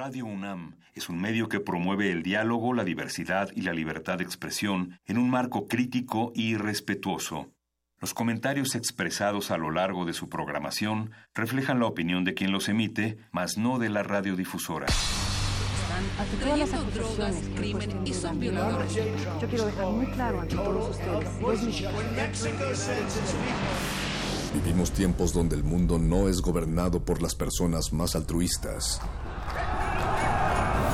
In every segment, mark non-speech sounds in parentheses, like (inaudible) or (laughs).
Radio UNAM es un medio que promueve el diálogo, la diversidad y la libertad de expresión en un marco crítico y respetuoso. Los comentarios expresados a lo largo de su programación reflejan la opinión de quien los emite, mas no de la radiodifusora. todas las acusaciones crimen y son violadores. Yo quiero dejar muy claro ante todos ustedes. Vivimos tiempos donde el mundo no es gobernado por las personas más altruistas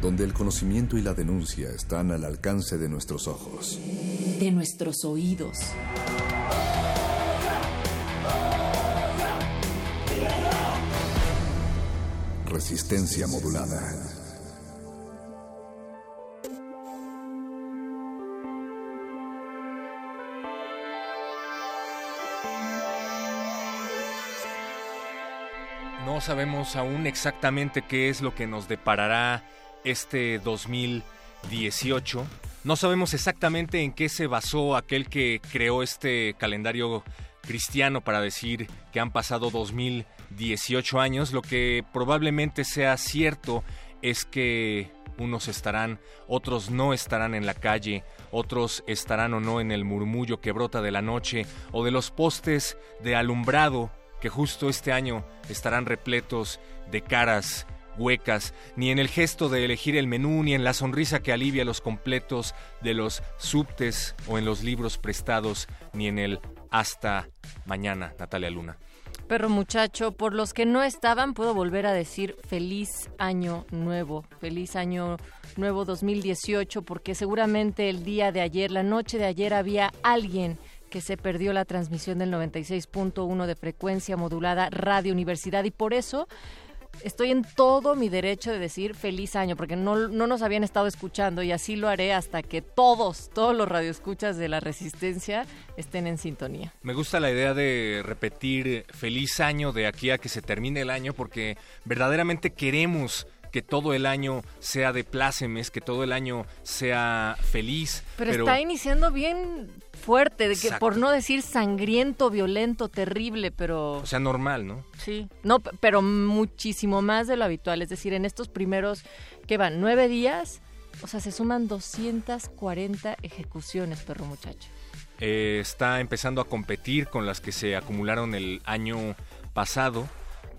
donde el conocimiento y la denuncia están al alcance de nuestros ojos, de nuestros oídos. Resistencia modulada. No sabemos aún exactamente qué es lo que nos deparará este 2018. No sabemos exactamente en qué se basó aquel que creó este calendario cristiano para decir que han pasado 2018 años. Lo que probablemente sea cierto es que unos estarán, otros no estarán en la calle, otros estarán o no en el murmullo que brota de la noche o de los postes de alumbrado que justo este año estarán repletos de caras huecas, ni en el gesto de elegir el menú, ni en la sonrisa que alivia los completos de los subtes o en los libros prestados, ni en el hasta mañana, Natalia Luna. Perro muchacho, por los que no estaban, puedo volver a decir feliz año nuevo, feliz año nuevo 2018, porque seguramente el día de ayer, la noche de ayer, había alguien que se perdió la transmisión del 96.1 de frecuencia modulada Radio Universidad y por eso estoy en todo mi derecho de decir feliz año, porque no, no, nos habían estado escuchando y así lo haré hasta que todos, todos los radioescuchas de la Resistencia estén en sintonía. Me gusta la idea de repetir feliz año de aquí a que se termine el año, porque verdaderamente queremos que todo el año sea de plácemes, que todo el año sea feliz. Pero, está iniciando bien fuerte, de que por no decir sangriento, violento, terrible, pero... O sea, normal, ¿no? Sí, no, pero muchísimo más de lo habitual. Es decir, en estos primeros, que van? ¿Nueve días? O sea, se suman 240 ejecuciones, perro muchacho. Eh, está empezando a competir con las que se acumularon el año pasado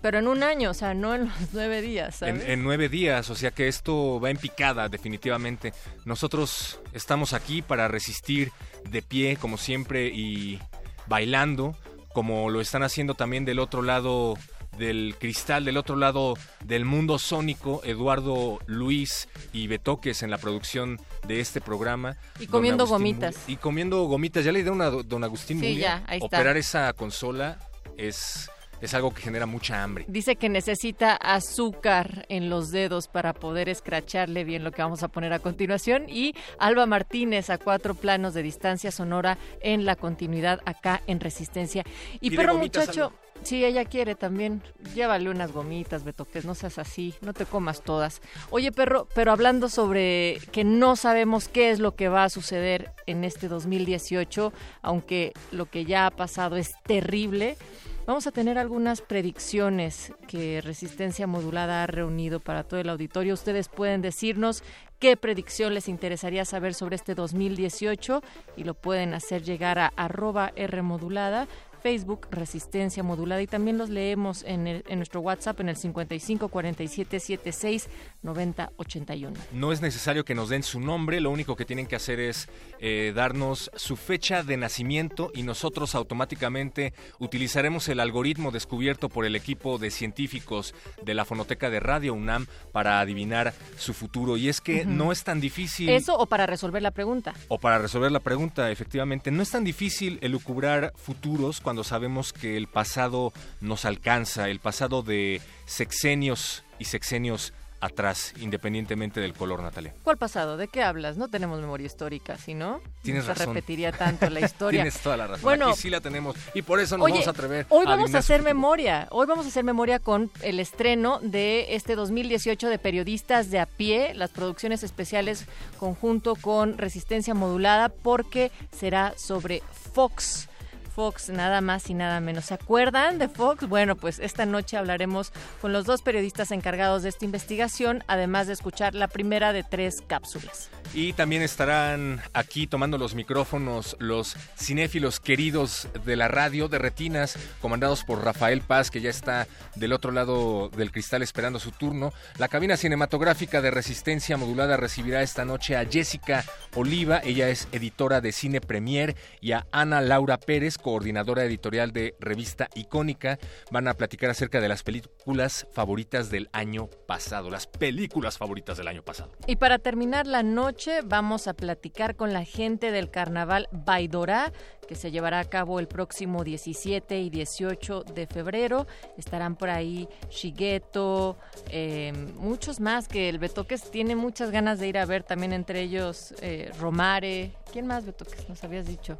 pero en un año, o sea, no en los (laughs) nueve días. ¿sabes? En, nueve días, o sea que esto va en picada definitivamente. Nosotros estamos aquí para resistir de pie, como siempre, y bailando, como lo están haciendo también del otro lado del cristal, del otro lado del mundo sónico, Eduardo Luis y Betoques en la producción de este programa. Y comiendo gomitas. y comiendo gomitas. Ya le di una don Agustín sí, ya, ahí Operar esa consola es es algo que genera mucha hambre. Dice que necesita azúcar en los dedos para poder escracharle bien lo que vamos a poner a continuación. Y Alba Martínez a cuatro planos de distancia sonora en la continuidad acá en Resistencia. Y perro muchacho. Sí, ella quiere también. Llévale unas gomitas, Betoques, no seas así, no te comas todas. Oye, perro, pero hablando sobre que no sabemos qué es lo que va a suceder en este 2018, aunque lo que ya ha pasado es terrible, Vamos a tener algunas predicciones que Resistencia Modulada ha reunido para todo el auditorio. Ustedes pueden decirnos qué predicción les interesaría saber sobre este 2018 y lo pueden hacer llegar a arroba Rmodulada Facebook Resistencia Modulada y también los leemos en, en nuestro WhatsApp en el 55 47 76 90 81. No es necesario que nos den su nombre, lo único que tienen que hacer es eh, darnos su fecha de nacimiento y nosotros automáticamente utilizaremos el algoritmo descubierto por el equipo de científicos de la Fonoteca de Radio UNAM para adivinar su futuro. Y es que no es tan difícil. ¿Eso o para resolver la pregunta? O para resolver la pregunta, efectivamente. No es tan difícil elucubrar futuros cuando cuando sabemos que el pasado nos alcanza, el pasado de sexenios y sexenios atrás, independientemente del color, Natalia. ¿Cuál pasado? ¿De qué hablas? No tenemos memoria histórica, ¿sí no? Tienes se razón. repetiría tanto la (laughs) historia. Tienes toda la razón. Bueno, Aquí sí la tenemos y por eso nos Oye, vamos a atrever. Hoy vamos a hacer futuro. memoria. Hoy vamos a hacer memoria con el estreno de este 2018 de Periodistas de a pie, las producciones especiales conjunto con Resistencia Modulada, porque será sobre Fox. Fox, nada más y nada menos. ¿Se acuerdan de Fox? Bueno, pues esta noche hablaremos con los dos periodistas encargados de esta investigación, además de escuchar la primera de tres cápsulas. Y también estarán aquí tomando los micrófonos los cinéfilos queridos de la radio de Retinas, comandados por Rafael Paz, que ya está del otro lado del cristal esperando su turno. La cabina cinematográfica de Resistencia Modulada recibirá esta noche a Jessica Oliva, ella es editora de Cine Premier, y a Ana Laura Pérez, coordinadora editorial de Revista Icónica. Van a platicar acerca de las películas favoritas del año pasado, las películas favoritas del año pasado. Y para terminar la noche vamos a platicar con la gente del carnaval Baidorá, que se llevará a cabo el próximo 17 y 18 de febrero. Estarán por ahí Shigeto, eh, muchos más que el Betoques tiene muchas ganas de ir a ver, también entre ellos eh, Romare. ¿Quién más Betoques nos habías dicho?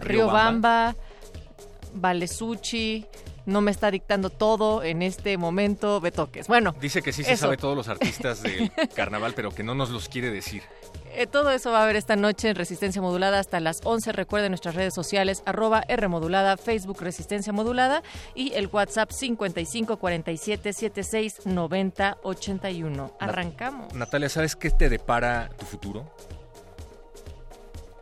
Riobamba. Riobamba, Valesuchi. No me está dictando todo en este momento Betoques. Bueno, Dice que sí se Eso. sabe todos los artistas del (laughs) carnaval, pero que no nos los quiere decir. Eh, todo eso va a haber esta noche en Resistencia Modulada hasta las 11. Recuerden nuestras redes sociales, arroba R Modulada, Facebook Resistencia Modulada y el WhatsApp 55 47 76 90 81. Arrancamos. Natalia, ¿sabes qué te depara tu futuro?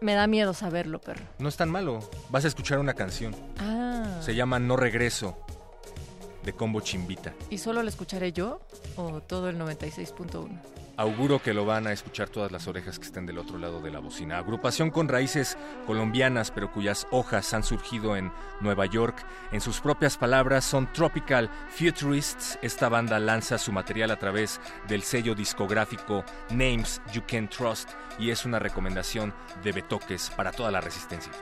Me da miedo saberlo, perro. No es tan malo. Vas a escuchar una canción. Ah. Se llama No Regreso, de Combo Chimbita. ¿Y solo lo escucharé yo o todo el 96.1? Auguro que lo van a escuchar todas las orejas que estén del otro lado de la bocina. Agrupación con raíces colombianas, pero cuyas hojas han surgido en Nueva York. En sus propias palabras, son Tropical Futurists. Esta banda lanza su material a través del sello discográfico Names You Can Trust y es una recomendación de Betoques para toda la resistencia.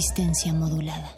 Resistencia modulada.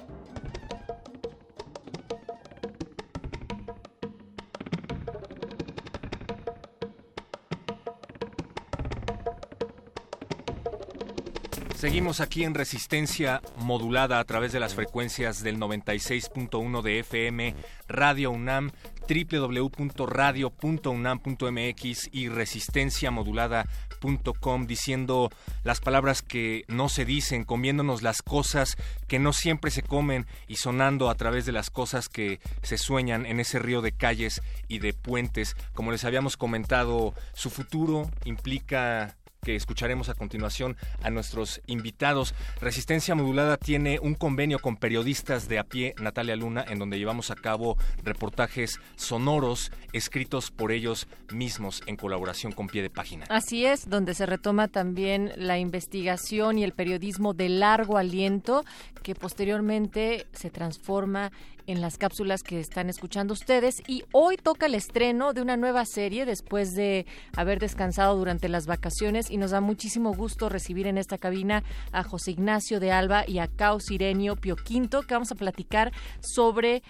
Seguimos aquí en resistencia modulada a través de las frecuencias del 96.1 de FM, Radio UNAM, www.radio.unam.mx y resistenciamodulada.com diciendo las palabras que no se dicen, comiéndonos las cosas que no siempre se comen y sonando a través de las cosas que se sueñan en ese río de calles y de puentes. Como les habíamos comentado, su futuro implica que escucharemos a continuación a nuestros invitados. Resistencia Modulada tiene un convenio con periodistas de a pie, Natalia Luna, en donde llevamos a cabo reportajes sonoros escritos por ellos mismos en colaboración con Pie de Página. Así es, donde se retoma también la investigación y el periodismo de largo aliento que posteriormente se transforma en las cápsulas que están escuchando ustedes. Y hoy toca el estreno de una nueva serie después de haber descansado durante las vacaciones. Y nos da muchísimo gusto recibir en esta cabina a José Ignacio de Alba y a Caos Irenio Pio Quinto que vamos a platicar sobre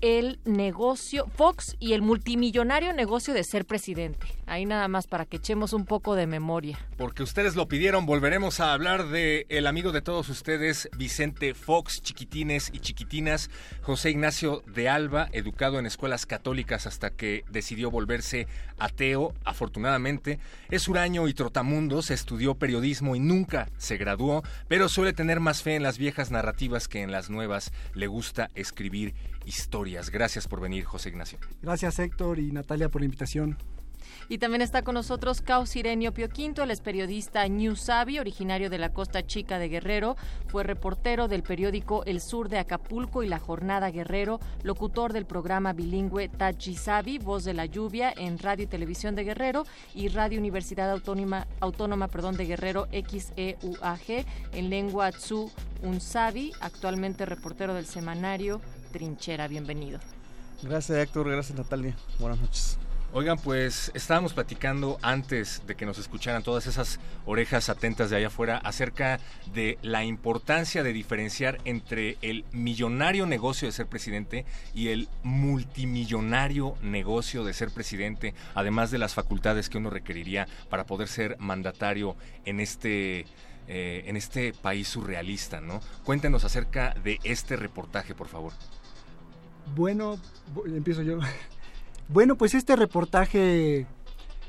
el negocio, Fox y el multimillonario negocio de ser presidente. Ahí nada más para que echemos un poco de memoria. Porque ustedes lo pidieron, volveremos a hablar de el amigo de todos ustedes, Vicente Fox, chiquitines y chiquitinas, José Ignacio de Alba, educado en escuelas católicas hasta que decidió volverse ateo, afortunadamente. Es huraño y trotamundos, estudió periodismo y nunca se graduó, pero suele tener más fe en las viejas narrativas que en las nuevas. Le gusta escribir historias. Gracias por venir, José Ignacio. Gracias, Héctor y Natalia, por la invitación. Y también está con nosotros Caos Irenio Pio Quinto, él es periodista New Sabi, originario de la Costa Chica de Guerrero, fue reportero del periódico El Sur de Acapulco y La Jornada Guerrero, locutor del programa bilingüe Tachi Sabi, Voz de la Lluvia en Radio y Televisión de Guerrero y Radio Universidad Autónoma, Autónoma perdón, de Guerrero XEUAG en lengua Tzu Unsabi, actualmente reportero del semanario Trinchera. Bienvenido. Gracias Héctor, gracias Natalia. Buenas noches. Oigan, pues estábamos platicando antes de que nos escucharan todas esas orejas atentas de allá afuera acerca de la importancia de diferenciar entre el millonario negocio de ser presidente y el multimillonario negocio de ser presidente, además de las facultades que uno requeriría para poder ser mandatario en este eh, en este país surrealista, ¿no? Cuéntenos acerca de este reportaje, por favor. Bueno, empiezo yo. Bueno, pues este reportaje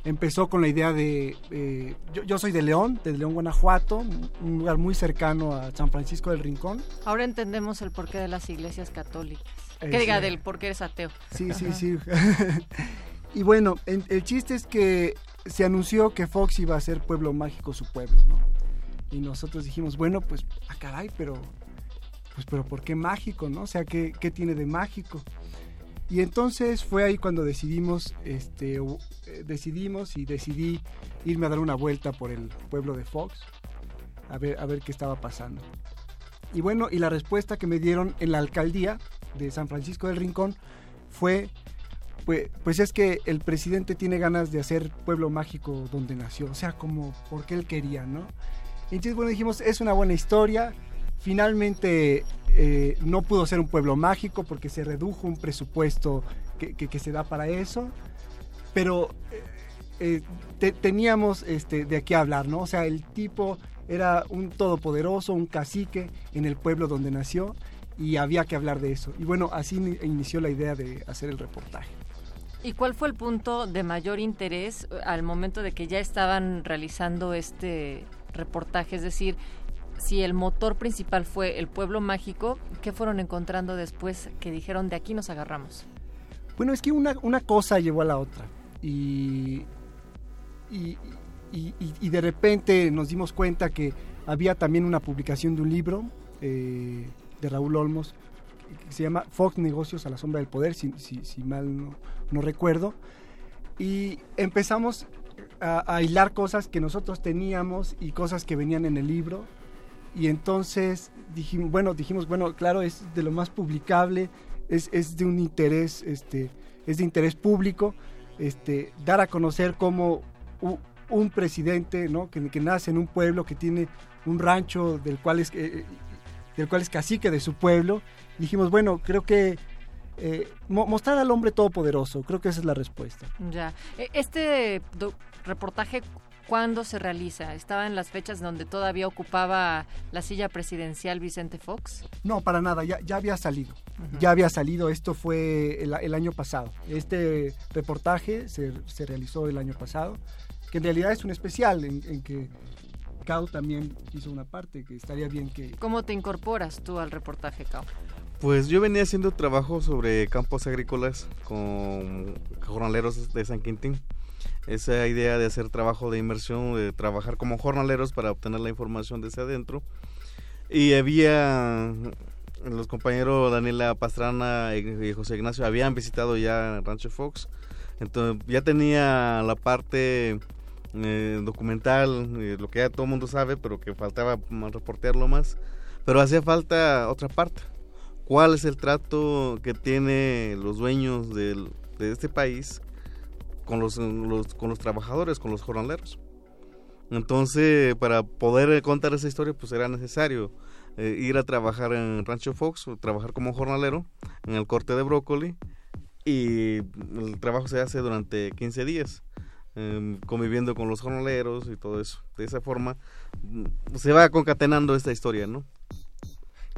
empezó con la idea de... Eh, yo, soy de León, de León, Guanajuato, un lugar muy cercano a San Francisco del Rincón. Ahora entendemos el porqué de las iglesias católicas. que diga del por qué eres ateo. Sí, sí, sí. (laughs) y bueno, el chiste es que se anunció que Fox iba a ser Pueblo Mágico su pueblo, ¿no? Y nosotros dijimos, bueno, pues, a ah, caray, pero, pues, pero ¿por qué mágico, no? O sea, ¿qué, qué tiene de mágico? Y entonces fue ahí cuando decidimos, este, eh, decidimos y decidí irme a dar una vuelta por el pueblo de Fox, a ver, a ver qué estaba pasando. Y bueno, y la respuesta que me dieron en la alcaldía de San Francisco del Rincón fue, pues, pues es que el presidente tiene ganas de hacer pueblo mágico donde nació, o sea, como porque él quería, ¿no? Entonces, bueno, dijimos, es una buena historia, finalmente eh, no pudo ser un pueblo mágico porque se redujo un presupuesto que, se da para eso, pero eh, eh, teníamos este, de qué hablar, ¿no? O sea, el tipo era un todopoderoso, un cacique en el pueblo donde nació y había que hablar de eso. Y bueno, así inició la idea de hacer el reportaje. ¿Y cuál fue el punto de mayor interés al momento de que ya estaban realizando este reportaje? Es decir, si el motor principal fue el pueblo mágico, ¿qué fueron encontrando después que dijeron de aquí nos agarramos? Bueno, es que una, cosa llevó a la otra. Y, y, de repente nos dimos cuenta que había también una publicación de un libro eh, de Raúl Olmos que se llama Fox Negocios a la sombra del poder, si, mal no, recuerdo. Y empezamos a, a hilar cosas que nosotros teníamos y cosas que venían en el libro y entonces dijimos, bueno, dijimos, bueno, claro, es de lo más publicable, es, es de un interés, este, es de interés público, este, dar a conocer cómo un presidente, ¿no? Que, que, nace en un pueblo que tiene un rancho del cual es, eh, del cual es cacique de su pueblo. Dijimos, bueno, creo que eh, mostrar al hombre todopoderoso, creo que esa es la respuesta. Ya, e, este reportaje ¿Cuándo se realiza? ¿Estaba en las fechas donde todavía ocupaba la silla presidencial Vicente Fox? No, para nada, ya, ya había salido. Ya había salido, esto fue el, año pasado. Este reportaje se, se, realizó el año pasado, que en realidad es un especial en, que Cao también hizo una parte, que estaría bien que... ¿Cómo te incorporas tú al reportaje, Cao? Pues yo venía haciendo trabajo sobre campos agrícolas con jornaleros de San Quintín esa idea de hacer trabajo de inmersión, de trabajar como jornaleros para obtener la información desde adentro. Y había los compañeros Daniela Pastrana y José Ignacio habían visitado ya Rancho Fox, entonces ya tenía la parte eh, documental, eh, lo que ya todo el mundo sabe, pero que faltaba reportearlo más, pero hacía falta otra parte. ¿Cuál es el trato que tienen los dueños de este país con los, con los trabajadores, con los jornaleros. Entonces, para poder contar esa historia, pues era necesario eh, ir a trabajar en Rancho Fox, trabajar como jornalero en el corte de brócoli y el trabajo se hace durante 15 días, em, conviviendo con los jornaleros y todo eso. De esa forma mm, se va concatenando esta historia, ¿no?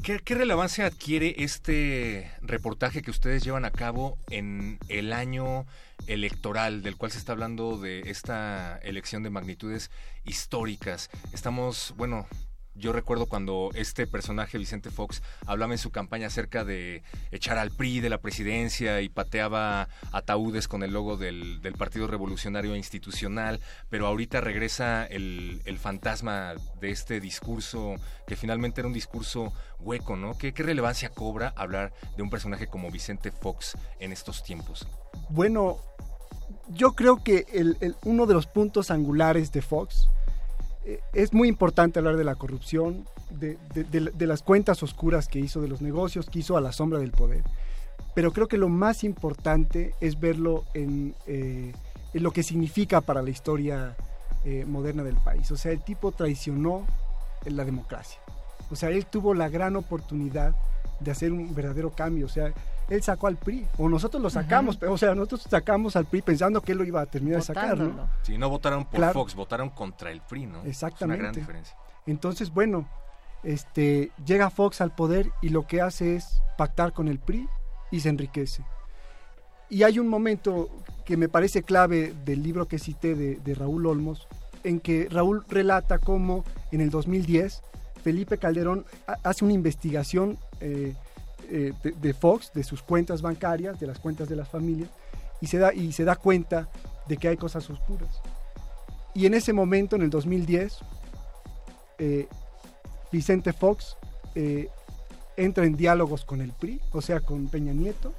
¿Qué, ¿Qué, relevancia adquiere este reportaje que ustedes llevan a cabo en el año electoral del cual se está hablando de esta elección de magnitudes históricas? Estamos, bueno, yo recuerdo cuando este personaje, Vicente Fox, hablaba en su campaña acerca de echar al PRI de la presidencia y pateaba ataúdes con el logo del, Partido Revolucionario Institucional, pero ahorita regresa el, fantasma de este discurso que finalmente era un discurso hueco, ¿no? ¿Qué, relevancia cobra hablar de un personaje como Vicente Fox en estos tiempos? Bueno, yo creo que uno de los puntos angulares de Fox es muy importante hablar de la corrupción, de, las cuentas oscuras que hizo, de los negocios que hizo a la sombra del poder. Pero creo que lo más importante es verlo en, eh, lo que significa para la historia eh, moderna del país. O sea, el tipo traicionó la democracia. O sea, él tuvo la gran oportunidad de hacer un verdadero cambio. O sea, él sacó al PRI, o nosotros lo sacamos, o sea, nosotros sacamos al PRI pensando que él lo iba a terminar de sacar, ¿no? Sí, no votaron por Fox, votaron contra el PRI, ¿no? Exactamente. Es una gran diferencia. Entonces, bueno, este, llega Fox al poder y lo que hace es pactar con el PRI y se enriquece. Y hay un momento que me parece clave del libro que cité de, Raúl Olmos, en que Raúl relata cómo en el 2010 Felipe Calderón hace una investigación eh, eh, de, Fox, de sus cuentas bancarias, de las cuentas de las familias, y se, da, y se da cuenta de que hay cosas oscuras. Y en ese momento, en el 2010, eh, Vicente Fox eh, entra en diálogos con el PRI, o sea, con Peña Nieto,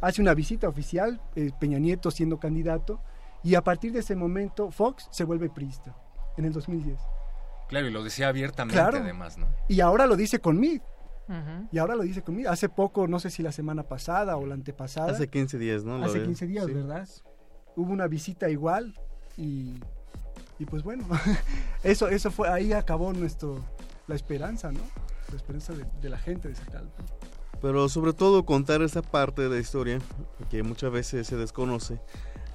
hace una visita oficial, Peña Nieto siendo candidato, y a partir de ese momento Fox se vuelve priista, en el 2010. Claro, y lo decía abiertamente además, ¿no? Y ahora lo dice conmigo. Y ahora lo dice conmigo. Hace poco, no sé si la semana pasada o la antepasada. Hace 15 días, ¿no? Hace 15 días, ¿verdad? Hubo una visita igual y, y pues bueno, (laughs) eso, eso fue, ahí acabó nuestro, la esperanza, ¿no? La esperanza de, la gente de Zacalpa. Pero sobre todo contar esa parte de la historia que muchas veces se desconoce,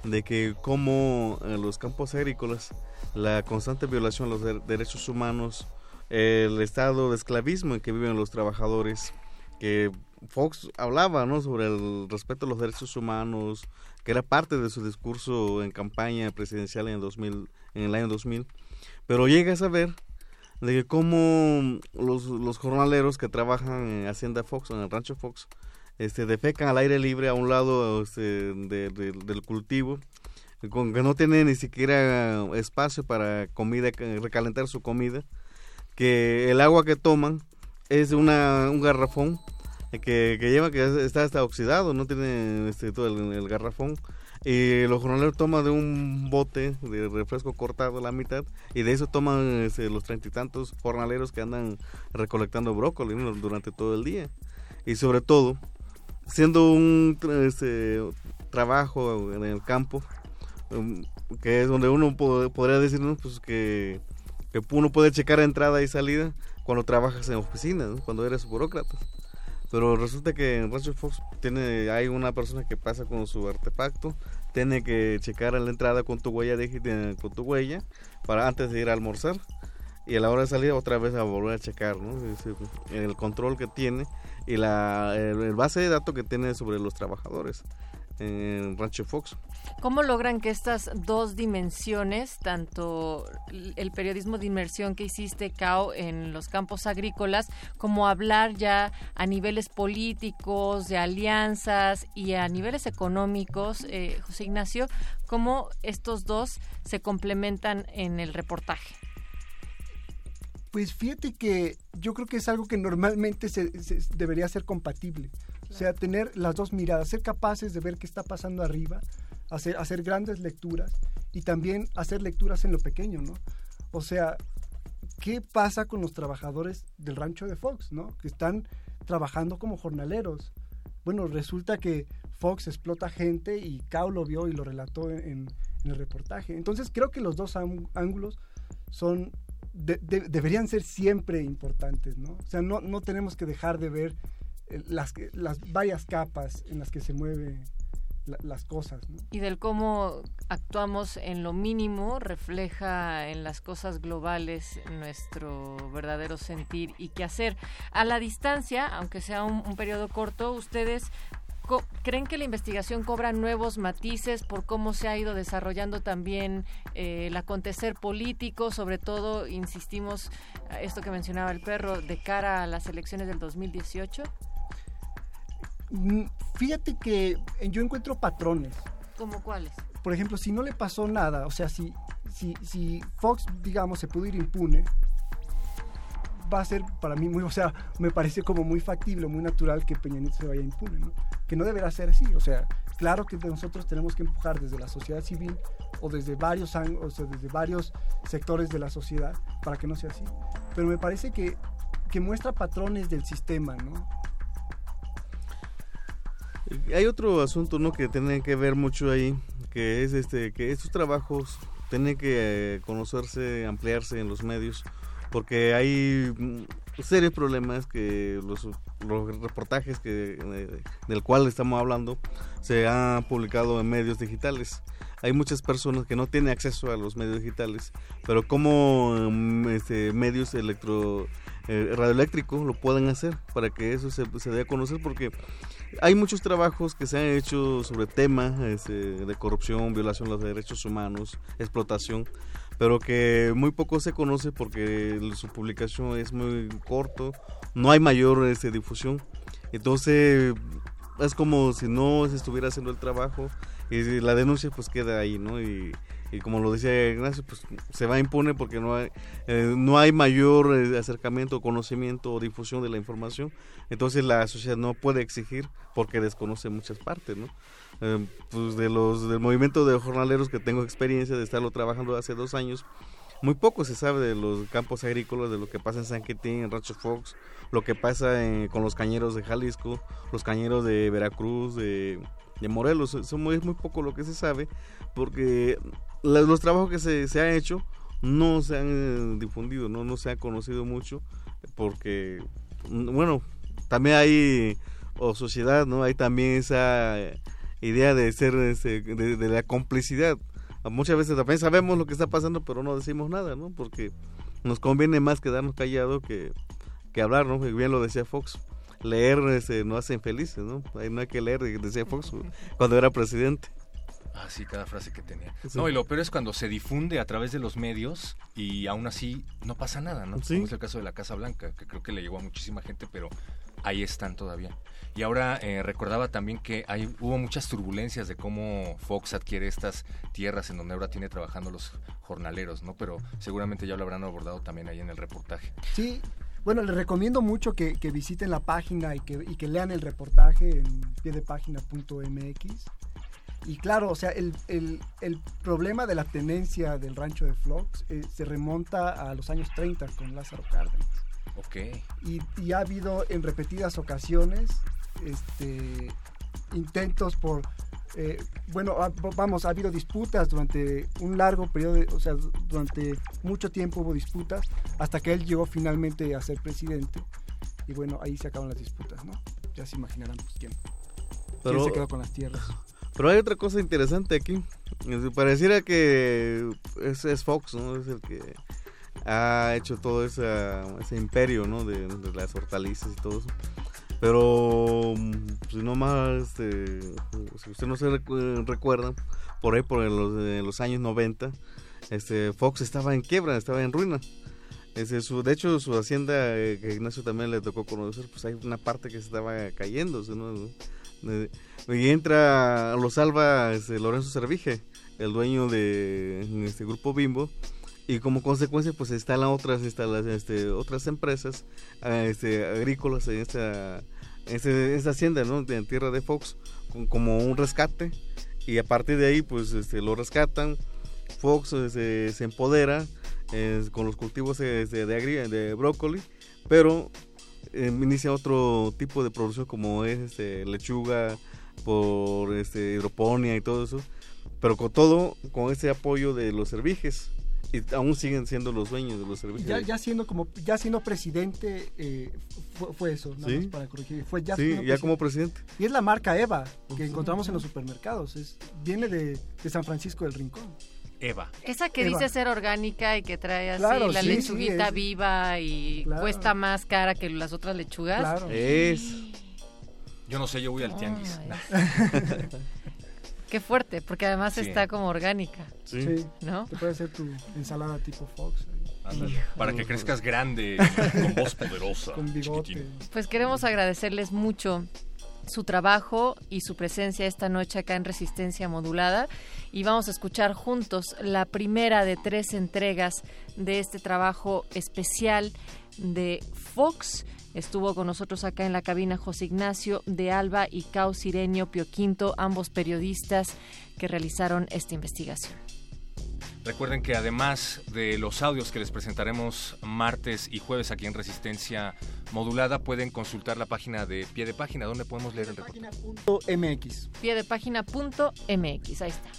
de que como en los campos agrícolas la constante violación de los derechos humanos el estado de esclavismo en que viven los trabajadores, que Fox hablaba ¿no? sobre el respeto a los derechos humanos, que era parte de su discurso en campaña presidencial en el, 2000, en el año 2000, pero llega a saber de que como los, los jornaleros que trabajan en Hacienda Fox, en el rancho Fox, este, defecan al aire libre a un lado este, del cultivo, con que no tienen ni siquiera espacio para comida, recalentar su comida, que el agua que toman es una, un garrafón que, que lleva que está, está oxidado, no tiene este, todo el, garrafón. Y los jornaleros toman de un bote de refresco cortado a la mitad y de eso toman este, los treinta y tantos jornaleros que andan recolectando brócoli durante todo el día. Y sobre todo, siendo un este, trabajo en el campo, um, que es donde uno podría decir, pues que que uno puede checar entrada y salida, cuando trabajas en oficinas, cuando eres burócrata. Pero resulta que en Rancho Fox tiene, hay una persona que pasa con su artefacto, tiene que checar a la entrada con tu huella con tu huella, para antes de ir a almorzar. Y a la hora de salir otra vez a volver a checar, ¿no? El control que tiene y la el base de datos que tiene sobre los trabajadores en Rancho Fox. ¿Cómo logran que estas dos dimensiones, tanto el periodismo de inmersión que hiciste, Cao, en los campos agrícolas, como hablar ya a niveles políticos, de alianzas y a niveles económicos, eh, José Ignacio, cómo estos dos se complementan en el reportaje? Pues fíjate que yo creo que es algo que normalmente se debería ser compatible. O sea, tener las dos miradas, ser capaces de ver qué está pasando arriba, hacer, hacer grandes lecturas y también hacer lecturas en lo pequeño, ¿no? O sea, ¿qué pasa con los trabajadores del rancho de Fox, ¿no? Que están trabajando como jornaleros. Bueno, resulta que Fox explota gente y Cao lo vio y lo relató en, el reportaje. Entonces creo que los dos ángulos son deberían ser siempre importantes, ¿no? O sea, no, no tenemos que dejar de ver las, las varias capas en las que se mueven las cosas. Y del cómo actuamos en lo mínimo refleja en las cosas globales nuestro verdadero sentir y qué hacer. A la distancia, aunque sea un, periodo corto, ustedes ¿Creen que la investigación cobra nuevos matices por cómo se ha ido desarrollando también eh, el acontecer político? Sobre todo, insistimos, esto que mencionaba el perro, de cara a las elecciones del 2018. Mm, fíjate que yo encuentro patrones. ¿Cómo cuáles? Por ejemplo, si no le pasó nada, o sea, si, si, si Fox, digamos, se pudo ir impune, va a ser para mí muy, o sea, me parece como muy factible, muy natural que Peña Nieto se vaya impune, ¿no? Que no deberá ser así, o sea, claro que nosotros tenemos que empujar desde la sociedad civil o desde varios, o sea, desde varios sectores de la sociedad para que no sea así. Pero me parece que, que muestra patrones del sistema, ¿no? Hay otro asunto, ¿no? Que tiene que ver mucho ahí, que es este, que estos trabajos tienen que eh, conocerse, ampliarse en los medios, porque hay mm, serios problemas que los, los reportajes que eh, del cual estamos hablando se han publicado en medios digitales. Hay muchas personas que no tienen acceso a los medios digitales, pero como mm, este, medios electro eh, radioeléctricos lo pueden hacer para que eso se, se dé a conocer porque hay muchos trabajos que se han hecho sobre temas este, de corrupción, violación de los derechos humanos, explotación, pero que muy poco se conoce porque su publicación es muy corto, no hay mayor este, difusión. Entonces es como si no se estuviera haciendo el trabajo y la denuncia pues queda ahí, ¿no? Y, y como lo decía Ignacio, pues se va a imponer porque no hay, eh, no hay mayor eh, acercamiento, conocimiento o difusión de la información. Entonces la sociedad no puede exigir porque desconoce muchas partes, ¿no? Eh, pues de los del movimiento de jornaleros que tengo experiencia de estarlo trabajando hace dos años, muy poco se sabe de los campos agrícolas, de lo que pasa en San Quintín, en Rancho Fox, lo que pasa con los cañeros de Jalisco, los cañeros de Veracruz, de, de Morelos. Es muy, muy poco lo que se sabe, porque los trabajos que se, se han hecho no se han difundido, no, no se ha conocido mucho, porque, bueno, también hay, o sociedad, ¿no? Hay también esa idea de ser, este, de, la complicidad. Muchas veces también sabemos lo que está pasando, pero no decimos nada, ¿no? Porque nos conviene más quedarnos callados que, que hablar, ¿no? Bien lo decía Fox. Leer este, no hace felices, ¿no? No hay que leer, decía Fox cuando era presidente. Ah, sí, cada frase que tenía. No, y lo peor es cuando se difunde a través de los medios y aún así no pasa nada, ¿no? Como es el caso de la Casa Blanca, que creo que le llegó a muchísima gente, pero ahí están todavía. Y ahora eh, recordaba también que hay, hubo muchas turbulencias de cómo Fox adquiere estas tierras en donde ahora tiene trabajando los jornaleros, ¿no? Pero seguramente ya lo habrán abordado también ahí en el reportaje. Sí, bueno, les recomiendo mucho que, visiten la página y que, y que, lean el reportaje en piedepágina.mx. Y claro, o sea, el, el, el, problema de la tenencia del rancho de Flox eh, se remonta a los años 30 con Lázaro Cárdenas. Ok. Y, y, ha habido en repetidas ocasiones este, intentos por eh, bueno, vamos, ha habido disputas durante un largo periodo, o sea, durante mucho tiempo hubo disputas, hasta que él llegó finalmente a ser presidente. Y bueno, ahí se acaban las disputas, ¿no? Ya se imaginarán pues, quién, se quedó con las tierras. (laughs) Pero hay otra cosa interesante aquí. Pareciera que es, es Fox, ¿no? Es el que ha hecho todo ese imperio, ¿no? De, las hortalizas y todo eso. Pero, si no más, este, si usted no se recuerda, por ahí, por los, los años 90, este, Fox estaba en quiebra, estaba en ruina. Ese, su, de hecho, su hacienda, eh, que Ignacio también le tocó conocer, pues hay una parte que se estaba cayendo. Y entra, lo salva este, Lorenzo Servige, el dueño de este grupo Bimbo, y como consecuencia pues instalan otras instalan, este, otras empresas ah, este, agrícolas en esta, esta, hacienda ¿no? en tierra de Fox como un rescate y a partir de ahí pues este, lo rescatan Fox este, se empodera con los cultivos este, de, de brócoli pero eh, inicia otro tipo de producción como es este, lechuga por este, hidroponía y todo eso pero con todo con ese apoyo de los cervijes y aún siguen siendo los dueños de los servicios. Ya, ya siendo como ya siendo presidente eh, fue, eso, nada más para corregir. Fue ya, sí, ya como presidente. Y es la marca Eva que encontramos en los supermercados. Es, viene de, de San Francisco del Rincón. Eva. Esa que dice ser orgánica y que trae así la lechuguita viva y cuesta más cara que las otras lechugas. Claro. Es. Yo no sé, yo voy al tianguis. (laughs) Qué fuerte, porque además está como orgánica. Sí. ¿No? Te puede hacer tu ensalada tipo Fox. para que crezcas grande, (laughs) con voz poderosa. Con bigote. Pues queremos agradecerles mucho su trabajo y su presencia esta noche acá en Resistencia Modulada y vamos a escuchar juntos la primera de tres entregas de este trabajo especial de Fox Estuvo con nosotros acá en la cabina José Ignacio de Alba y Cao Sirenio Pioquinto, ambos periodistas que realizaron esta investigación. Recuerden que además de los audios que les presentaremos martes y jueves aquí en Resistencia Modulada, pueden consultar la página de pie de página, donde podemos leer el reportaje. .mx. Pie de página.mx, ahí está.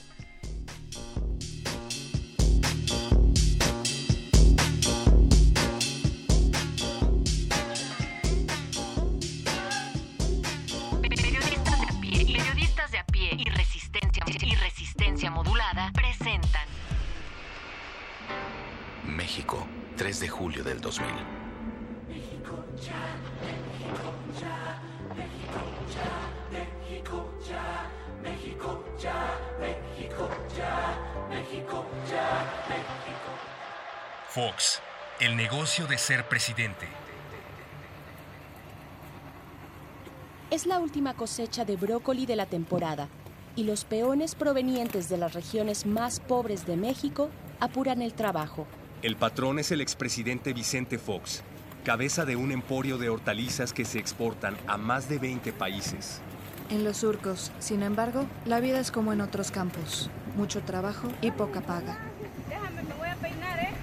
modulada presentan México, 3 de julio del 2000. México ya, México ya, México ya, México ya, México ya, México ya, México ya, México. Fox, el negocio de ser presidente. Es la última cosecha de brócoli de la temporada y los peones provenientes de las regiones más pobres de México apuran el trabajo. El patrón es el expresidente Vicente Fox, cabeza de un emporio de hortalizas que se exportan a más de 20 países. En los surcos, sin embargo, la vida es como en otros campos, mucho trabajo y poca paga. Déjame, me voy a peinar, ¿eh?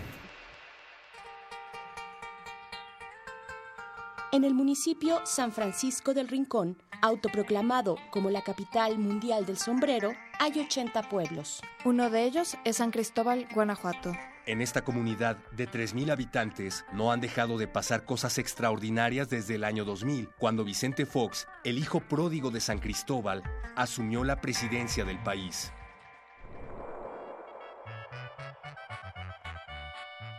En el municipio San Francisco del Rincón, autoproclamado como la capital mundial del sombrero, hay 80 pueblos. Uno de ellos es San Cristóbal, Guanajuato. En esta comunidad de 3.000 habitantes no han dejado de pasar cosas extraordinarias desde el año 2000, cuando Vicente Fox, el hijo pródigo de San Cristóbal, asumió la presidencia del país.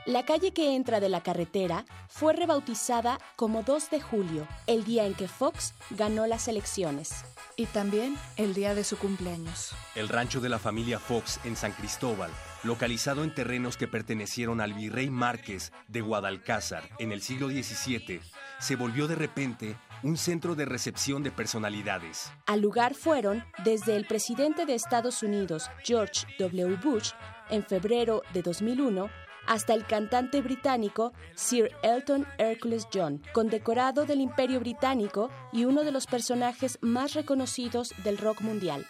La calle que entra de la carretera fue rebautizada como 2 de julio, el día en que Fox ganó las elecciones. Y también el día de su cumpleaños. El rancho de la familia Fox en San Cristóbal, localizado en terrenos que pertenecieron al virrey Márquez de Guadalcázar en el siglo XVII, se volvió de repente un centro de recepción de personalidades. Al lugar fueron desde el presidente de Estados Unidos, George W. Bush, en febrero de 2001, hasta el cantante británico Sir Elton Hercules John, condecorado del Imperio Británico y uno de los personajes más reconocidos del rock mundial.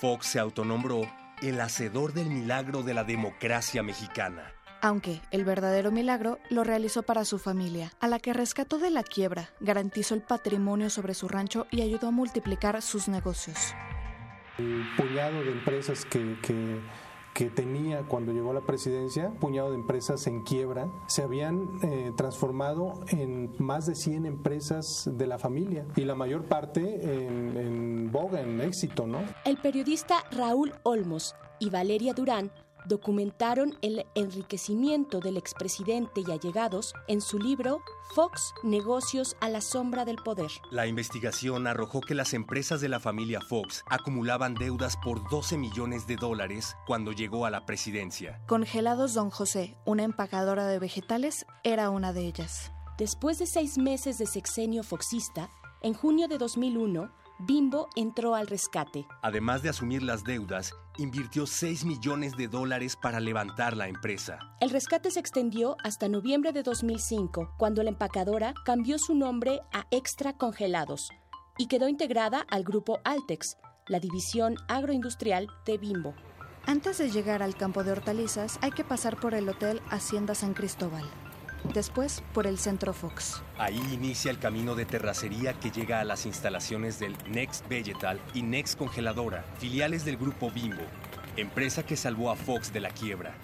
Fox se autonombró el hacedor del milagro de la democracia mexicana. Aunque el verdadero milagro lo realizó para su familia, a la que rescató de la quiebra, garantizó el patrimonio sobre su rancho y ayudó a multiplicar sus negocios. El puñado de empresas que, que, que tenía cuando llegó a la presidencia, puñado de empresas en quiebra, se habían eh, transformado en más de 100 empresas de la familia y la mayor parte en, en boga, en éxito, ¿no? El periodista Raúl Olmos y Valeria Durán documentaron el enriquecimiento del expresidente y allegados en su libro Fox, Negocios a la sombra del poder. La investigación arrojó que las empresas de la familia Fox acumulaban deudas por 12 millones de dólares cuando llegó a la presidencia. Congelados Don José, una empacadora de vegetales, era una de ellas. Después de seis meses de sexenio foxista, en junio de 2001, Bimbo entró al rescate. Además de asumir las deudas, invirtió 6 millones de dólares para levantar la empresa. El rescate se extendió hasta noviembre de 2005, cuando la empacadora cambió su nombre a Extra Congelados y quedó integrada al grupo Altex, la división agroindustrial de Bimbo. Antes de llegar al campo de hortalizas hay que pasar por el Hotel Hacienda San Cristóbal después por el Centro Fox. Ahí inicia el camino de terracería que llega a las instalaciones del Next Vegetal y Next Congeladora, filiales del grupo Bimbo, empresa que salvó a Fox de la quiebra.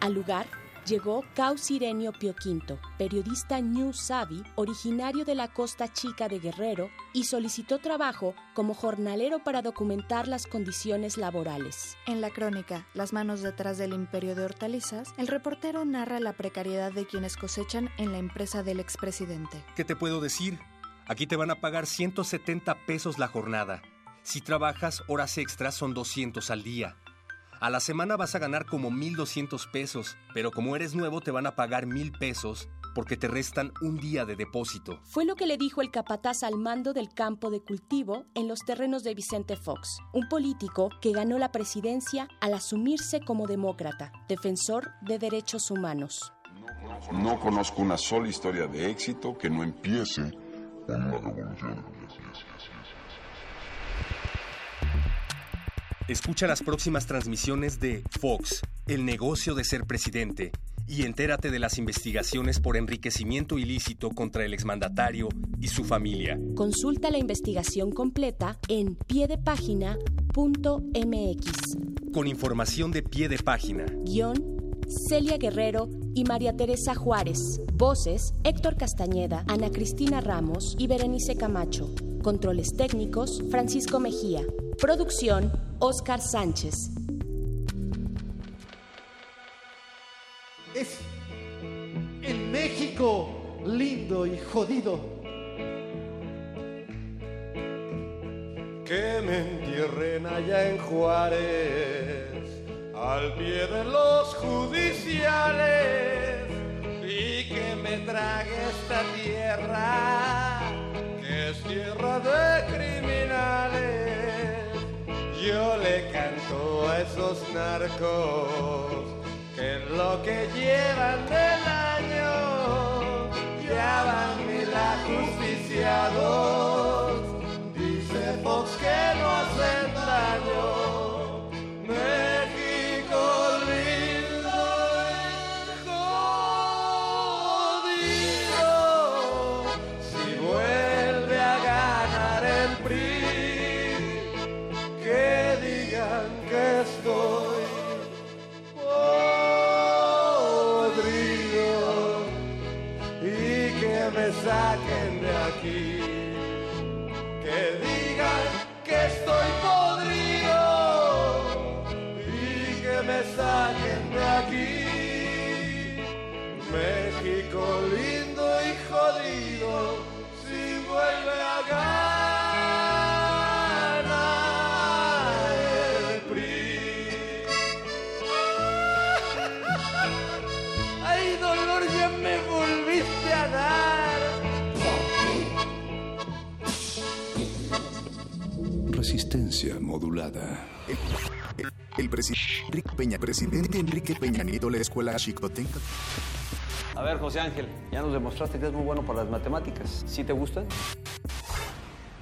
Al lugar llegó Cao Sirenio Pio Quinto, periodista New Savvy, originario de la costa chica de Guerrero, y solicitó trabajo como jornalero para documentar las condiciones laborales. En la crónica Las manos detrás del imperio de hortalizas, el reportero narra la precariedad de quienes cosechan en la empresa del expresidente. ¿Qué te puedo decir? Aquí te van a pagar 170 pesos la jornada. Si trabajas horas extras son 200 al día. A la semana vas a ganar como 1.200 pesos, pero como eres nuevo te van a pagar 1.000 pesos porque te restan un día de depósito. Fue lo que le dijo el capataz al mando del campo de cultivo en los terrenos de Vicente Fox, un político que ganó la presidencia al asumirse como demócrata, defensor de derechos humanos. No conozco una sola historia de éxito que no empiece con una revolución. Escucha las próximas transmisiones de Fox, El negocio de ser presidente, y entérate de las investigaciones por enriquecimiento ilícito contra el exmandatario y su familia. Consulta la investigación completa en piedepágina.mx. Con información de pie de página. Guión Celia Guerrero y María Teresa Juárez. Voces Héctor Castañeda, Ana Cristina Ramos y Berenice Camacho. Controles técnicos Francisco Mejía. Producción Oscar Sánchez. Es en México lindo y jodido. Que me entierren allá en Juárez, al pie de los judiciales, y que me trague esta tierra, es tierra de criminales. Yo le canto a esos narcos que en lo que llevan del año ya van mil ajusticiados. Resistencia modulada. El, el presidente Enrique Peña, presidente Enrique Peña Nieto, la escuela Chicotenca. A ver, José Ángel, ya nos demostraste que es muy bueno para las matemáticas. ¿Sí te gustan?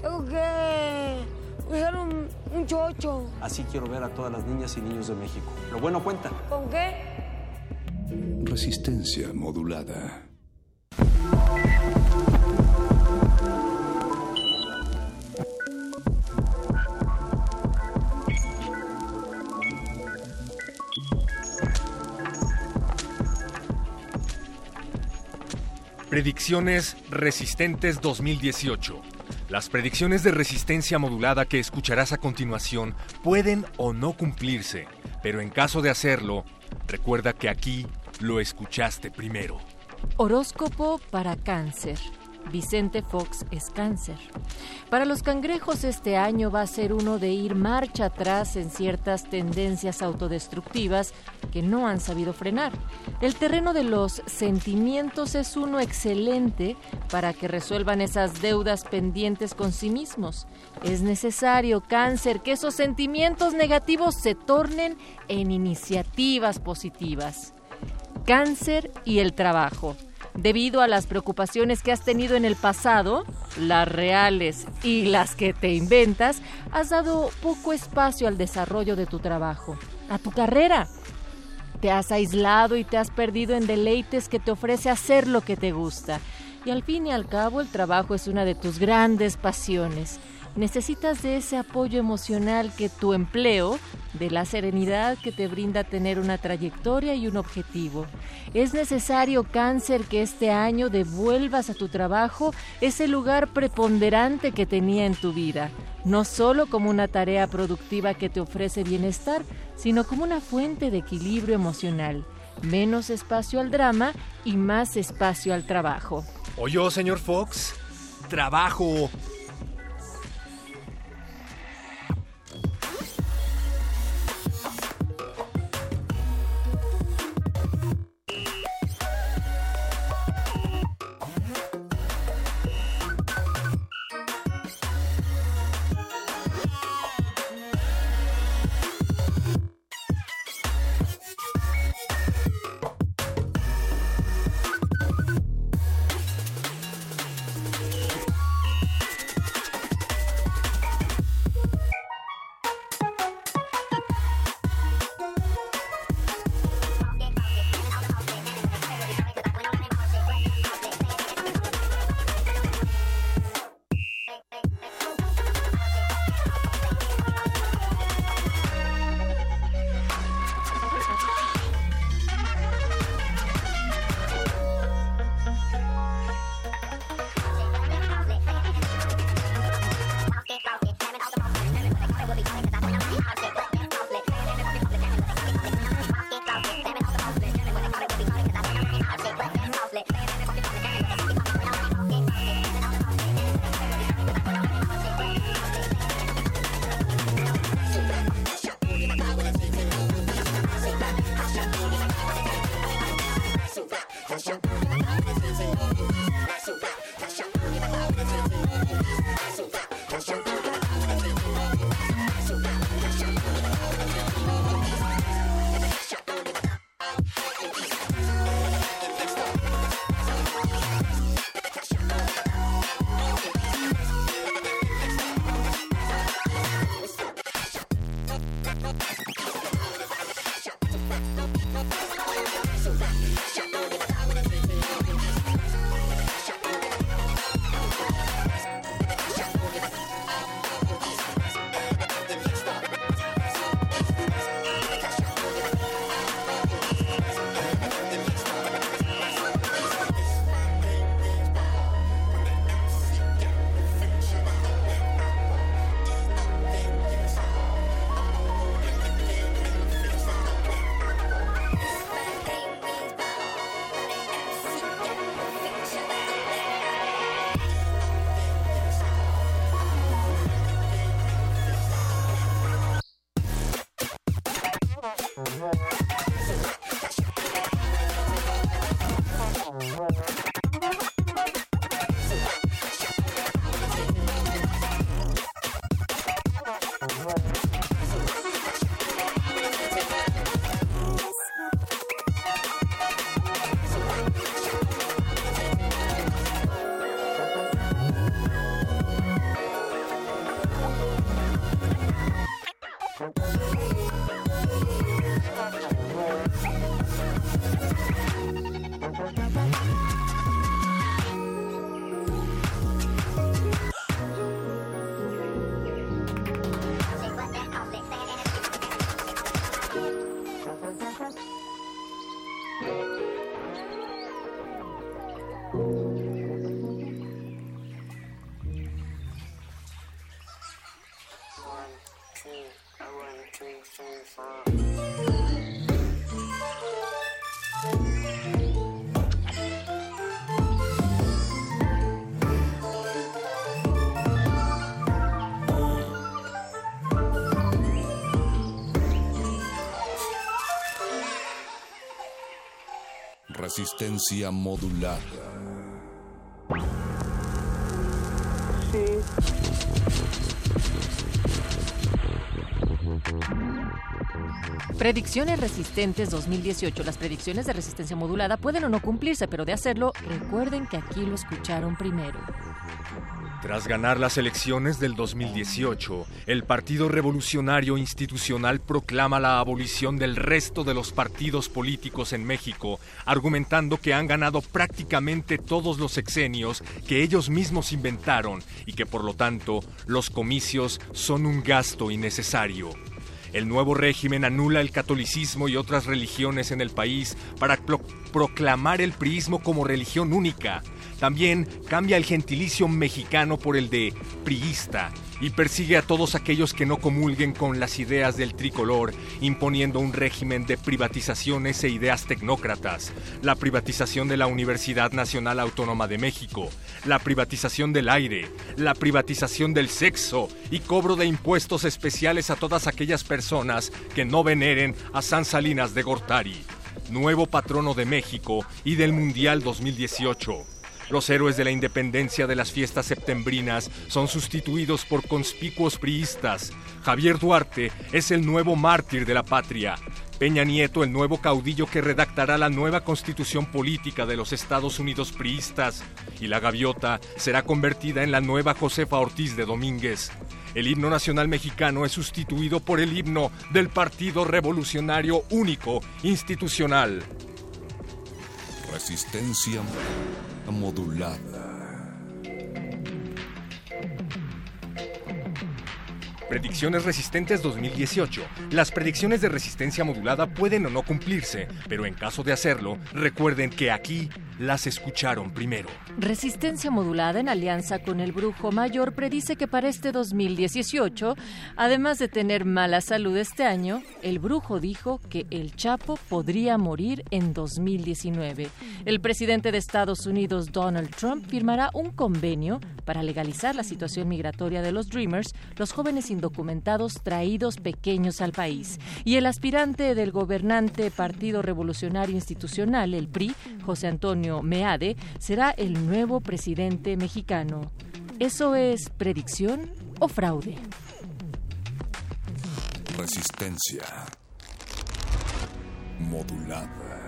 tengo que usar un, un chocho. Así quiero ver a todas las niñas y niños de México. Lo bueno cuenta. ¿Con qué? Resistencia modulada. Predicciones Resistentes 2018. Las predicciones de resistencia modulada que escucharás a continuación pueden o no cumplirse, pero en caso de hacerlo, recuerda que aquí lo escuchaste primero. Horóscopo para cáncer. Vicente Fox es cáncer. Para los cangrejos este año va a ser uno de ir marcha atrás en ciertas tendencias autodestructivas que no han sabido frenar. El terreno de los sentimientos es uno excelente para que resuelvan esas deudas pendientes con sí mismos. Es necesario, cáncer, que esos sentimientos negativos se tornen en iniciativas positivas. Cáncer y el trabajo debido a las preocupaciones que has tenido en el pasado, las reales y las que te inventas, has dado poco espacio al desarrollo de tu trabajo, a tu carrera. Te has aislado y te has perdido en deleites que te ofrece hacer lo que te gusta. Y al fin y al cabo el trabajo es una de tus grandes pasiones necesitas de ese apoyo emocional que tu empleo, de la serenidad que te brinda tener una trayectoria y un objetivo. Es necesario, cáncer, que este año devuelvas a tu trabajo ese lugar preponderante que tenía en tu vida, no solo como una tarea productiva que te ofrece bienestar, sino como una fuente de equilibrio emocional. Menos espacio al drama y más espacio al trabajo. ¿Oyó, señor Fox? Trabajo, Resistencia modulada. Predicciones resistentes 2018. Las predicciones de resistencia modulada pueden o no cumplirse, pero de hacerlo, recuerden que aquí lo escucharon primero. Tras ganar las elecciones del 2018, el Partido Revolucionario Institucional proclama la abolición del resto de los partidos políticos en México, argumentando que han ganado prácticamente todos los sexenios que ellos mismos inventaron y que por lo tanto los comicios son un gasto innecesario. El nuevo régimen anula el catolicismo y otras religiones en el país para pro- proclamar el priismo como religión única. También cambia el gentilicio mexicano por el de priista y persigue a todos aquellos que no comulguen con las ideas del tricolor, imponiendo un régimen de privatizaciones e ideas tecnócratas, la privatización de la Universidad Nacional Autónoma de México, la privatización del aire, la privatización del sexo y cobro de impuestos especiales a todas aquellas personas que no veneren a San Salinas de Gortari, nuevo patrono de México y del Mundial 2018. Los héroes de la independencia de las fiestas septembrinas son sustituidos por conspicuos priistas. Javier Duarte es el nuevo mártir de la patria. Peña Nieto, el nuevo caudillo que redactará la nueva constitución política de los Estados Unidos priistas. Y la gaviota será convertida en la nueva Josefa Ortiz de Domínguez. El himno nacional mexicano es sustituido por el himno del Partido Revolucionario Único Institucional. Resistencia modulada. Predicciones resistentes 2018. Las predicciones de resistencia modulada pueden o no cumplirse, pero en caso de hacerlo, recuerden que aquí las escucharon primero. Resistencia modulada en alianza con el Brujo Mayor predice que para este 2018, además de tener mala salud este año, el Brujo dijo que el Chapo podría morir en 2019. El presidente de Estados Unidos, Donald Trump, firmará un convenio para legalizar la situación migratoria de los Dreamers, los jóvenes indocumentados traídos pequeños al país. Y el aspirante del gobernante Partido Revolucionario Institucional, el PRI, José Antonio Meade, será el nuevo presidente mexicano. ¿Eso es predicción o fraude? Resistencia modulada.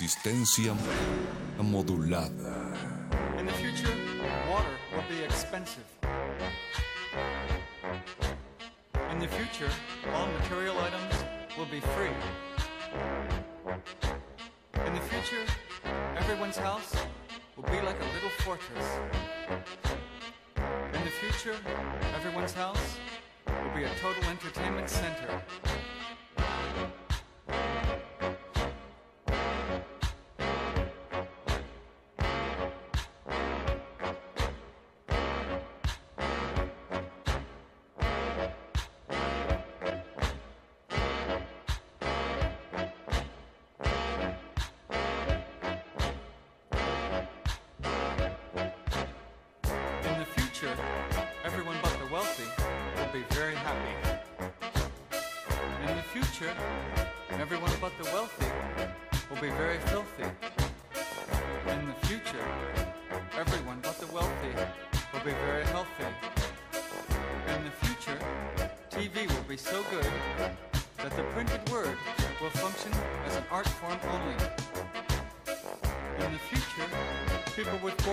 Resistencia modulada. In the future, water will be expensive. In the future, all material items will be free. In the future, everyone's house will be like a little fortress. In the future, everyone's house will be a total entertainment center.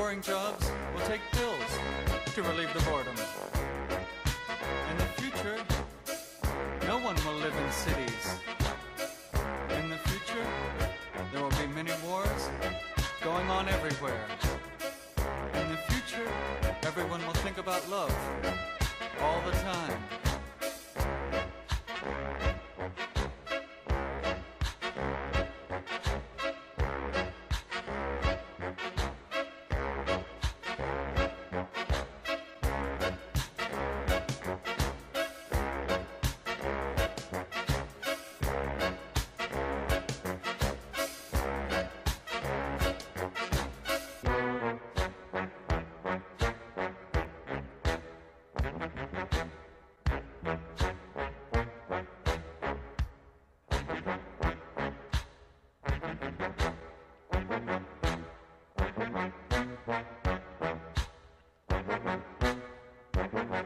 Boring jobs will take pills to relieve the Thank you.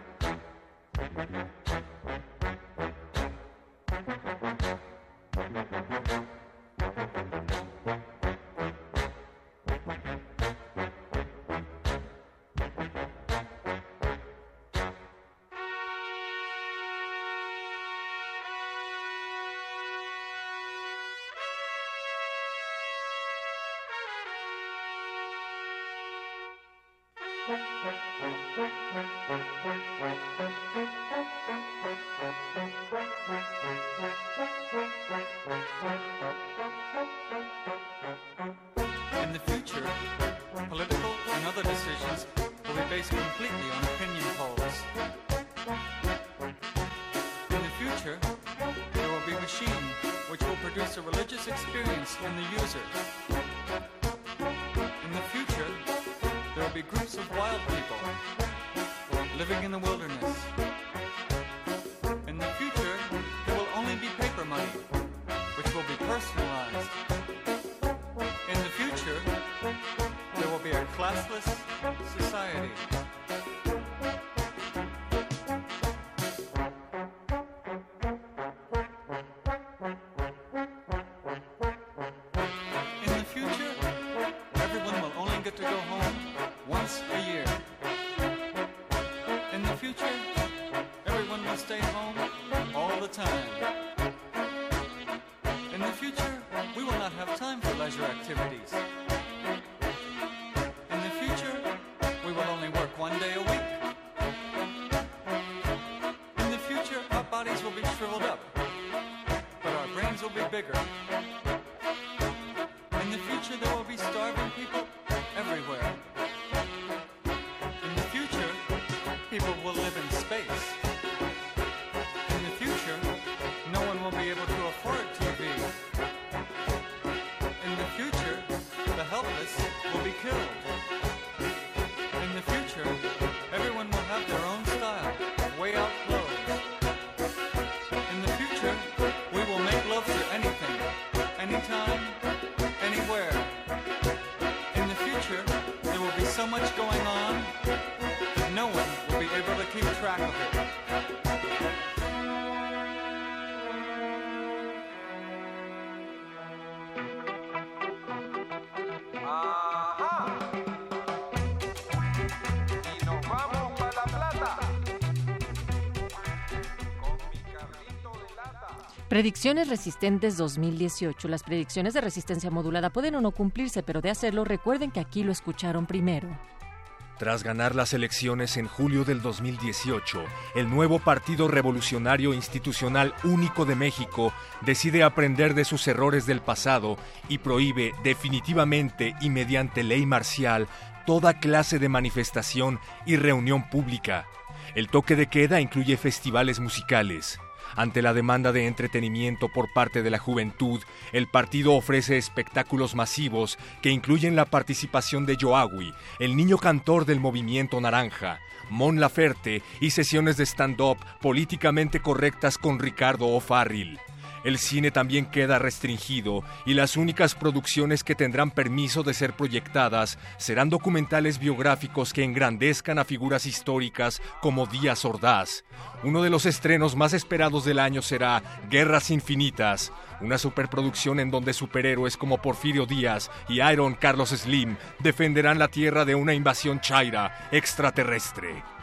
In the future, political and other decisions will be based completely on opinion polls. In the future, there will be a machine which will produce a religious experience in the user. In the future, there will be groups of wild people living in the wilderness. In the future, there will only be paper money, which will be personalized. In the future, there will be a classless society. Bigger. Predicciones resistentes 2018. Las predicciones de resistencia modulada pueden o no cumplirse, pero de hacerlo recuerden que aquí lo escucharon primero. Tras ganar las elecciones en julio del 2018, el nuevo Partido Revolucionario Institucional Único de México decide aprender de sus errores del pasado y prohíbe definitivamente y mediante ley marcial toda clase de manifestación y reunión pública. El toque de queda incluye festivales musicales. Ante la demanda de entretenimiento por parte de la juventud, el partido ofrece espectáculos masivos que incluyen la participación de Joawi, el niño cantor del movimiento naranja, Mon Laferte y sesiones de stand-up políticamente correctas con Ricardo O'Farrill. El cine también queda restringido y las únicas producciones que tendrán permiso de ser proyectadas serán documentales biográficos que engrandezcan a figuras históricas como Díaz Ordaz. Uno de los estrenos más esperados del año será Guerras Infinitas, una superproducción en donde superhéroes como Porfirio Díaz y Iron Carlos Slim defenderán la Tierra de una invasión chaira extraterrestre.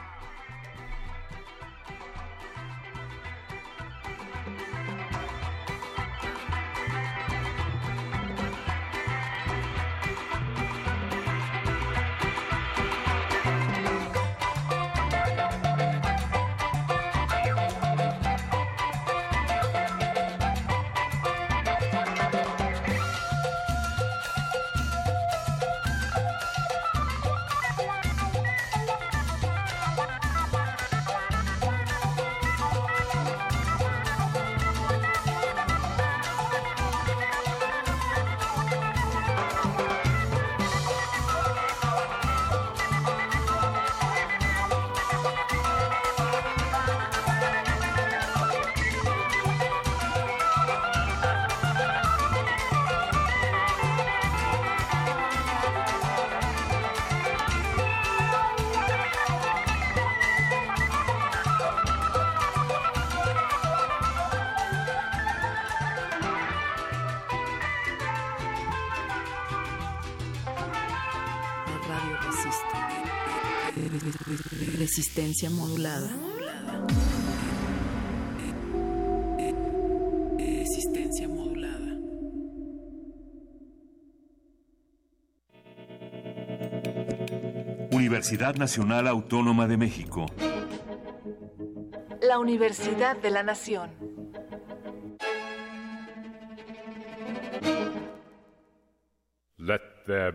Resistencia modulada. Resistencia modulada. Universidad Nacional Autónoma de México. La Universidad de la Nación.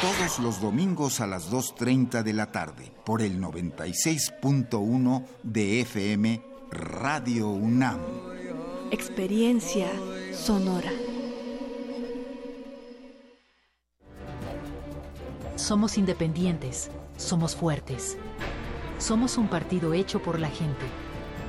Todos los domingos a las 2.30 de la tarde por el 96.1 de FM Radio UNAM. Experiencia sonora. Somos independientes, somos fuertes. Somos un partido hecho por la gente.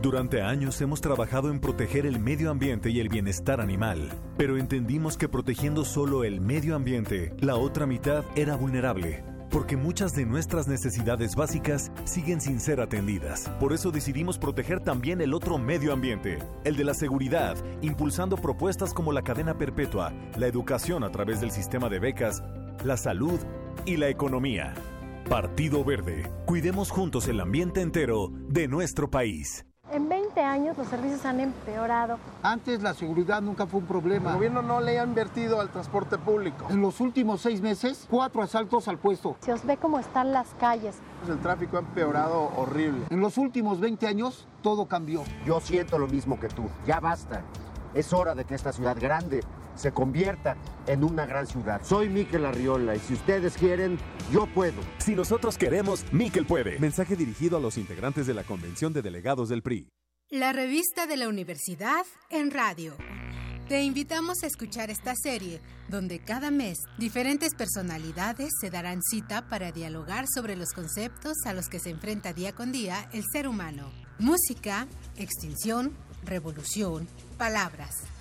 Durante años hemos trabajado en proteger el medio ambiente y el bienestar animal, pero entendimos que protegiendo solo el medio ambiente, la otra mitad era vulnerable, porque muchas de nuestras necesidades básicas siguen sin ser atendidas. Por eso decidimos proteger también el otro medio ambiente, el de la seguridad, impulsando propuestas como la cadena perpetua, la educación a través del sistema de becas, la salud y la economía. Partido Verde, cuidemos juntos el ambiente entero de nuestro país. En 20 años los servicios han empeorado. Antes la seguridad nunca fue un problema. El gobierno no le ha invertido al transporte público. En los últimos seis meses, cuatro asaltos al puesto. Se os ve cómo están las calles. El tráfico ha empeorado horrible. En los últimos 20 años, todo cambió. Yo siento lo mismo que tú. Ya basta. Es hora de que esta ciudad grande se convierta en una gran ciudad. Soy Miquel Arriola y si ustedes quieren, yo puedo. Si nosotros queremos, Miquel puede. Mensaje dirigido a los integrantes de la Convención de Delegados del PRI. La revista de la universidad en radio. Te invitamos a escuchar esta serie, donde cada mes diferentes personalidades se darán cita para dialogar sobre los conceptos a los que se enfrenta día con día el ser humano. Música, extinción, revolución, palabras.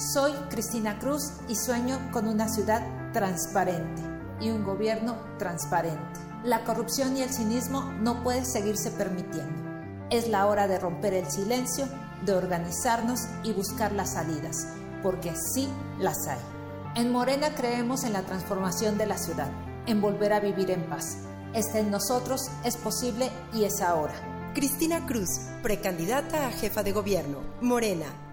Soy Cristina Cruz y sueño con una ciudad transparente y un gobierno transparente. La corrupción y el cinismo no pueden seguirse permitiendo. Es la hora de romper el silencio, de organizarnos y buscar las salidas, porque sí las hay. En Morena creemos en la transformación de la ciudad, en volver a vivir en paz. Este en nosotros es posible y es ahora. Cristina Cruz, precandidata a jefa de gobierno. Morena,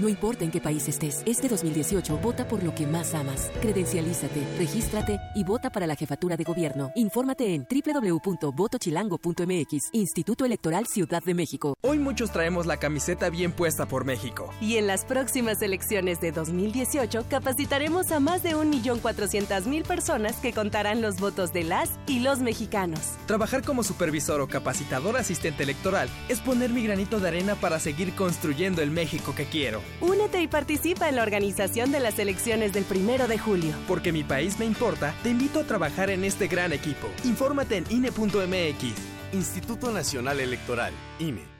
No importa en qué país estés, este 2018 vota por lo que más amas. Credencialízate, regístrate y vota para la jefatura de gobierno. Infórmate en www.votochilango.mx, Instituto Electoral Ciudad de México. Hoy muchos traemos la camiseta bien puesta por México. Y en las próximas elecciones de 2018 capacitaremos a más de 1.400.000 personas que contarán los votos de las y los mexicanos. Trabajar como supervisor o capacitador asistente electoral es poner mi granito de arena para seguir construyendo el México que quiero. Únete y participa en la organización de las elecciones del primero de julio. Porque mi país me importa, te invito a trabajar en este gran equipo. Infórmate en INE.mx. Instituto Nacional Electoral, INE.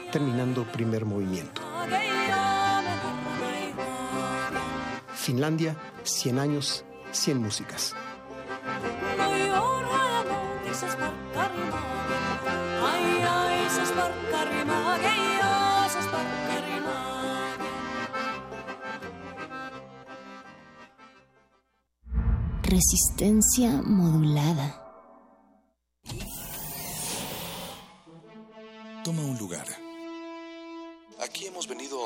terminando primer movimiento. Finlandia, 100 años, 100 músicas. Resistencia modulada.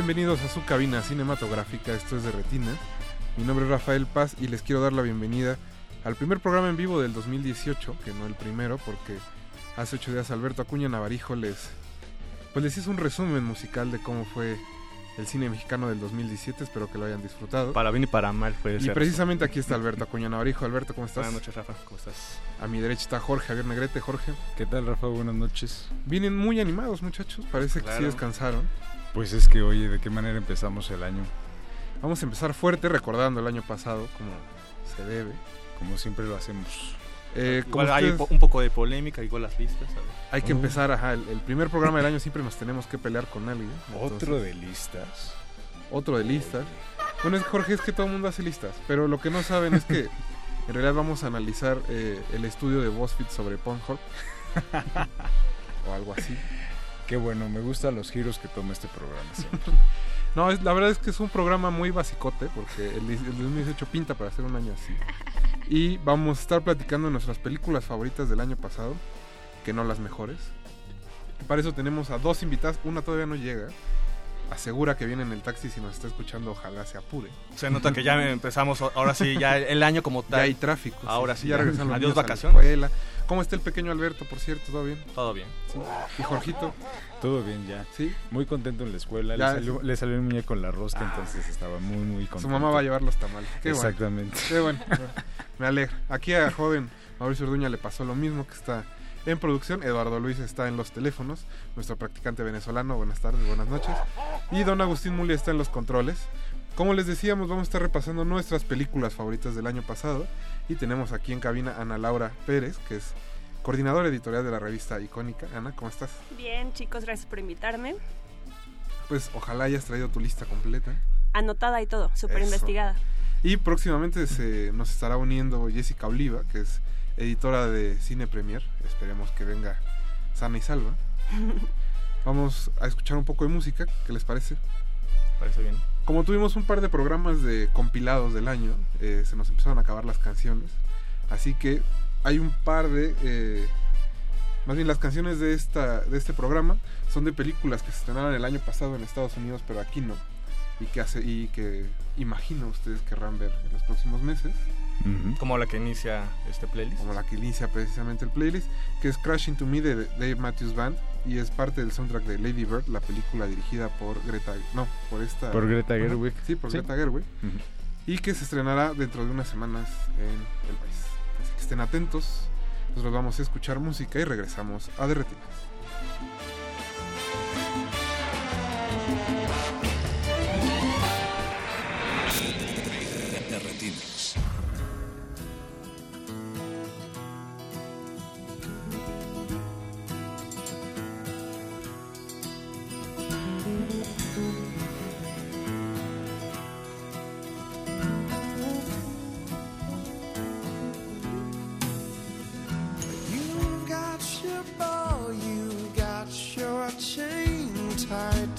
Bienvenidos a su cabina cinematográfica, esto es de Retina. Mi nombre es Rafael Paz y les quiero dar la bienvenida al primer programa en vivo del 2018, que no el primero, porque hace ocho días Alberto Acuña Navarijo les, pues les hizo un resumen musical de cómo fue el cine mexicano del 2017, espero que lo hayan disfrutado. Para bien y para mal fue Y precisamente aquí está Alberto Acuña Navarijo. Alberto, ¿cómo estás? Buenas noches, Rafa, ¿cómo estás? A mi derecha está Jorge Javier Negrete. Jorge. ¿Qué tal, Rafa? Buenas noches. Vienen muy animados, muchachos. Parece que sí descansaron. Pues es que, oye, ¿de qué manera empezamos el año? Vamos a empezar fuerte recordando el año pasado, como se debe. Como siempre lo hacemos. Eh, como hay ustedes- un poco de polémica, igual las listas. a ver. Hay que Uh, empezar, ajá, el, el primer programa del año siempre nos tenemos que pelear con alguien. Otro de listas. Otro de listas. Bueno, es Jorge, es que todo el mundo hace listas, pero lo que no saben es que (laughs) En realidad vamos a analizar eh, el estudio de BuzzFeed sobre Pornhub. (laughs) o algo así. Qué bueno, me gustan los giros que toma este programa siempre. (laughs) No, es, la verdad es que es un programa muy basicote porque el, el 2018 pinta para hacer un año así. (laughs) Y vamos a estar platicando de nuestras películas favoritas del año pasado, que no las mejores. Para eso tenemos a dos invitadas, una todavía no llega. Asegura que viene en el taxi si nos está escuchando, ojalá se apure. Se nota que ya empezamos, ahora sí, ya el año como tal. Ya hay tráfico. Ahora sí, ya regresan los Adiós niños a la vacaciones. escuela. ¿Cómo está el pequeño Alberto, por cierto? ¿Todo bien? Todo bien. Sí. ¿Y Jorgito? Todo bien ya. Sí. Muy contento en la escuela. Ya, le, salió, sí. le salió el muñeco con la rosca, entonces estaba muy, muy contento. Su mamá va a llevar los tamales. Qué bueno. Exactamente. Qué bueno. Me alegra. Aquí a joven Mauricio Orduña le pasó lo mismo que está en producción. Eduardo Luis está en los teléfonos. Nuestro practicante venezolano. Buenas tardes, buenas noches. Y don Agustín Muli está en los controles. Como les decíamos, vamos a estar repasando nuestras películas favoritas del año pasado. Y tenemos aquí en cabina a Ana Laura Pérez, que es coordinadora editorial de la revista Icónica. Ana, ¿cómo estás? Bien, chicos, gracias por invitarme. Pues ojalá hayas traído tu lista completa. Anotada y todo, súper investigada. Y próximamente se nos estará uniendo Jessica Oliva, que es editora de Cine Premier. Esperemos que venga sana y salva. (laughs) Vamos a escuchar un poco de música, ¿qué les parece? Parece bien. Como tuvimos un par de programas de compilados del año, eh, se nos empezaron a acabar las canciones. Así que hay un par de... eh, más bien las canciones de, esta, de este programa son de películas que se estrenaron el año pasado en Estados Unidos, pero aquí no. Y que, hace, y que imagino ustedes querrán ver en los próximos meses. Como la que inicia este playlist. Como la que inicia precisamente el playlist, que es Crash Into Me de Dave Matthews Band y es parte del soundtrack de Lady Bird, la película dirigida por Greta, no, por esta Por Greta Gerwig. Sí, por Sí. Greta Gerwig. Y que se estrenará dentro de unas semanas en el país. Así que estén atentos. Nosotros vamos a escuchar música y regresamos a. Derretinas.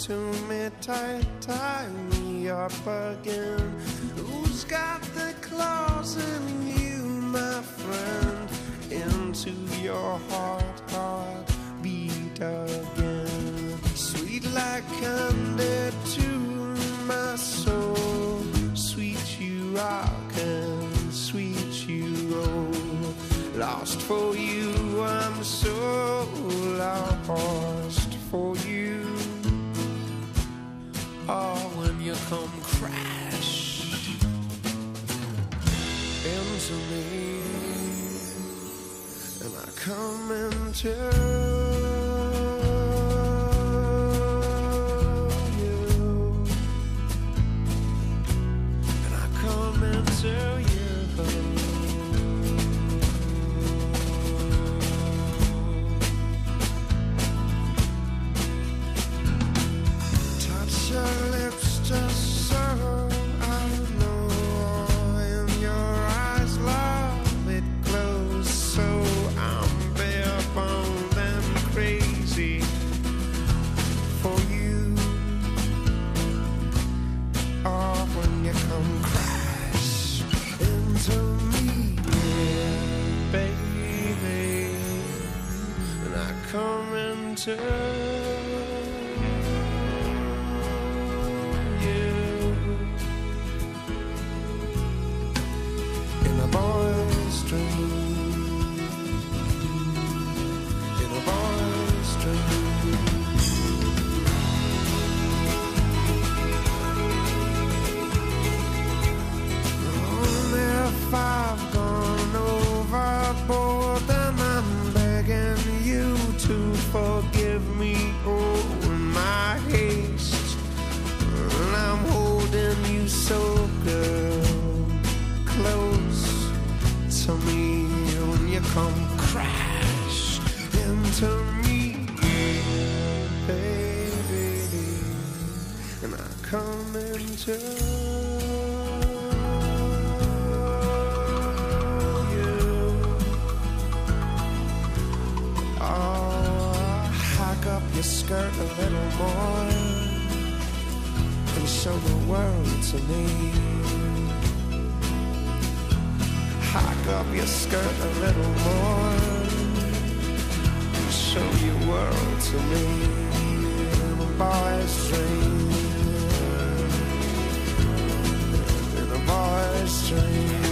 To me, tight, tie me up again. Who's got the claws in you, my friend? Into your heart, heart beat again. Sweet like candy to my soul. Sweet you rock and sweet you roll. Lost for you, I'm so lost come crash into me, and I come into come world to me. Hike up your skirt a little more and show your world to me. In a boy's dream. In a boy's dream.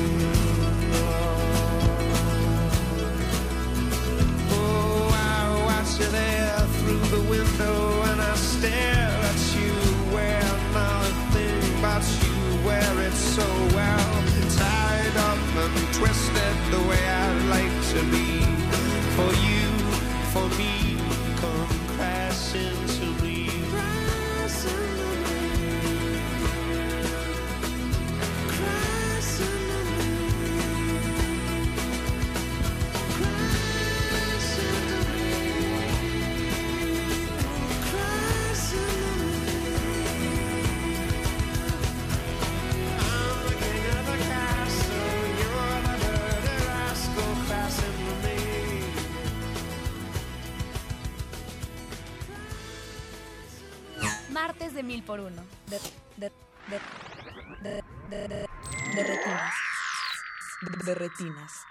Mil por uno. De, retinas. De, retinas.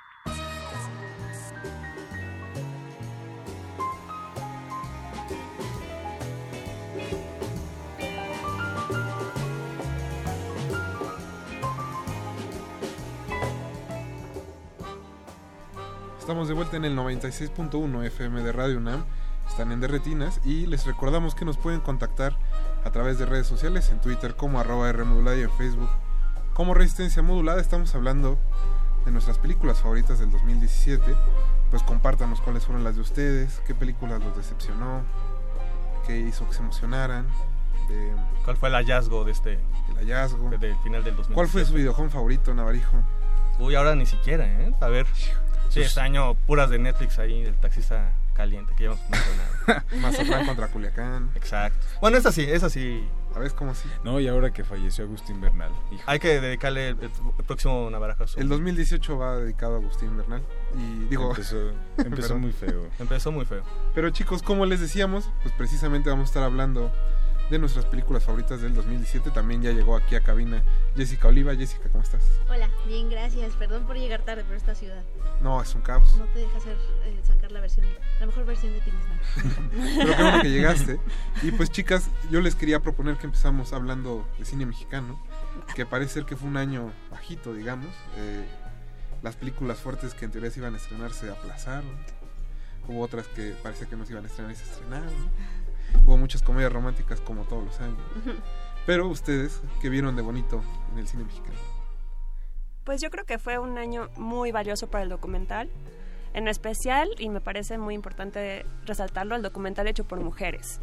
Estamos de vuelta en el 96.1 FM de Radio UNAM. Están en Derretinas y les recordamos que nos pueden contactar través de redes sociales, en Twitter como arroba Rmodulada y en Facebook como Resistencia Modulada. Estamos hablando de nuestras películas favoritas del 2017. Pues compártanos cuáles fueron las de ustedes, qué películas los decepcionó, qué hizo que se emocionaran. de- ¿Cuál fue el hallazgo de este? El hallazgo. Del final del 2017. ¿Cuál fue su videojuego favorito, Navarijo? Uy, ahora ni siquiera, ¿eh? A ver. Sí, este año puras de Netflix ahí, el taxista caliente que ya hemos mencionado. Mazatlán contra Culiacán. Exacto. Bueno, esa sí, esa sí. A ver cómo sí. No, y ahora que falleció Agustín Bernal. hijo. Hay que dedicarle el, el próximo Navarajazo. El 2018 va dedicado a Agustín Bernal. Y digo. Empezó, (laughs) empezó muy feo. Empezó muy feo. Pero chicos, como les decíamos, pues precisamente vamos a estar hablando de nuestras películas favoritas del 2017. También ya llegó aquí a cabina Jessica Oliva. Jessica, ¿cómo estás? Hola, bien, gracias. Perdón por llegar tarde, pero esta ciudad No, es un caos. no te deja hacer, eh, sacar la versión, la mejor versión de ti misma. (laughs) Pero qué bueno que llegaste. Y pues chicas, yo les quería proponer que empezamos hablando de cine mexicano, que parece ser que fue un año bajito, digamos. Eh, las películas fuertes que en teoría se iban a estrenar se aplazaron. Hubo otras que parece que no se iban a estrenar y se estrenaron. Hubo muchas comedias románticas como todos los años. Pero ustedes, ¿qué vieron de bonito en el cine mexicano? Pues yo creo que fue un año muy valioso para el documental. En especial, y me parece muy importante resaltarlo, el documental hecho por mujeres.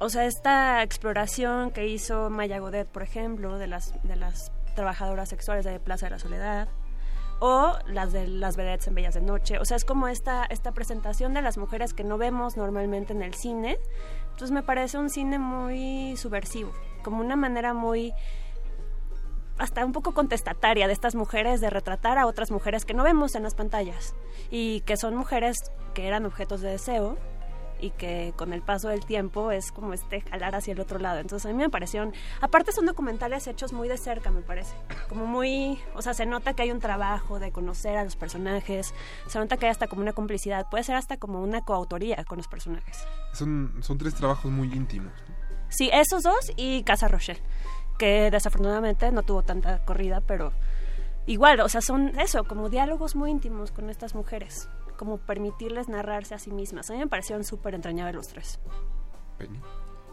O sea, esta exploración que hizo Maya Godet, por ejemplo, de las, de las trabajadoras sexuales de Plaza de la Soledad, o las de las vedettes en Bellas de Noche. O sea, es como esta, esta presentación de las mujeres que no vemos normalmente en el cine. Entonces me parece un cine muy subversivo, como una manera muy hasta un poco contestataria de estas mujeres de retratar a otras mujeres que no vemos en las pantallas y que son mujeres que eran objetos de deseo y que con el paso del tiempo es como este jalar hacia el otro lado. Entonces a mí me parecieron, aparte son documentales hechos muy de cerca, me parece, como muy, o sea, se nota que hay un trabajo de conocer a los personajes, se nota que hay hasta como una complicidad, puede ser hasta como una coautoría con los personajes. Son, son tres trabajos muy íntimos. Sí, esos dos y Casa Rochelle, que desafortunadamente no tuvo tanta corrida, pero igual, o sea, son eso, como diálogos muy íntimos con estas mujeres, como permitirles narrarse a sí mismas. A mí me parecieron súper entrañables los tres. Penny.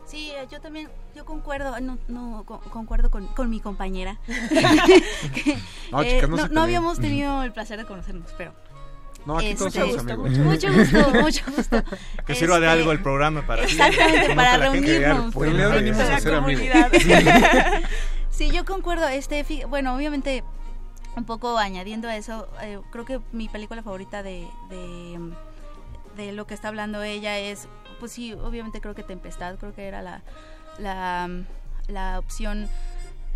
Sí, eh, yo también, yo concuerdo, no, no con- concuerdo con, con mi compañera. (laughs) (laughs) No, Eh, no no, habíamos tenido el placer de conocernos, pero... No, aquí todos este, somos amigos. Mucho gusto, (laughs) mucho gusto. Que sirva de Este, algo el programa para ti. Exactamente, Conoce para a la gente de reunirnos. pues, venimos a La ser amigos. comunidad. Sí, yo concuerdo. Este, bueno, obviamente, un poco añadiendo a eso, eh, creo que mi película favorita de, de, de lo que está hablando ella es, pues sí, obviamente creo que Tempestad, creo que era la, la, la opción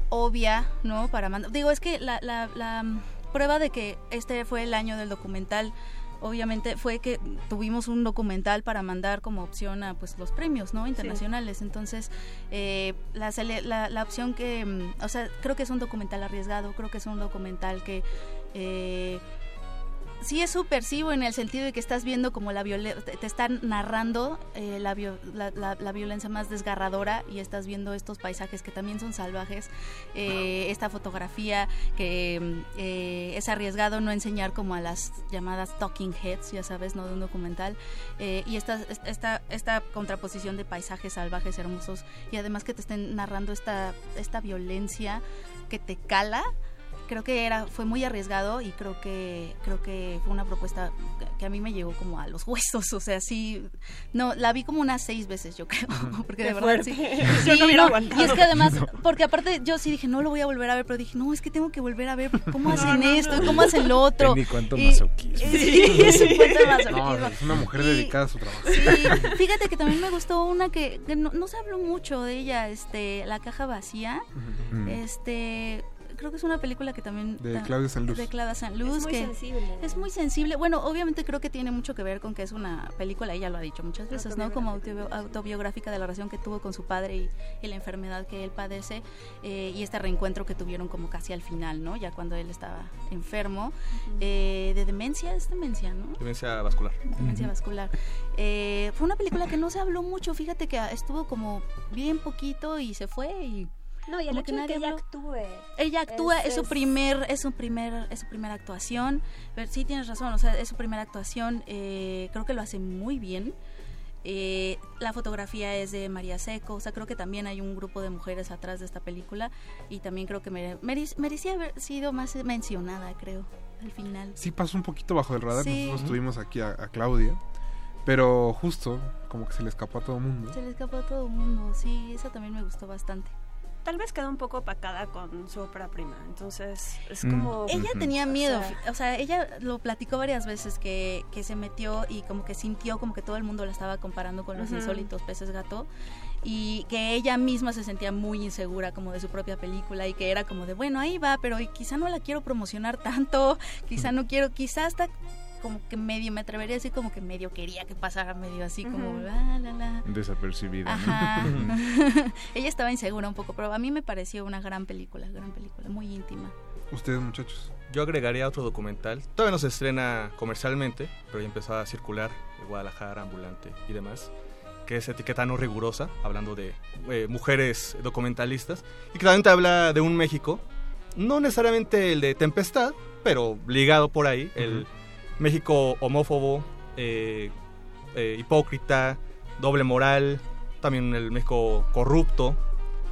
obvia, ¿no? Para mandar. Digo, es que la, la, la prueba de que este fue el año del documental obviamente fue que tuvimos un documental para mandar como opción a pues los premios no internacionales. Entonces eh, la, la, la opción que mm, o sea creo que es un documental arriesgado creo que es un documental que eh, sí es subversivo en el sentido de que estás viendo como la violencia, te están narrando eh, la, la, la- la violencia más desgarradora y estás viendo estos paisajes que también son salvajes, eh, esta fotografía que eh, es arriesgado no enseñar como a las llamadas talking heads, ya sabes, no de un documental, eh, y esta, esta, esta contraposición de paisajes salvajes hermosos y además que te estén narrando esta, esta violencia que te cala creo que era fue muy arriesgado y creo que creo que fue una propuesta que- a mí me llegó como a los huesos o sea sí no la vi como unas seis veces yo creo (laughs) porque Qué de verdad fuerte. sí, (laughs) Yo Sí, no hubiera no, aguantado. y es que además (laughs) porque aparte yo sí dije no lo voy a volver a ver pero dije no es que tengo que volver a ver cómo hacen esto y cómo hacen lo otro Y- masoquismo. sí es un cuento de masoquismo No, es una mujer Y- dedicada a su trabajo. Sí, fíjate que también me gustó una que, que no, no se habló mucho de ella, este, La caja vacía. Este, creo que es una película que también De Claudia Sanluz. De Claudia Sanluz Es muy que sensible. es muy sensible. Bueno, obviamente creo que tiene mucho que ver con que es una película, ella lo ha dicho muchas veces, ¿no? Como autobi- autobiográfica de la relación que tuvo con su padre y, y la enfermedad que él padece eh, y este reencuentro que tuvieron como casi al final, ¿no? Ya cuando él estaba enfermo eh, de demencia, es demencia, ¿no? Demencia vascular. demencia vascular. Eh, fue una película que no se habló mucho, fíjate que estuvo como bien poquito y se fue y No, y el hecho de que nadie ella actúe. ella actúa, es, Es- su primer, es su primer, es su primera actuación. Pero sí tienes razón, o sea, es su primera actuación. eh, creo que lo hace muy bien. Eh, la fotografía es de María Seco, o sea, creo que también hay un grupo de mujeres atrás de esta película y también creo que mere- merec- merecía haber sido más mencionada, creo, al final. Sí pasó un poquito bajo el radar, Sí. nosotros tuvimos aquí a, a Claudia, pero justo como que se le escapó a todo el mundo. Se le escapó a todo el mundo, sí, esa también me gustó bastante. Tal vez quedó un poco opacada con su ópera prima. Entonces, es Mm. como. Ella tenía O miedo, sea- o sea, ella lo platicó varias veces que, que se metió y como que sintió como que todo el mundo la estaba comparando con los insólitos peces gato y que ella misma se sentía muy insegura como de su propia película y que era como de, bueno, ahí va, pero quizá no la quiero promocionar tanto, quizá no quiero, quizá hasta como que medio, me atrevería a decir como que medio quería que pasara medio así como, Ujú. la, la, la. Desapercibida. (laughs) ella estaba insegura un poco, pero a mí me pareció una gran película, gran película, muy íntima. Ustedes muchachos. Yo agregaría otro documental. Todavía no se estrena comercialmente, pero ya empezó a circular en Guadalajara, ambulante y demás. Que es etiqueta no rigurosa, hablando de eh, mujeres documentalistas. Y que también te habla de un México, no necesariamente el de Tempestad, pero ligado por ahí. El México homófobo, eh, eh, hipócrita, doble moral, también el México corrupto.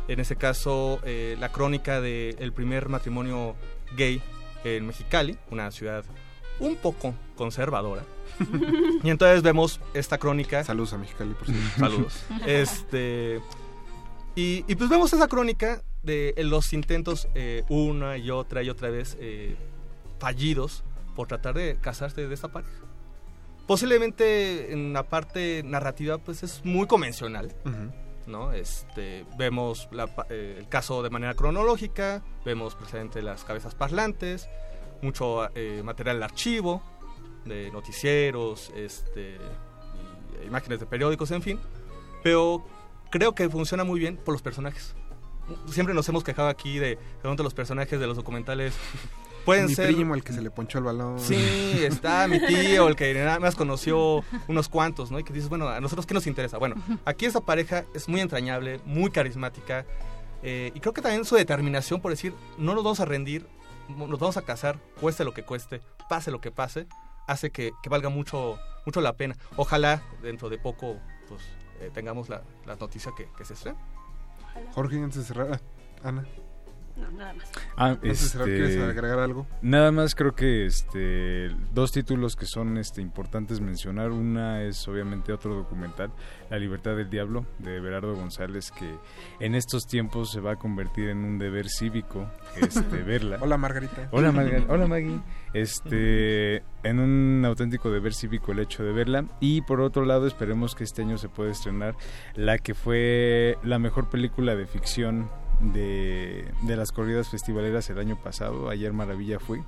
En ese caso, eh, la crónica del primer matrimonio gay en Mexicali, una ciudad un poco conservadora. (laughs) y entonces vemos esta crónica. Saludos a Mexicali, por (laughs) cierto. Saludos. este. Y, y pues vemos esa crónica de los intentos eh, una y otra y otra vez eh, fallidos por tratar de casarse de esta pareja. Posiblemente en la parte narrativa pues es muy convencional. ¿no? Este, vemos la eh, el caso de manera cronológica, vemos precisamente las cabezas parlantes, mucho eh, material de archivo, de noticieros, este, imágenes de periódicos, en fin. Pero creo que funciona muy bien por los personajes. Siempre nos hemos quejado aquí de, de los personajes de los documentales pueden Mi ser... primo, el que se le ponchó el balón. Sí, está mi tío, el que nada más conoció unos cuantos, ¿no? Y que dices, bueno, a nosotros qué nos interesa. Bueno, aquí esta pareja es muy entrañable, muy carismática, eh, y creo que también su determinación por decir, no nos vamos a rendir, nos vamos a casar, cueste lo que cueste, pase lo que pase, hace que, que valga mucho, mucho la pena. Ojalá dentro de poco, pues, eh, tengamos la, la noticia que, que se estrena. Jorge, antes de cerrar. ah, Ana. No, nada más. Ah, este, ¿quieres agregar algo? Nada más creo que este dos títulos que son este importantes mencionar. Una es obviamente otro documental, La libertad del diablo de Berardo González que en estos tiempos se va a convertir en un deber cívico este (laughs) verla. Hola, Margarita. Hola, Marga- (laughs) Hola Maggie. Este, en un auténtico deber cívico el hecho de verla. Y por otro lado, esperemos que este año se pueda estrenar la que fue la mejor película de ficción de, de las corridas festivaleras el año pasado, ayer Maravilla fue,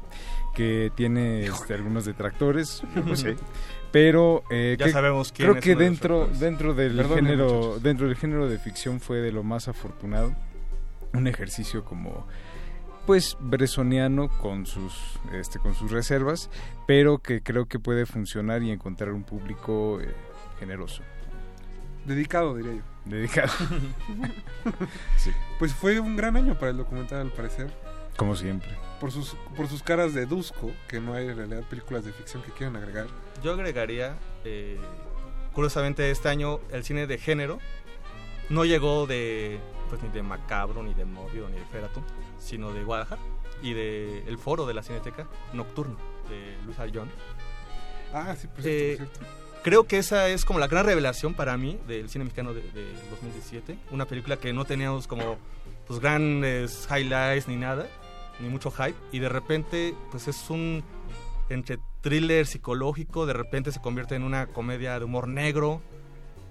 que tiene este, algunos detractores, lo sé, pero eh, Ya que- sabemos quién creo es que de dentro dentro del género muchachos. dentro del género de ficción fue de lo más afortunado, un ejercicio como pues bresoniano con sus este con sus reservas, pero que creo que puede funcionar y encontrar un público eh, generoso. Dedicado, diría yo. Dedicado. (laughs) sí. Pues fue un gran año para el documental, al parecer. Como siempre. Por sus, por sus caras de Dusco, que no hay en realidad películas de ficción que quieran agregar. Yo agregaría, eh, curiosamente este año el cine de género no llegó de pues ni de Macabro, ni de Mórbido, ni de Feratum, sino de Guadalajara y de el foro de la Cineteca Nocturno de Luis Ayllón. Ah, sí, por Eh, cierto, por cierto. Creo que esa es como la gran revelación para mí del cine mexicano de, de 2017. Una película que no teníamos como pues grandes highlights ni nada, ni mucho hype. Y de repente pues es un entre thriller psicológico, de repente se convierte en una comedia de humor negro.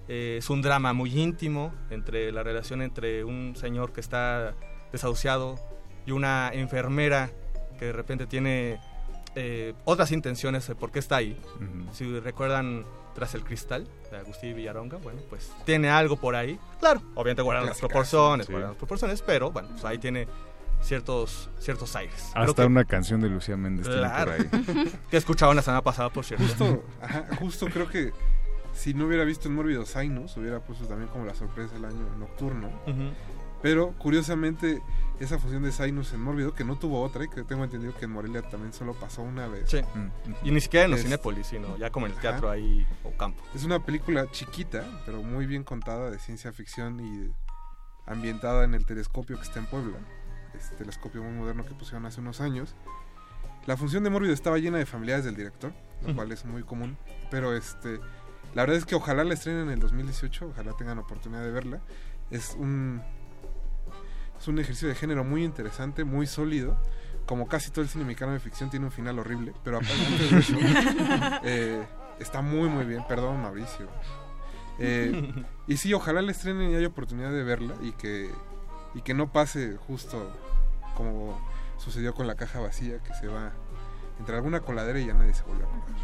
Eh, es un drama muy íntimo entre la relación entre un señor que está desahuciado y una enfermera que de repente tiene eh, otras intenciones de por qué está ahí. Si recuerdan Tras el Cristal de Agustín Villaronga, bueno, pues tiene algo por ahí. Claro, obviamente guardando las proporciones, sí. guardando las proporciones, pero bueno, pues ahí tiene ciertos, ciertos aires. Hasta que- una canción de Lucía Méndez tiene Claro. por ahí. (laughs) que escuchaban la semana pasada, por cierto. Justo, ajá, justo creo que si no hubiera visto en Mórbido Sinus, hubiera puesto también como la sorpresa del año nocturno. Pero curiosamente, esa función de Sinus en Mórbido, que no tuvo otra, y que tengo entendido que en Morelia también solo pasó una vez. Sí. Y ni siquiera en los Es- Cinépolis, sino ya como en el Ajá. teatro ahí o campo. Es una película chiquita, pero muy bien contada de ciencia ficción y ambientada en el telescopio que está en Puebla. Este telescopio muy moderno que pusieron hace unos años. La función de Mórbido estaba llena de familiares del director, lo cual es muy común. Pero este, la verdad es que ojalá la estrenen en el 2018, ojalá tengan oportunidad de verla. Es un, es un ejercicio de género muy interesante, muy sólido. Como casi todo el cine mexicano de ficción tiene un final horrible, pero aparte de eso, (laughs) eh, está muy muy bien. Perdón, Mauricio. Eh, y sí, ojalá la estrenen y haya oportunidad de verla y que, y que no pase justo como sucedió con la caja vacía, que se va entre alguna coladera y ya nadie se vuelve a acordar.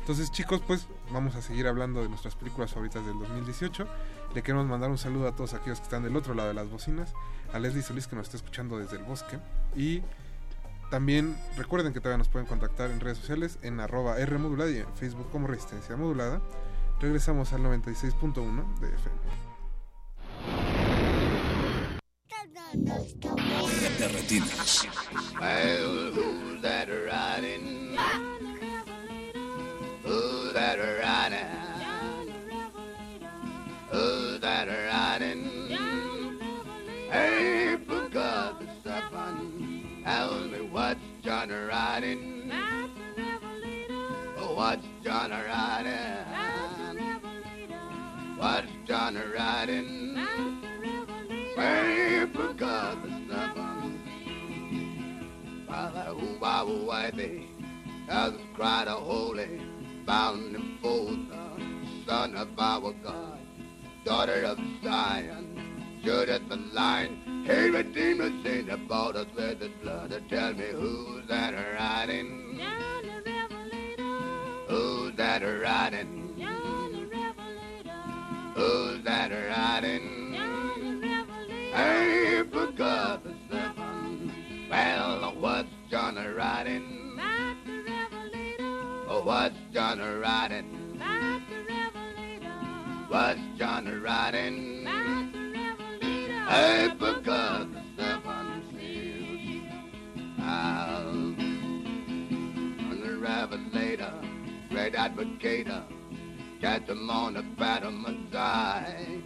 Entonces, chicos, pues vamos a seguir hablando de nuestras películas favoritas del 2018. Le queremos mandar un saludo a todos aquellos que están del otro lado de las bocinas, a Leslie Solís que nos está escuchando desde el bosque y también recuerden que todavía nos pueden contactar en redes sociales en arroba R modulada y en Facebook como Resistencia Modulada. Regresamos al 96.1 de FM. De retinas. That that riding? That riding? Hey, because the seven, tell me what's John riding? Oh, what's John riding? What's John riding? Hey, because the seven, Father, who I will it, has cried a holy, bound and fold, son of our God, daughter of Zion, Judith the lion, hey, Redeemer, sin about us with the blood, tell me who's that riding? Who's that riding? Who's that riding? Hey, for God's seven. Well, what's John riding? Oh, what's John riding? What's John riding? Hey, for God's seven seals. I'll on the revelator, great advocator, catch them on the bottom side.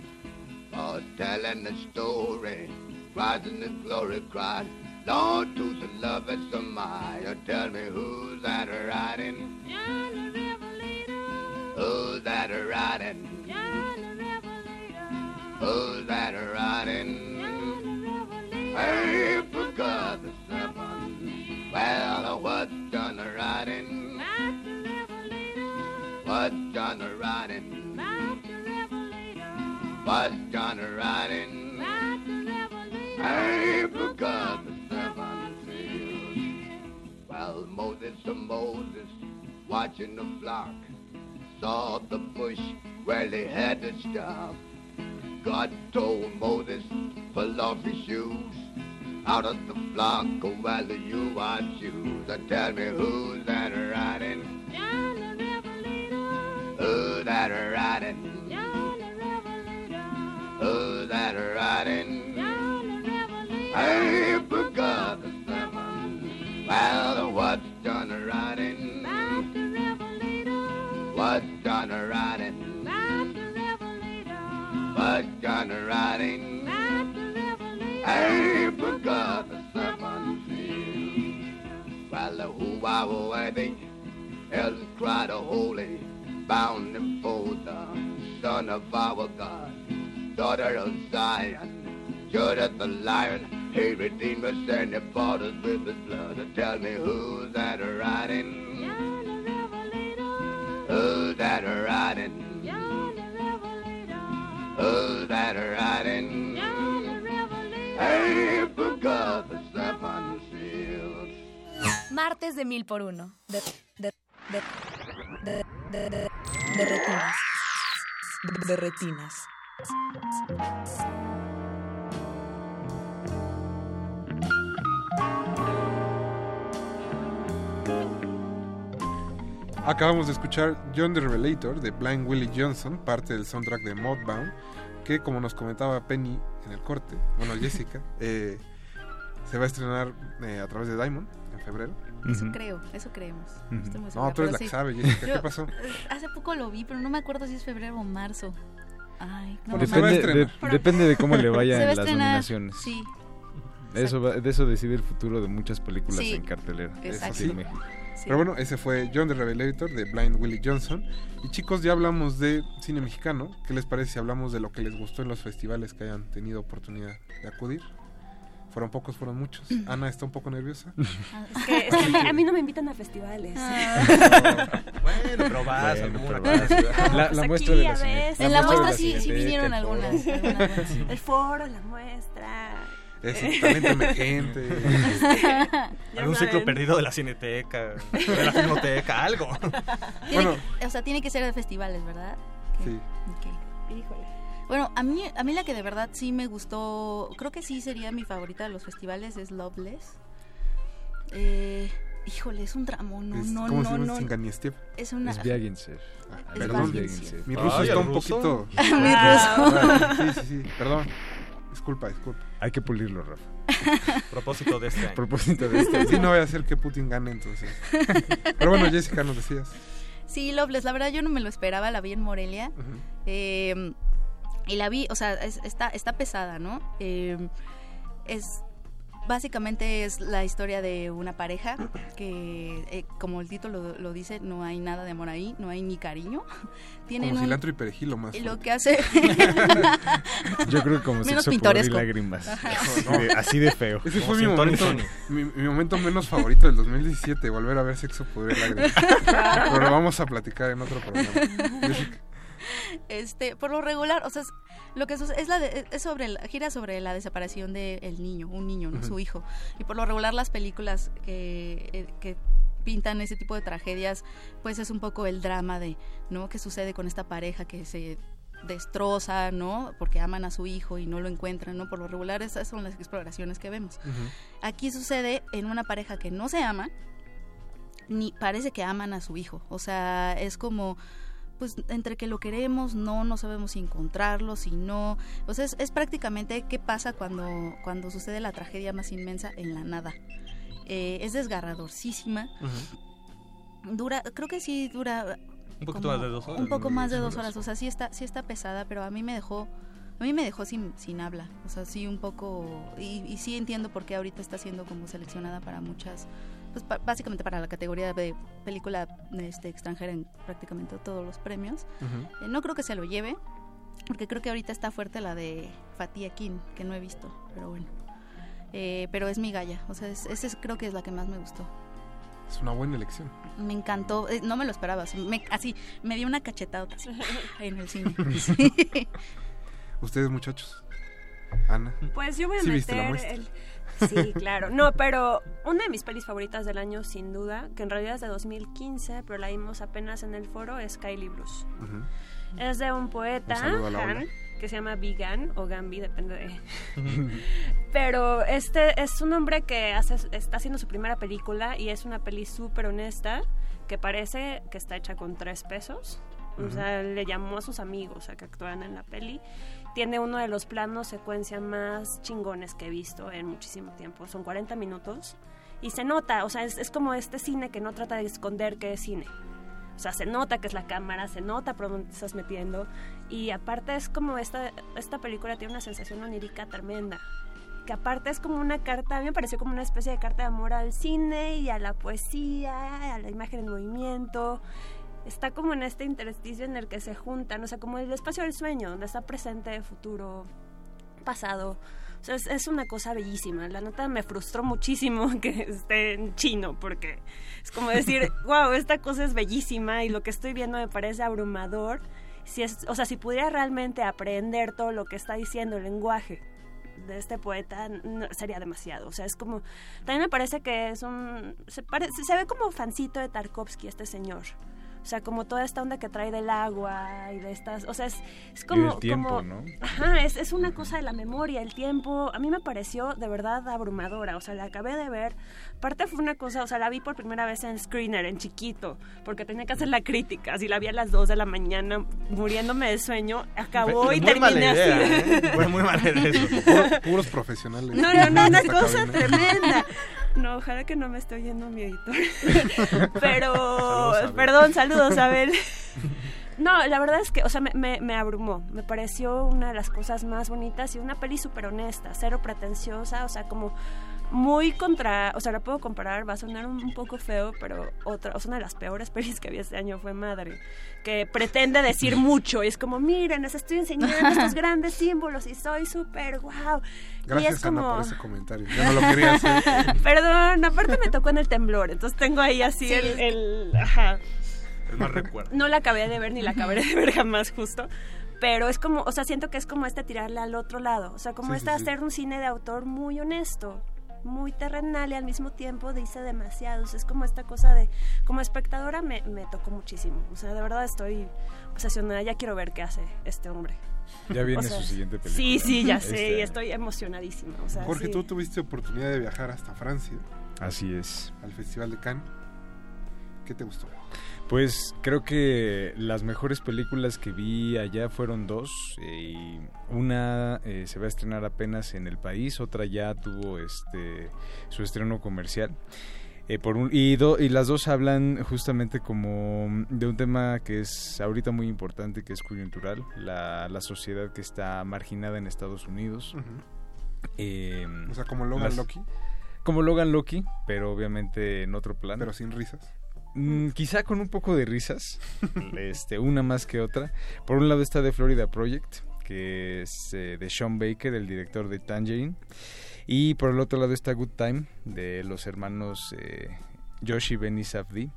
Oh, telling the story, rising the glory cried. Lord, to the love a Maya. Tell me who's that riding? Who's that riding? Who's that riding? Hey, for God's seven. Well, what's done riding? What's done riding? What's done riding? I forgot the seven seals. Well, Moses to Moses, watching the flock, saw the bush where they had to stop. God told Moses, pull off your shoes. Out of the flock, go while you are shoes. Tell me who's that riding? John the Revelator. Who's that riding? John the Revelator. Who's that riding? John the Revelator. I forgot What's John riding? Master Revelator. I forgot the seven seals. Well, who are worthy? Elders cried a holy, bound and for the son of our God, daughter of Zion, Judah the lion, he redeemed us and he bought us with his blood. Tell me who's that riding? John the Revelator. Who's that riding? That riding? The the. Martes de mil por uno. De, de, de, de, de, de, de retinas. De, de retinas. Acabamos de escuchar John the Revelator de Blind Willie Johnson, parte del soundtrack de Modbound, que como nos comentaba Penny en el corte, bueno (laughs) Jessica, eh, se va a estrenar eh, a través de Diamond en febrero. Eso creo, eso creemos. Ujú. Estoy muy No, tú eres la que sí. sabe, Jessica, ¿qué Yo, pasó? eh, Hace poco lo vi, pero no me acuerdo si es febrero o marzo. Ay, no, Porque se va a marzo. estrenar. De- Pero- depende de cómo le vayan (laughs) va las nominaciones. Sí, Eso va- de eso decide el futuro de muchas películas Sí, en cartelera. exacto. Aquí en México. Pero bueno, ese fue John the Revelator de Blind Willie Johnson. Y chicos, ya hablamos de cine mexicano. ¿Qué les parece si hablamos de lo que les gustó en los festivales que hayan tenido oportunidad de acudir? Fueron pocos, fueron muchos. (clears throat) Ana está un poco nerviosa. Es que, es que a, mí, a mí no me invitan a festivales. (laughs) Bueno, pero vas, Bueno, alguna pero vas. cosa. La- la Pues muestra de la En la muestra sí, sí vinieron algunas. El foro, la muestra. Es talento emergente. (laughs) Ya Algún ciclo perdido de la cineteca, de la filmoteca, algo. Tiene Bueno. que- o sea, tiene que ser de festivales, ¿verdad? Sí. Ok. Híjole. Bueno, a mí, a mí la que de verdad sí me gustó, creo que sí sería mi favorita de los festivales, es Loveless. Eh, híjole, es un tramo, no, Es- no, ¿Cómo no, se llama? no. Es una... Es Viagensev. Es Perdón, Viagensev. mi ruso Ay, está ¿el un ruso? poquito... (laughs) Mi Ah, ruso. sí, sí, sí, perdón. Disculpa, disculpa. Hay que pulirlo, Rafa. (laughs) Propósito de este año. propósito de esto. Sí, no voy a hacer que Putin gane entonces. Pero bueno, Jessica, nos decías. Sí, Loveless, la verdad yo no me lo esperaba, la vi en Morelia. Eh, y la vi, o sea, es- está, está pesada, ¿no? Eh, es básicamente es la historia de una pareja que, eh, como el título lo, lo dice, no hay nada de amor ahí, no hay ni cariño. (laughs) Tienen Como un- cilantro y perejil, lo más. y lo que hace (laughs) Yo creo que como Menos sexo, pudor y pintoresco. lágrimas. Ajá. Así de- Así de feo. Ese Como fue mi momento, mi, mi momento menos favorito del 2017, volver a ver Sexo, Poder y Lágrimas. (laughs) Pero lo vamos a platicar en otro programa. (laughs) este por lo regular o sea es, lo que sucede es la de- es sobre gira sobre la desaparición del niño un niño no su hijo. Y por lo regular las películas que, eh, que pintan ese tipo de tragedias pues es un poco el drama de no qué sucede con esta pareja que se destroza no porque aman a su hijo y no lo encuentran no por lo regular esas son las exploraciones que vemos. Aquí sucede en una pareja que no se ama ni parece que aman a su hijo. O sea es como pues entre que lo queremos, no, no sabemos si encontrarlo, si no. O sea, es, es prácticamente qué pasa cuando, cuando sucede la tragedia más inmensa en la nada. Eh, es desgarradorcísima. Dura, creo que sí dura. Un poquito más de dos horas. Un poco más de dos horas. O sea, sí está, sí está pesada, pero a mí me dejó. A mí me dejó sin, sin habla, o sea, sí un poco, y, y sí entiendo por qué ahorita está siendo como seleccionada para muchas, pues pa- básicamente para la categoría de película este, extranjera en prácticamente todos los premios. Eh, no creo que se lo lleve, porque creo que ahorita está fuerte la de Fatih Akin, que no he visto, pero bueno. Eh, pero es mi galla, o sea, es- esa es- creo que es la que más me gustó. Es una buena elección. Me encantó, eh, no me lo esperaba, así me, así, me dio una cachetada así, (laughs) en el cine. (laughs) Ustedes, muchachos. Ana. Pues yo voy a ¿Sí viste la meter el... Sí, claro. No, pero una de mis pelis favoritas del año, sin duda, que en realidad es de 2015, pero la vimos apenas en el foro, es Kylie Bruce. Ujú. Es de un poeta, Un Han, que se llama Vigan o Gambi, depende de... (laughs) Pero este es un hombre que hace, está haciendo su primera película y es una peli súper honesta que parece que está hecha con tres pesos. O sea, le llamó a sus amigos a que actuaran en la peli. Tiene uno de los planos secuencia más chingones que he visto en muchísimo tiempo. Son 40 minutos y se nota, o sea, es, es como este cine que no trata de esconder que es cine. O sea, se nota que es la cámara, se nota por dónde estás metiendo. Y aparte es como esta, esta película tiene una sensación onírica tremenda. Que aparte es como una carta, a mí me pareció como una especie de carta de amor al cine y a la poesía, a la imagen en movimiento. Está como en este intersticio en el que se juntan, o sea, como el espacio del sueño, donde está presente, futuro, pasado. O sea, es, es una cosa bellísima. La nota me frustró muchísimo (laughs) que esté en chino, porque es como decir, (laughs) wow, esta cosa es bellísima y lo que estoy viendo me parece abrumador. Si es, o sea, si pudiera realmente aprender todo lo que está diciendo el lenguaje de este poeta, no- sería demasiado. O sea, es como. También me parece que es un. Se, pare- se ve como fancito de Tarkovsky, este señor. O sea, como toda esta onda que trae del agua y de estas. O sea, es, es como. tiempo, como- ¿no? Ajá, es, es una cosa de la memoria, el tiempo. A mí me pareció de verdad abrumadora. O sea, la acabé de ver. Aparte fue una cosa, o sea, la vi por primera vez en Screener, en chiquito, porque tenía que hacer la crítica. Así la vi a las 2 de la mañana, muriéndome de sueño. Acabó y Muy mala terminé idea, así. ¿eh? Fue muy mala idea eso. (laughs) Puro- puros profesionales. No, no, no, una cosa cabina. tremenda. (laughs) No, ojalá que no me esté oyendo mi editor. (laughs) Pero, Saludos, perdón, saludos, Abel. No, la verdad es que, o sea, me, me, me abrumó. Me pareció una de las cosas más bonitas y una peli súper honesta, cero pretenciosa, o sea, como muy contra, o sea, la puedo comparar, va a sonar un, un poco feo, pero otra, o sea, una de las peores (laughs) pelis que vi este año fue Madre, que pretende decir mucho y es como, miren, les estoy enseñando (laughs) estos grandes símbolos y soy súper wow. y Gracias, es como... Ana, por ese comentario. Ya no lo quería hacer. (laughs) Perdón, aparte me tocó en el temblor, entonces tengo ahí así Sí. el, el- ajá. El más recuerdo. No la acabé de ver ni la acabaré de ver jamás justo. Pero es como, o sea, siento que es como este tirarle al otro lado. O sea, como Sí, este sí, sí. hacer un cine de autor muy honesto, muy terrenal y al mismo tiempo dice demasiado. O sea, es como esta cosa de, como espectadora me, me tocó muchísimo. O sea, de verdad estoy obsesionada. Ya quiero ver qué hace este hombre. Ya viene O sea, su siguiente película. Sí, sí, ya (laughs) Este sé. y estoy emocionadísima. O sea, Jorge, sí. tú tuviste oportunidad de viajar hasta Francia, Así es. al Festival de Cannes. ¿Qué te gustó? Pues creo que las mejores películas que vi allá fueron dos. eh, y una eh, se va a estrenar apenas en el país, otra ya tuvo este su estreno comercial. Eh, por un, y, do- y las dos hablan justamente como de un tema que es ahorita muy importante, que es coyuntural, la, la sociedad que está marginada en Estados Unidos. Eh, O sea, como Logan las- Loki, Como Logan Loki, pero obviamente en otro plano. pero sin risas. Mm, quizá con un poco de risas, (laughs) este, una más que otra. Por un lado está The Florida Project, que es eh, de Sean Baker, el director de Tangerine. Y por el otro lado está Good Time, de los hermanos eh, Josh y Benny Safdie,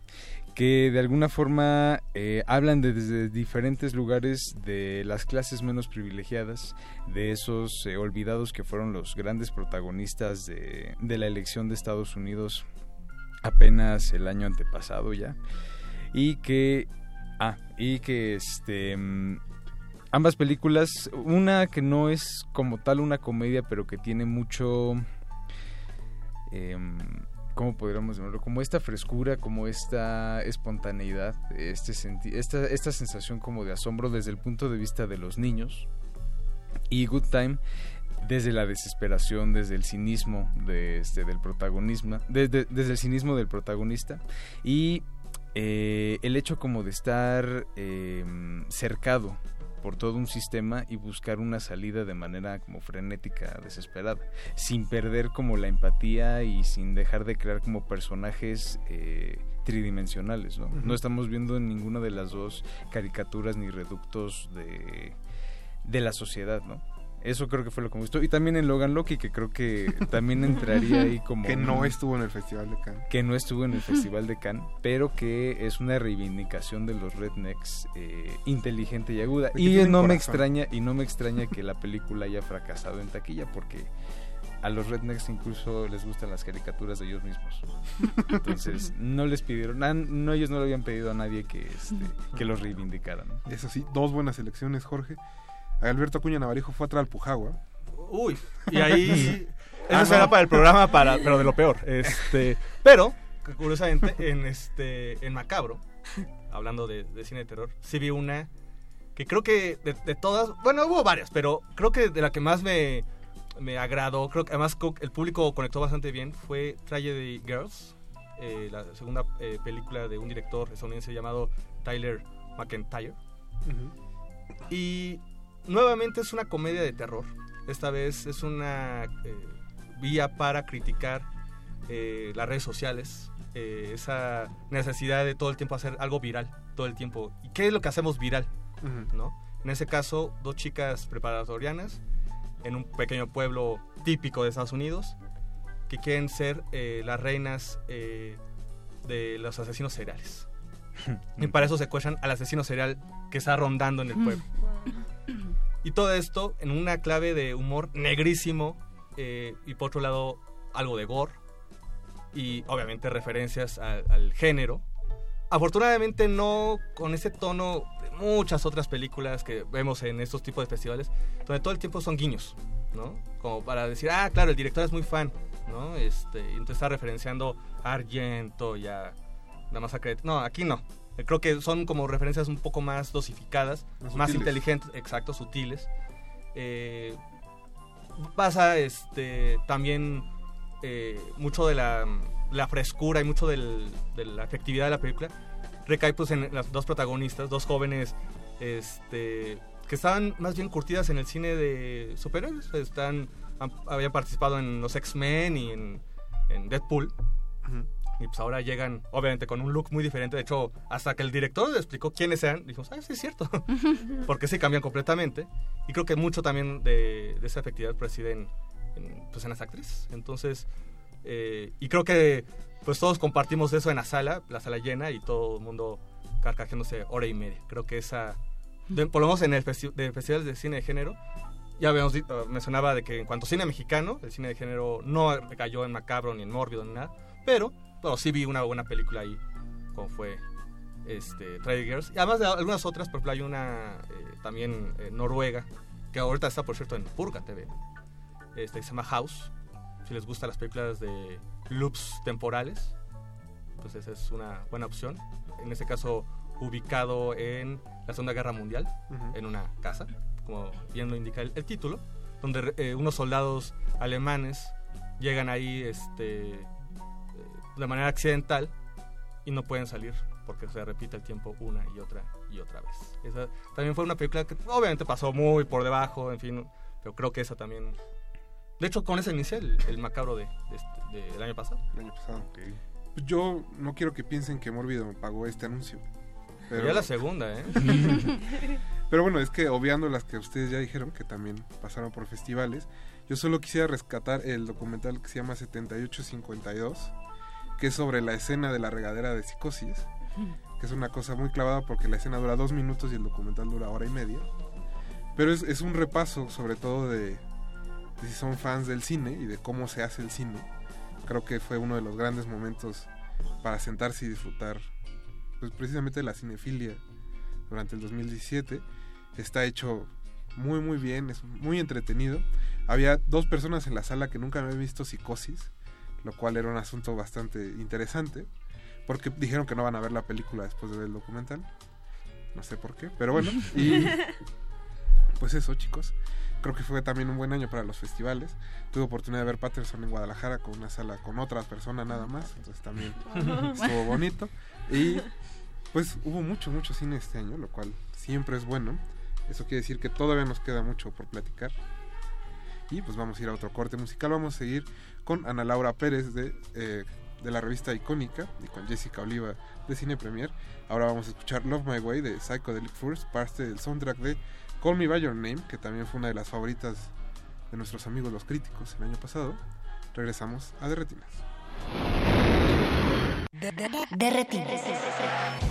que de alguna forma eh, hablan de- desde diferentes lugares de las clases menos privilegiadas, de esos eh, olvidados que fueron los grandes protagonistas de, de la elección de Estados Unidos apenas el año antepasado ya. Y que ah y que este mm, ambas películas una que no es como tal una comedia pero que tiene mucho em, cómo podríamos llamarlo como esta frescura como esta espontaneidad este senti- esta esta sensación como de asombro desde el punto de vista de los niños. Y Good Time desde la desesperación, desde el cinismo de este, del protagonismo, desde, desde el cinismo del protagonista y eh, el hecho como de estar eh, cercado por todo un sistema y buscar una salida de manera como frenética, desesperada, sin perder como la empatía y sin dejar de crear como personajes eh, tridimensionales, ¿no? No estamos viendo en ninguna de las dos caricaturas ni reductos de, de la sociedad, ¿no? Eso creo que fue lo que me gustó. Y también en Logan Loki, que creo que también (laughs) entraría ahí como... Que no un- estuvo en el Festival de Cannes. que no estuvo en el (laughs) Festival de Cannes, pero que es una reivindicación de los rednecks eh, inteligente y aguda. Y no me extraña y no me extraña que la película haya fracasado en taquilla porque a los rednecks incluso les gustan las caricaturas de ellos mismos. Entonces, (laughs) no les pidieron, na- no ellos no le habían pedido a nadie que este, que los reivindicaran. Eso sí, dos buenas elecciones, Jorge. Alberto Acuña Navarijo fue a Tralpujagua. Uy, y ahí (laughs) eso Ah, será no. para el programa para pero de lo peor. Este, pero curiosamente en este en Macabro, hablando de, de cine de terror, sí vi una que creo que de, de todas, bueno, hubo varias, pero creo que de la que más me me agradó, creo que además el público conectó bastante bien fue Tragedy Girls, eh, la segunda eh, película de un director estadounidense llamado Tyler McIntyre. Y nuevamente es una comedia de terror. Esta vez es una eh, vía para criticar eh, las redes sociales, eh, esa necesidad de todo el tiempo hacer algo viral, todo el tiempo. ¿Y qué es lo que hacemos viral? ¿no? En ese caso, dos chicas preparatorianas en un pequeño pueblo típico de Estados Unidos que quieren ser las reinas de los asesinos seriales. (laughs) y para eso secuestran al asesino serial que está rondando en el pueblo. Y todo esto en una clave de humor negrísimo eh, y por otro lado algo de gore y obviamente referencias al, género. Afortunadamente no con ese tono de muchas otras películas que vemos en estos tipos de festivales, donde todo el tiempo son guiños, ¿no? Como para decir, ah, claro, el director es muy fan, ¿no? Este, entonces está referenciando a Argento y a La Masacre. No, aquí no. Eh, Creo que son como referencias un poco más dosificadas, Más más, inteligentes, exacto, sutiles. Eh, pasa este también eh, mucho de la, la frescura y mucho del- de la efectividad de la película recae pues en las dos protagonistas, dos jóvenes este que estaban más bien curtidas en el cine de superhéroes, están han- habían participado en los X-Men y en, en Deadpool. Y pues ahora llegan, obviamente, con un look muy diferente. De hecho, hasta que el director le explicó quiénes eran, dijimos, ah, sí es cierto. (laughs) Porque sí cambian completamente. Y creo que mucho también de, de esa efectividad reside en, en, pues, en las actrices. Entonces, eh, y creo que pues todos compartimos eso en la sala, la sala llena y todo el mundo carcajeándose hora y media. Creo que esa, de- por lo menos en el festi- de festivales de cine de género, ya habíamos eh, mencionaba de que en cuanto a cine mexicano, el cine de género no cayó en macabro ni en mórbido ni nada, pero bueno, sí vi una buena película ahí, como fue este, Tragedy Girls. Y además de algunas otras, por ejemplo, hay una eh, también eh, noruega, que ahorita está, por cierto, en Purga TV, este, que se llama House. Si les gustan las películas de loops temporales, pues esa es una buena opción. En este caso, ubicado en la Segunda Guerra Mundial, en una casa, como bien lo indica el, el título, donde eh, unos soldados alemanes llegan ahí este, de manera accidental y no pueden salir porque se repite el tiempo una y otra y otra vez. Esa también fue una película que obviamente pasó muy por debajo, en fin, pero creo que esa también... De hecho, con esa inicié el, el macabro de, de este- del año pasado. El año pasado. Pues yo no quiero que piensen que Mórbido me pagó este anuncio. Pero... Ya la segunda, ¿eh? (laughs) Pero bueno, es que obviando las que ustedes ya dijeron, que también pasaron por festivales, yo solo quisiera rescatar el documental que se llama 7852, que es sobre la escena de la regadera de psicosis, que es una cosa muy clavada porque la escena dura dos minutos y el documental dura hora y media. Pero es, es un repaso sobre todo de, de si son fans del cine y de cómo se hace el cine. Creo que fue uno de los grandes momentos para sentarse y disfrutar pues precisamente la cinefilia durante el 2017. Está hecho muy muy bien, es muy entretenido. Había dos personas en la sala que nunca habían visto Psicosis, lo cual era un asunto bastante interesante, porque dijeron que no van a ver la película después de ver el documental. No sé por qué, pero bueno. (laughs) Y pues eso, chicos. Creo que fue también un buen año para los festivales. Tuve oportunidad de ver Patterson en Guadalajara con una sala con otras personas nada más. Entonces también (laughs) estuvo bonito. Y pues hubo mucho, mucho cine este año, lo cual siempre es bueno. Eso quiere decir que todavía nos queda mucho por platicar. Y pues vamos a ir a otro corte musical. Vamos a seguir con Ana Laura Pérez de eh, de la revista Icónica y con Jessica Oliva de Cine Premier. Ahora vamos a escuchar Love My Way de Psychedelic Furs, parte del soundtrack de Call Me By Your Name, que también fue una de las favoritas de nuestros amigos los críticos el año pasado. Regresamos a Derretinas. On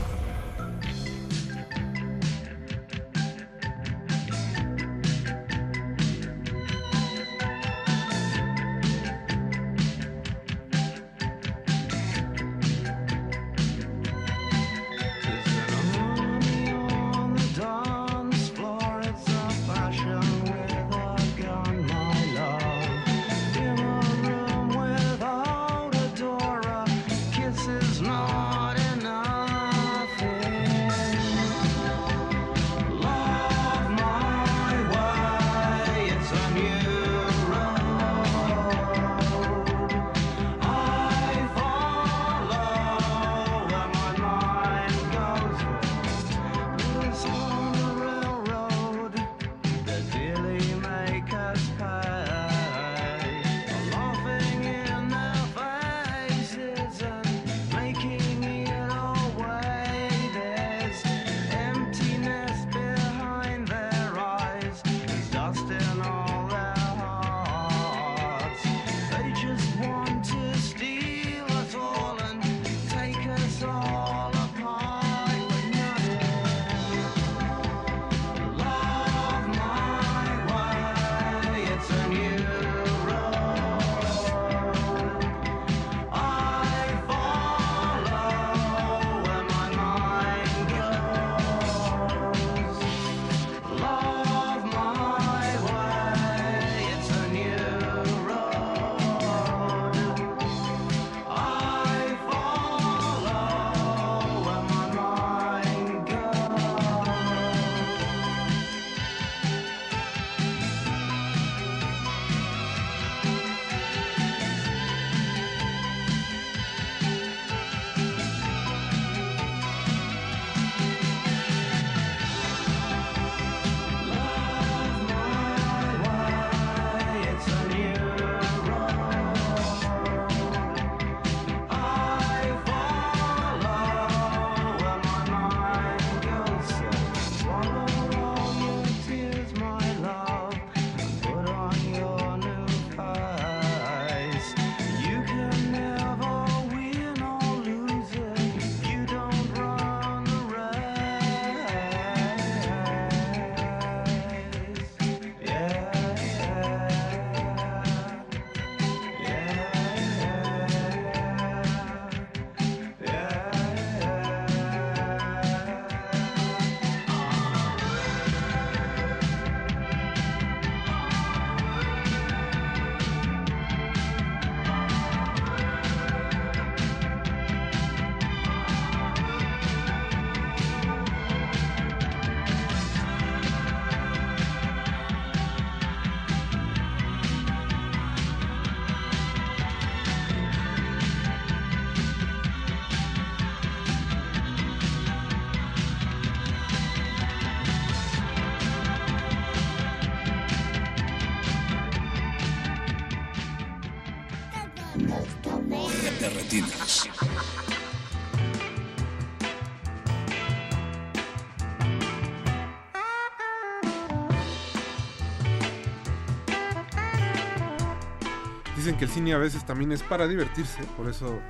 que el cine a veces también es para divertirse, por eso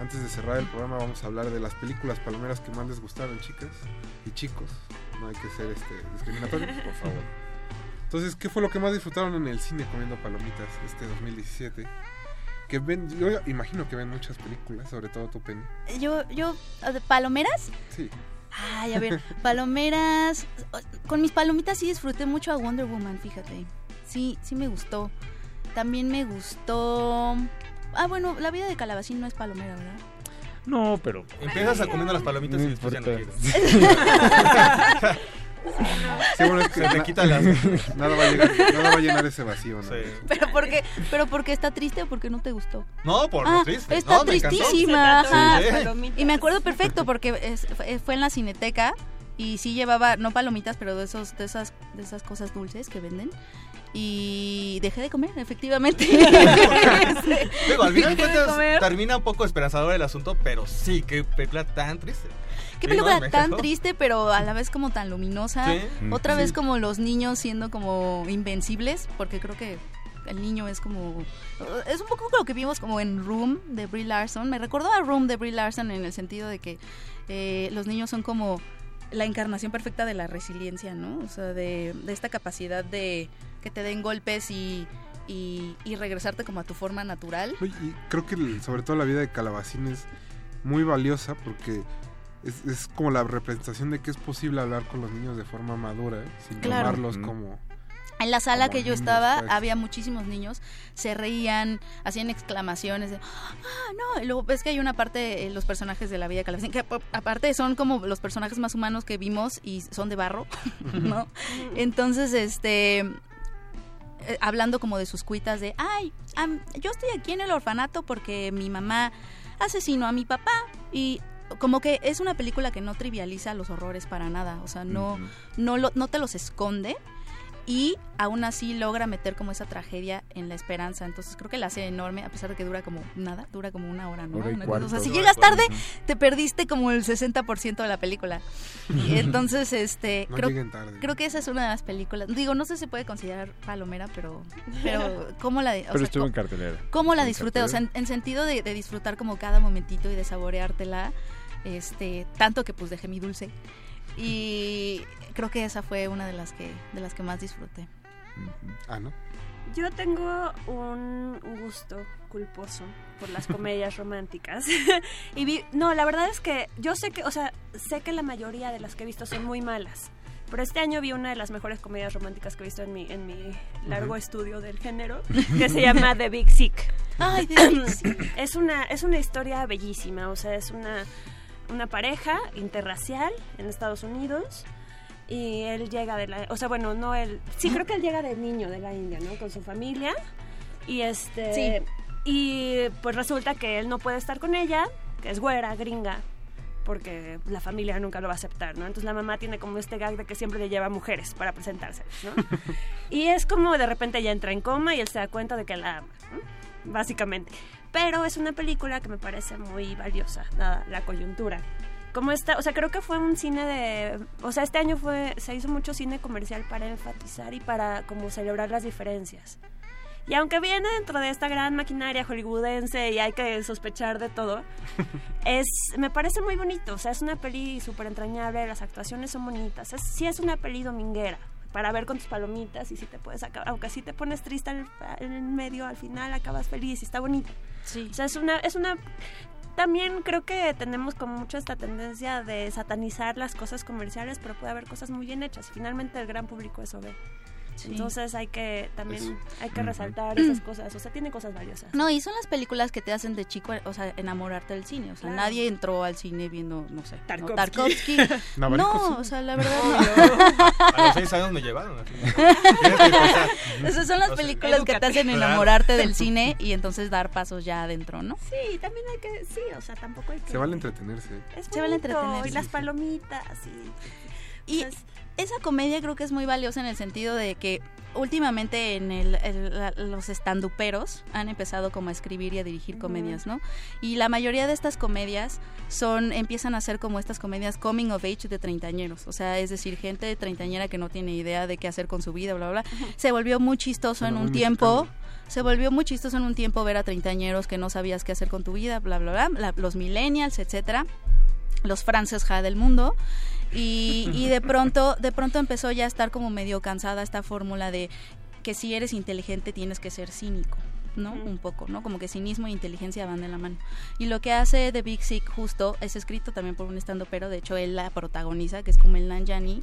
antes de cerrar el programa vamos a hablar de las películas palomeras que más les gustaron, chicas y chicos. No hay que ser este discriminatorios, (laughs) por favor. Entonces, ¿qué fue lo que más disfrutaron en el cine comiendo palomitas este 2017? Que ven, yo imagino que ven muchas películas, sobre todo tu Penny. Yo, yo, ¿de ¿palomeras? Sí. Ay, a ver, (laughs) palomeras. Con mis palomitas sí disfruté mucho a Wonder Woman, fíjate. Sí, sí me gustó. También me gustó. Ah, bueno, la vida de Calabacín no es palomera, ¿verdad? No, pero. Empiezas a comiendo las palomitas No y después ya no quieres. (laughs) Sí, bueno, es que Se te quita las- nada, va a llegar- nada va a llenar ese vacío, ¿no? Pero porque, pero porque está triste o porque no te gustó. No, por Ah, triste. Está No, me tristísima. Palomitas. Y me acuerdo perfecto porque es- fue fue en la cineteca y sí llevaba no palomitas, pero de esos de esas de esas cosas dulces que venden y dejé de comer, efectivamente. (laughs) Digo, al final de cuentas termina un poco esperanzador el asunto, pero sí, qué película tan triste. Qué película tan triste, pero a la vez como tan luminosa. Sí. Otra Sí. vez como los niños siendo como invencibles, porque creo que el niño es como... Es un poco lo que vimos como en Room de Brie Larson. Me recordó a Room de Brie Larson en el sentido de que eh, los niños son como la encarnación perfecta de la resiliencia, ¿no? O sea, de, de esta capacidad de que te den golpes y, y, y regresarte como a tu forma natural. Oye, Y creo que el- sobre todo la vida de Calabacín es muy valiosa porque es, es como la representación de que es posible hablar con los niños de forma madura, ¿eh? sin Claro. tomarlos Mm. como... En la sala como que yo niños, estaba pues. había muchísimos niños, se reían, hacían exclamaciones de, ah, no, y luego ves que hay una parte, eh, los personajes de la vida de Calabacín, que ap- aparte son como los personajes más humanos que vimos y son de barro, (laughs) ¿no? Entonces, este, eh, hablando como de sus cuitas de, ay, am, yo estoy aquí en el orfanato porque mi mamá asesinó a mi papá y como que es una película que no trivializa los horrores para nada, o sea, no, no, lo- no te los esconde y aún así logra meter como esa tragedia en la esperanza. Entonces creo que la hace enorme, a pesar de que dura como nada, dura como una hora, ¿no? Hora cosa- o sea, si llegas tarde, te perdiste como el 60% de la película. Y (laughs) entonces, este, No creo, tarde. creo que esa es una de las películas. Digo, no sé si se puede considerar palomera, pero, pero (laughs) ¿cómo la, o Pero sea, estuvo en cartelera. ¿Cómo la disfruté? O sea, en sentido de, de disfrutar como cada momentito y de saboreártela, este, tanto que pues dejé mi dulce. Y creo que esa fue una de las que, de las que más disfruté. Ah, ¿no? Yo tengo un gusto culposo por las (laughs) comedias románticas. (laughs) y vi, no, la verdad es que yo sé que, o sea, sé que la mayoría de las que he visto son muy malas. Pero este año vi una de las mejores comedias románticas que he visto en mi, en mi largo Ujú. estudio del género, (laughs) que se llama The Big Sick. Ay, The Big (coughs) Sick. es una, es una historia bellísima, o sea, es una, una pareja interracial en Estados Unidos y él llega de la, o sea, bueno, no él, sí creo que él llega de niño de la India, ¿no? Con su familia y este Sí. y pues resulta que él no puede estar con ella, que es güera, gringa, porque la familia nunca lo va a aceptar, ¿no? Entonces la mamá tiene como este gag de que siempre le lleva mujeres para presentarse, ¿no? (laughs) y es como de repente ella entra en coma y él se da cuenta de que la ama, ¿no? básicamente. Pero es una película que me parece muy valiosa, dada la coyuntura. Como esta, o sea, creo que fue un cine de, o sea, este año fue, se hizo mucho cine comercial para enfatizar y para como celebrar las diferencias. Y aunque viene dentro de esta gran maquinaria hollywoodense y hay que sospechar de todo, (laughs) es me parece muy bonito. O sea, es una peli súper entrañable, las actuaciones son bonitas. Es, sí es una peli dominguera para ver con tus palomitas y si te puedes acabar, aunque si te pones triste en el medio, al final acabas feliz y está bonito. Sí. O sea, es una, es una también creo que tenemos como mucho esta tendencia de satanizar las cosas comerciales, pero puede haber cosas muy bien hechas. Finalmente el gran público eso ve. Sí. Entonces hay que también Eso. hay que resaltar esas cosas. O sea, tiene cosas valiosas. No, y son las películas que te hacen de chico, o sea, enamorarte del cine. O sea, Claro. nadie entró al cine viendo, no sé, ¿no? Tarkovsky. Tarkovsky. Navarrico, (laughs) no, o sea, la verdad (laughs) A los seis años me llevaron. así. no. (laughs) Esas son las películas que te hacen enamorarte del cine y entonces dar pasos ya adentro, ¿no? Sí, también hay que, sí, o sea, tampoco hay que... Se vale entretenerse. Es Se vale entretenerse, Y las palomitas y... Y esa comedia creo que es muy valiosa en el sentido de que últimamente en el, los estanduperos han empezado como a escribir y a dirigir comedias, ¿no? Y la mayoría de estas comedias son empiezan a ser como estas comedias coming of age de treintañeros, o sea, es decir, gente de treintañera que no tiene idea de qué hacer con su vida, bla, bla, bla. Se volvió muy chistoso en un tiempo. Se volvió muy chistoso en un tiempo ver a treintañeros que no sabías qué hacer con tu vida, bla, bla, bla, la- los millennials, etcétera los Frances Ja del mundo y, y de (laughs) pronto de pronto empezó ya a estar como medio cansada esta fórmula de que si eres inteligente tienes que ser cínico ¿no? Un poco, ¿no? Como que cinismo e inteligencia van de la mano. Y lo que hace The Big Sick justo es escrito también por un estando pero de hecho él la protagoniza, que es como el Nanjani.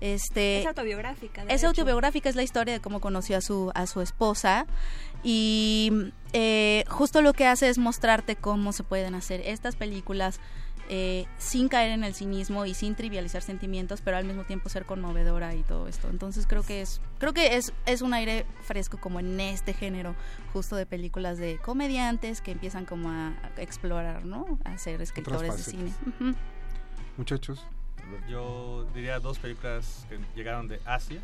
Este, Es autobiográfica. es hecho. autobiográfica, es la historia de cómo conoció a su, a su esposa y eh, justo lo que hace es mostrarte cómo se pueden hacer estas películas eh, sin caer en el cinismo y sin trivializar sentimientos, pero al mismo tiempo ser conmovedora y todo esto. Entonces creo que es creo que es, es un aire fresco como en este género justo de películas de comediantes que empiezan como a explorar, ¿no? A ser escritores de cine. Muchachos? Yo diría dos películas que llegaron de Asia.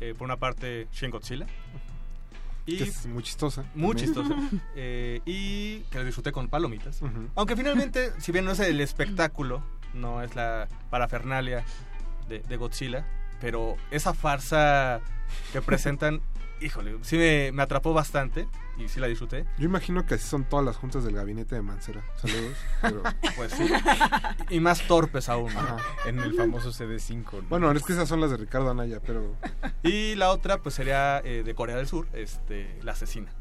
Eh, por una parte, Shin Godzilla. Que es muy chistosa. Muy también. chistosa. (laughs) Eh, y que la disfruté con palomitas. Aunque finalmente, (laughs) si bien no es el espectáculo, no es la parafernalia de, de Godzilla, pero esa farsa que presentan, híjole, sí me, me atrapó bastante y sí la disfruté. Yo imagino que así son todas las juntas del gabinete de Mancera. Saludos. (laughs) pero- Pues sí. Y más torpes aún. ¿no? Ajá. En el famoso CD5. ¿no? Bueno, es que esas son las de Ricardo Anaya, pero Y la otra, pues sería eh, de Corea del Sur, este, La Asesina.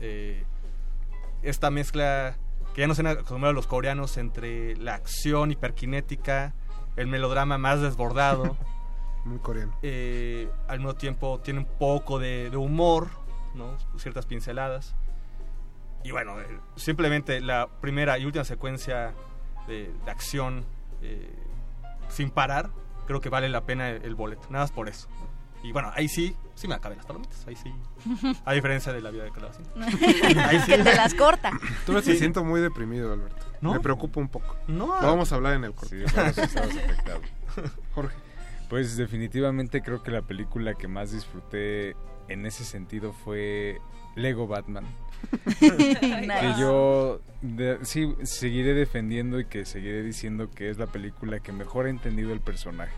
Eh, esta mezcla que ya nos han acostumbrado los coreanos entre la acción hiperkinética, el melodrama más desbordado. (laughs) muy coreano. eh, al mismo tiempo tiene un poco de, de humor, ¿no? ciertas pinceladas. Y bueno, eh, simplemente la primera y última secuencia de, de acción eh, sin parar, creo que vale la pena el, el boleto, nada más por eso. Y bueno, ahí sí, sí me acaben las palomitas, ahí sí. (laughs) A diferencia de la vida de Calabacín. (laughs) Que te las corta. Tú me Sí. siento muy deprimido, Alberto. ¿No? Me preocupa un poco. No. Lo vamos a hablar en el corte. Sí. (laughs) Jorge. Pues definitivamente creo que la película que más disfruté en ese sentido fue Lego Batman. (laughs) que yo de- sí seguiré defendiendo y que seguiré diciendo que es la película que mejor ha entendido el personaje.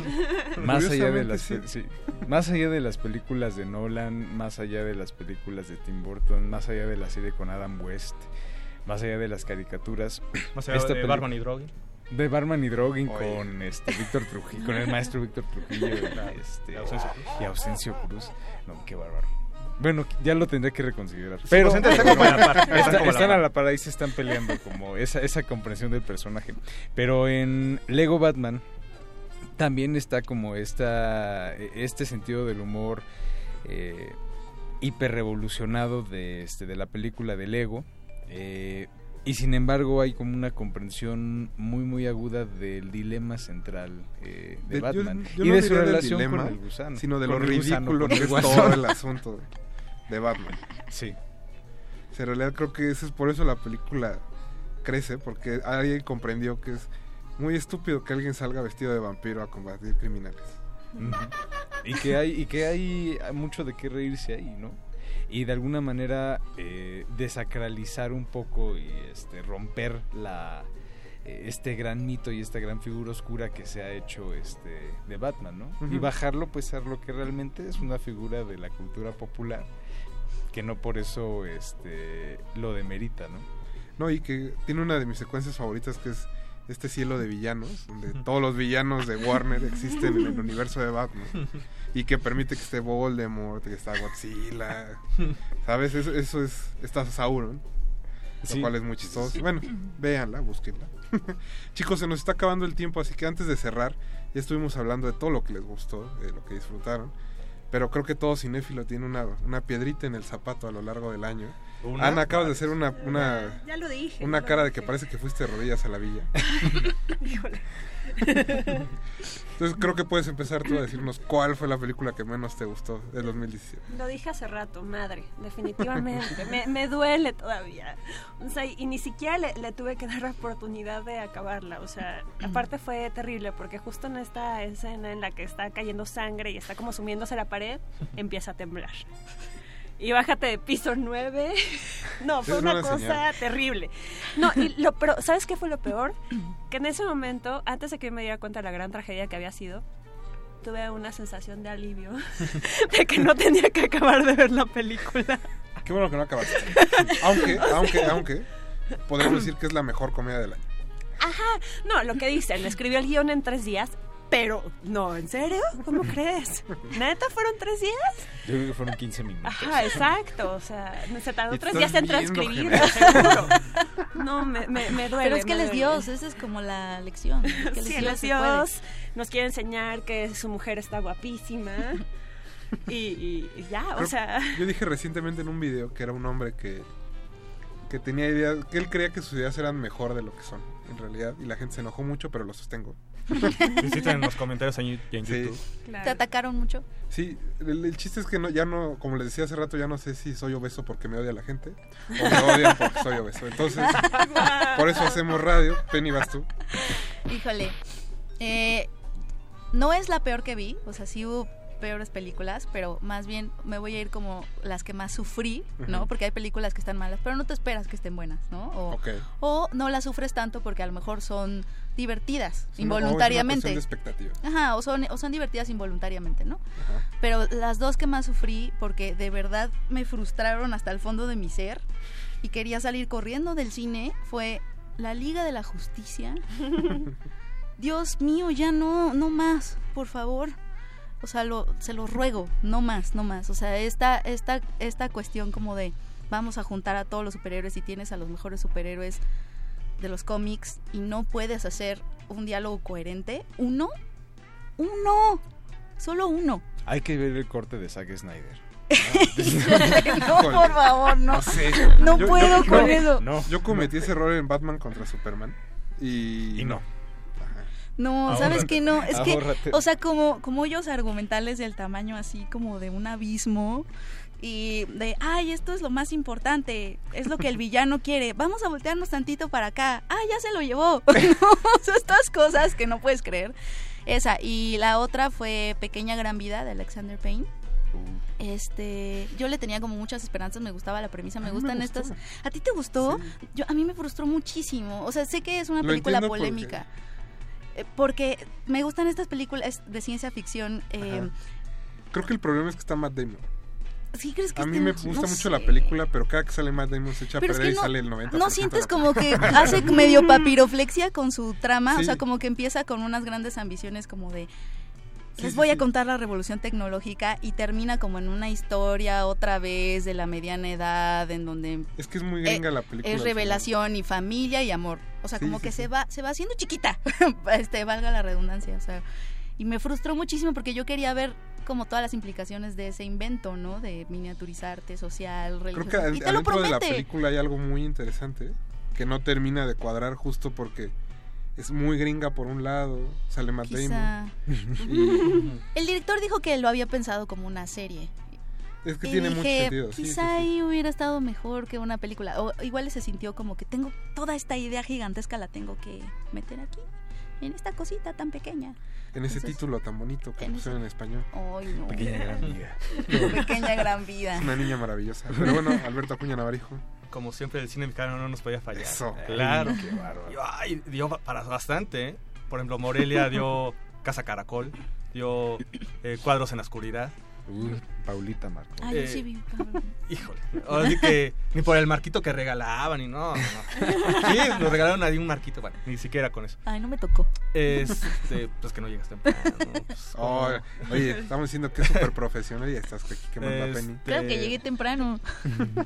(laughs) más allá de las sí. pe- sí, más allá de las películas de Nolan, más allá de las películas de Tim Burton, más allá de la serie con Adam West, más allá de las caricaturas, Más allá de peli- Barman y Drogen. De Barman y Oye. con este Víctor Trujillo, con el maestro Víctor Trujillo (laughs) y, este, Y Ausencio Cruz. y Ausencio Cruz. No, qué bárbaro. Bueno, ya lo tendré que reconsiderar. Pero pues, están como a la par, están Está- como están a la par, ahí se están peleando como esa, esa comprensión del personaje. Pero en Lego Batman también está como esta, este sentido del humor eh, hiperrevolucionado de, este, de la película de Lego. eh, y sin embargo hay como una comprensión muy muy aguda del dilema central eh, de, Batman yo y no de su relación dilema, con el gusano. Sino de lo ridículo que es todo el asunto de, de Batman. Sí. O sea, en realidad creo que eso es por eso la película crece, porque alguien comprendió que es muy estúpido que alguien salga vestido de vampiro a combatir criminales. Y que hay y que hay mucho de qué reírse ahí no y de alguna manera eh, desacralizar un poco y este romper la eh, este gran mito y esta gran figura oscura que se ha hecho este de Batman no y bajarlo pues a lo que realmente es una figura de la cultura popular que no por eso este lo demerita no No, y que tiene una de mis secuencias favoritas que es este cielo de villanos, donde todos los villanos de Warner existen en el universo de Batman. Y que permite que esté Voldemort, que está Godzilla. ¿Sabes? Eso, eso es. Está Sauron. Lo Sí. cual es muy chistoso. Bueno, véanla, búsquenla. (laughs) Chicos, se nos está acabando el tiempo, así que antes de cerrar, ya estuvimos hablando de todo lo que les gustó, de lo que disfrutaron. Pero creo que todo cinéfilo tiene una, una piedrita en el zapato a lo largo del año. Una. Ana, acabas de hacer una, una, Ya lo dije. una lo cara de dije. que parece que fuiste de rodillas a la villa. (laughs) Híjole. Entonces creo que puedes empezar tú a decirnos cuál fue la película que menos te gustó del 2017. Lo dije hace rato, madre, definitivamente. me, me duele todavía. O sea, y ni siquiera le, le tuve que dar la oportunidad de acabarla. O sea, aparte fue terrible porque justo en esta escena en la que está cayendo sangre y está como sumiéndose a la pared, empieza a temblar. Y bájate de piso 9. (laughs) No, fue una cosa señal. terrible. No, y lo, pero ¿sabes qué fue lo peor? (clears throat) Que en ese momento, antes de que me diera cuenta de la gran tragedia que había sido, tuve una sensación de alivio (laughs) de que no tenía que acabar de ver la película. Qué bueno que no acabaste. aunque, aunque, aunque, podemos decir que es la mejor comedia del año. Ajá, no, lo que dicen, escribió el guion en tres días, pero no, ¿en serio? ¿Cómo (laughs) crees? ¿Neta fueron tres días? yo creo que fueron 15 minutos Ajá, exacto, o sea, se tardó tres días en seguro. No, me, me, me duele. Pero es que me él es duele. Dios, esa es como la lección. Que él es Sí, él Dios, es se puede. Dios, nos quiere enseñar que su mujer está guapísima. Y, y- y ya, o sea. Yo dije recientemente en un video que era un hombre que, que tenía ideas, que él creía que sus ideas eran mejor de lo que son, en realidad, y la gente se enojó mucho, pero lo sostengo. Visiten los comentarios en, en Sí. YouTube. ¿Te atacaron mucho? Sí, el, el chiste es que no, ya no, como les decía hace rato, ya no sé si soy obeso porque me odia la gente o me odian porque soy obeso. Entonces, (laughs) por eso hacemos radio. Penny, vas tú. Híjole. Eh, no es la peor que vi, o sea, sí hubo peores películas, pero más bien me voy a ir como las que más sufrí, ¿no? Porque hay películas que están malas, pero no te esperas que estén buenas, ¿no? O, o no las sufres tanto porque a lo mejor son divertidas, Es una- o es una involuntariamente. de. Ajá, o son, o son divertidas involuntariamente, ¿no? Ajá. Pero las dos que más sufrí, porque de verdad me frustraron hasta el fondo de mi ser y quería salir corriendo del cine, fue La Liga de la Justicia. (laughs) Dios mío, ya no, no más, por favor. O sea, lo, se lo ruego, no más, no más. O sea, esta, esta, esta cuestión como de vamos a juntar a todos los superhéroes y tienes a los mejores superhéroes de los cómics y no puedes hacer un diálogo coherente. ¿Uno? ¡Uno! Solo uno. Hay que ver el corte de Zack Snyder. (laughs) no, por favor, no. sé. No puedo con eso. Yo cometí ese error en Batman contra Superman. Y, no. No, Ahórrate. ¿sabes que No, es que, o sea, como, como hoyos argumentales del tamaño así como de un abismo y de, ay, esto es lo más importante, es lo que el villano quiere, vamos a voltearnos tantito para acá, ah, ya se lo llevó. (laughs) No, o sea, estas cosas que no puedes creer. Esa, y la otra fue Pequeña Gran Vida de Alexander Payne. Este, yo le tenía como muchas esperanzas, me gustaba la premisa, me gustan estas. ¿A ti te gustó? Yo a mí me frustró muchísimo. O sea, sé que es una Lo película porque- polémica. Porque me gustan estas películas de ciencia ficción. eh. Creo que el problema es que está Matt Damon. ¿Sí crees que A mí me gusta No mucho la película, pero cada que sale Matt Damon se echa a Pero es perder que y no, sale el 90%. no sientes como que hace medio papiroflexia con su trama, o sea, como que empieza con unas grandes ambiciones como de Sí, les voy a contar la revolución tecnológica y termina como en una historia otra vez de la mediana edad en donde Es que es muy gringa eh, la película. es al revelación y familia y amor. O sea, como que se va se va haciendo chiquita. (laughs) este, valga la redundancia, o sea, y me frustró muchísimo porque yo quería ver como todas las implicaciones de ese invento, ¿no? De miniaturizarte social, Creo religioso. que ad- y te lo adentro de la película hay algo muy interesante que no termina de cuadrar justo porque es muy gringa por un lado, sale Matt Quizá. Damon. (laughs) y El director dijo que lo había pensado como una serie. es que y tiene dije, mucho sentido. quizá sí, sí. ahí hubiera estado mejor que una película. O igual se sintió como que tengo toda esta idea gigantesca, la tengo que meter aquí, en esta cosita tan pequeña. En ese Entonces, título tan bonito que en pusieron en español. Ay, no. Pequeña gran vida. (laughs) Pequeña gran vida. Es una niña maravillosa. Pero bueno, Alberto Acuña Navarijo. Como siempre, el cine mexicano no nos podía fallar. Eso. Claro. Qué bárbaro. Ay, dio para bastante. ¿eh? Por ejemplo, Morelia dio (laughs) Casa Caracol, dio eh, Cuadros en la Oscuridad. Uy, Paulita Marco. Yo Eh, sí vi. (laughs) Híjole. Ahora sí que ni por el marquito que regalaban, ni no. no, no. Sí, nos regalaron ahí un marquito. Bueno, ni siquiera con eso. Ay, no me tocó. Este, (laughs) pues que no llegas temprano. Pues, Oh, ¿cómo? oye, estamos diciendo que es súper profesional y estás aquí quemando a Este, Penny. Claro que llegué temprano.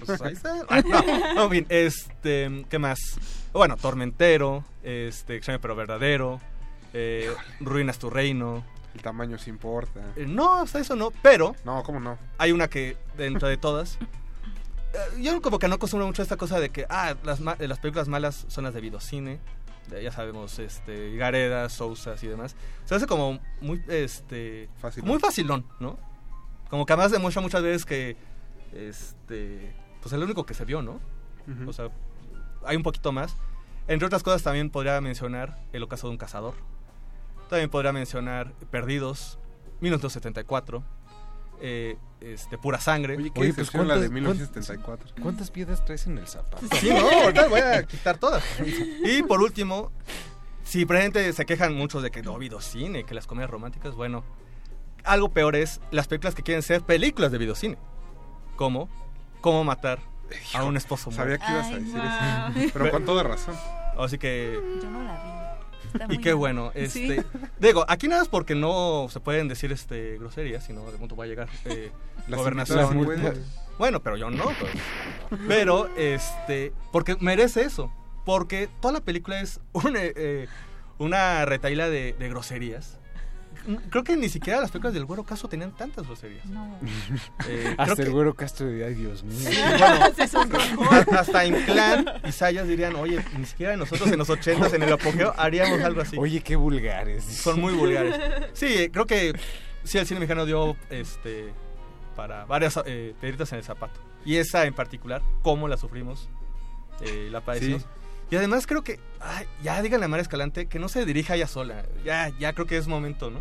Pues ahí está. Ah, no, no, bien, este, ¿qué más? Bueno, Tormentero, este, Extraño pero verdadero, eh, Ruinas tu reino. El tamaño sí importa. Eh, no, hasta eso no, pero No, ¿cómo no? hay una que dentro de todas. (laughs) eh, yo como que no acostumbro mucho a esta cosa de que, ah, las, películas malas son las de videocine. de, ya sabemos, este, Gareda, Sousas y demás. Se hace como muy, este, Facilón. muy facilón, ¿no? Como que además demuestra muchas veces que, este, pues es lo único que se vio, ¿no? O sea, hay un poquito más. Entre otras cosas también podría mencionar El ocaso de un cazador. También podría mencionar Perdidos, 1974, eh, este, Pura Sangre. Oye, qué Oye, pues, la de ¿cuántas- 1974. ¿Cuántas piedras traes en el zapato? Sí, no, ahorita voy a quitar todas. Y por último, si presente se quejan muchos de que no ha habido cine, que las comedias románticas, bueno, algo peor es las películas que quieren ser películas de videocine. Como Cómo matar a un esposo Sabía muerto. que ibas a Ay, decir eso. Pero con toda razón. Así que Yo no la vi. Está Y muy qué bueno, Sí. este, digo, aquí nada es porque no se pueden decir este groserías, sino de pronto va a llegar eh, Las gobernación. Bueno, pero yo no. pues. Pero, este, porque merece eso. Porque toda la película es una, eh, una retaíla de, de groserías. Creo que ni siquiera las películas del Güero Caso tenían tantas groserías. No. Eh, (laughs) creo Hasta que- el güero Castro de ay Dios mío. Sí, bueno, (laughs) a- hasta Inclán y Sayas dirían, oye, ni siquiera nosotros en los ochentas, en el apogeo, haríamos algo así. Oye, qué vulgares. Son muy vulgares. Sí, creo que sí, el cine mexicano dio este para varias eh, piedritas en el zapato. Y esa en particular, cómo la sufrimos, eh, la padecimos. Sí. Y además creo que, ay, ya díganle a María Escalante que no se dirija ella sola. Ya, ya creo que es momento, ¿no?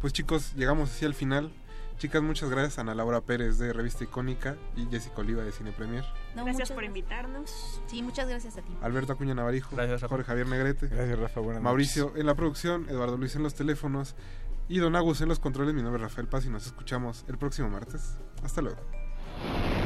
Pues chicos, llegamos así al final. Chicas, muchas gracias a Ana Laura Pérez de Revista Icónica y Jessica Oliva de Cine Premier. No, Gracias por invitarnos. Sí, muchas gracias a ti. Alberto Acuña Navarijo, Gracias, Rafa. Jorge Javier Negrete, Gracias, Rafa. Buenas Mauricio en la producción, Eduardo Luis en los teléfonos y Don Agus en los controles. Mi nombre es Rafael Paz y nos escuchamos el próximo martes. Hasta luego.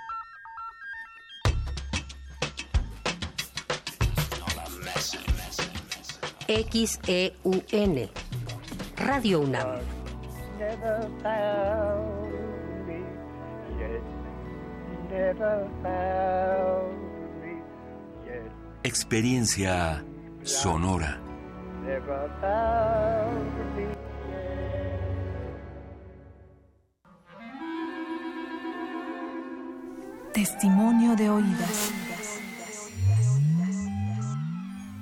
XEUN. Radio UNAM. Experiencia sonora. Testimonio de oídas.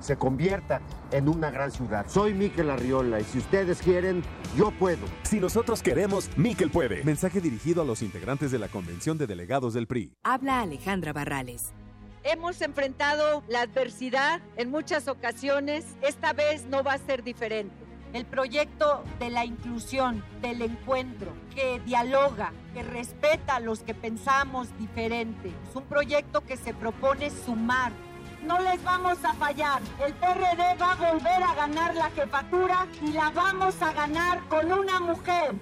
se convierta en una gran ciudad. Soy Miquel Arriola y si ustedes quieren, yo puedo. Si nosotros queremos, Miquel puede. Mensaje dirigido a los integrantes de la Convención de Delegados del PRI. Habla Alejandra Barrales. Hemos enfrentado la adversidad en muchas ocasiones. Esta vez no va a ser diferente. El proyecto de la inclusión, del encuentro, que dialoga, que respeta a los que pensamos diferente. Es un proyecto que se propone sumar, no les vamos a fallar. El PRD va a volver a ganar la jefatura y la vamos a ganar con una mujer.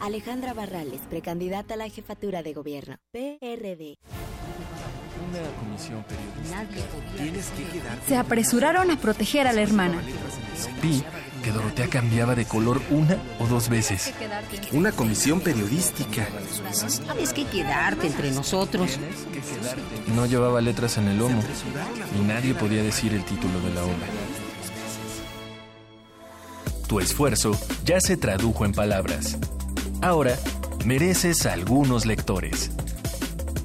Alejandra Barrales, precandidata a la jefatura de gobierno. PRD. Una comisión periodística. Tienes que quedarte. Se apresuraron a proteger a la hermana. Vi que Dorotea cambiaba de color una o dos veces. Una comisión periodística. Sabes que quedarte entre nosotros. No llevaba letras en el lomo y nadie podía decir el título de la obra. Tu esfuerzo ya se tradujo en palabras. Ahora mereces algunos lectores.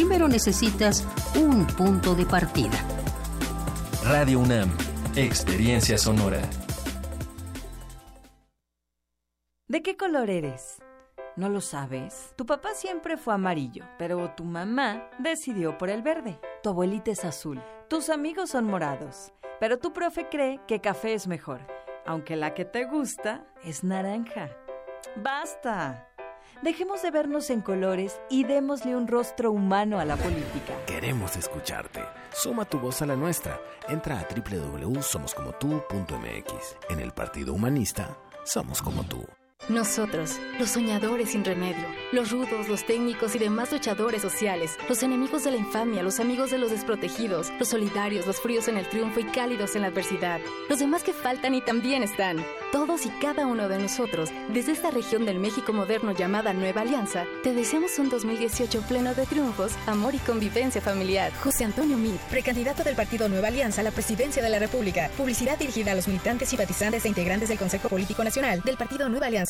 primero necesitas un punto de partida. Radio UNAM, experiencia sonora. ¿De qué color eres? ¿No lo sabes? Tu papá siempre fue amarillo, pero tu mamá decidió por el verde. Tu abuelita es azul. Tus amigos son morados, pero tu profe cree que café es mejor, aunque la que te gusta es naranja. ¡Basta! Dejemos de vernos en colores y démosle un rostro humano a la política. Queremos escucharte. Suma tu voz a la nuestra. Entra a www.somoscomotu.mx. En el Partido Humanista, somos como tú. Nosotros, los soñadores sin remedio, los rudos, los técnicos y demás luchadores sociales, los enemigos de la infamia, los amigos de los desprotegidos, los solidarios, los fríos en el triunfo y cálidos en la adversidad, los demás que faltan y también están. Todos y cada uno de nosotros, desde esta región del México moderno llamada Nueva Alianza, te deseamos un 2018 pleno de triunfos, amor y convivencia familiar. José Antonio Mit, precandidato del Partido Nueva Alianza a la presidencia de la República. Publicidad dirigida a los militantes, simpatizantes e integrantes del Consejo Político Nacional del Partido Nueva Alianza.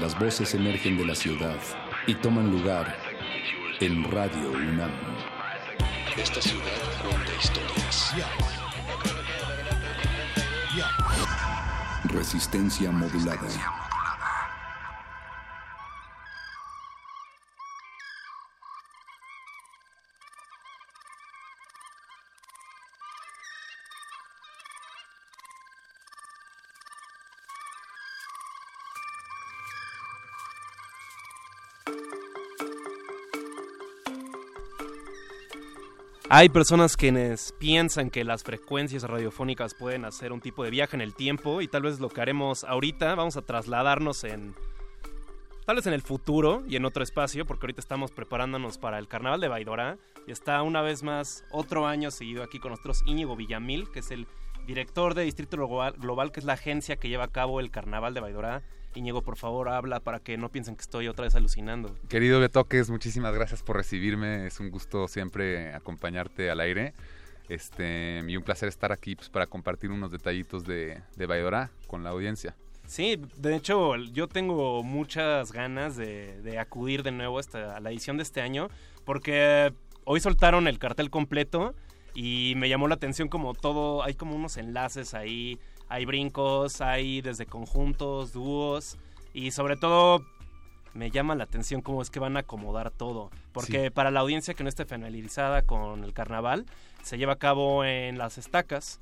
Las voces emergen de la ciudad y toman lugar en Radio UNAM. Esta ciudad cuenta historias. Resistencia modulada. Hay personas quienes piensan que las frecuencias radiofónicas pueden hacer un tipo de viaje en el tiempo y tal vez lo que haremos ahorita, vamos a trasladarnos en tal vez en el futuro y en otro espacio, porque ahorita estamos preparándonos para el Carnaval de Baidora. Y está una vez más otro año seguido aquí con nosotros Íñigo Villamil, que es el director de Distrito Global, que es la agencia que lleva a cabo el Carnaval de Baidora. Íñigo, por favor, habla para que no piensen que estoy otra vez alucinando. Querido Betoques, muchísimas gracias por recibirme. Es un gusto siempre acompañarte al aire. Este, y un placer estar aquí pues, para compartir unos detallitos de, de Baidora con la audiencia. Sí, de hecho yo tengo muchas ganas de, de acudir de nuevo a la edición de este año porque hoy soltaron el cartel completo y me llamó la atención como todo, hay como unos enlaces ahí, hay brincos, hay desde conjuntos, dúos y sobre todo me llama la atención cómo es que van a acomodar todo, porque Sí. para la audiencia que no esté familiarizada con el carnaval, se lleva a cabo en las estacas,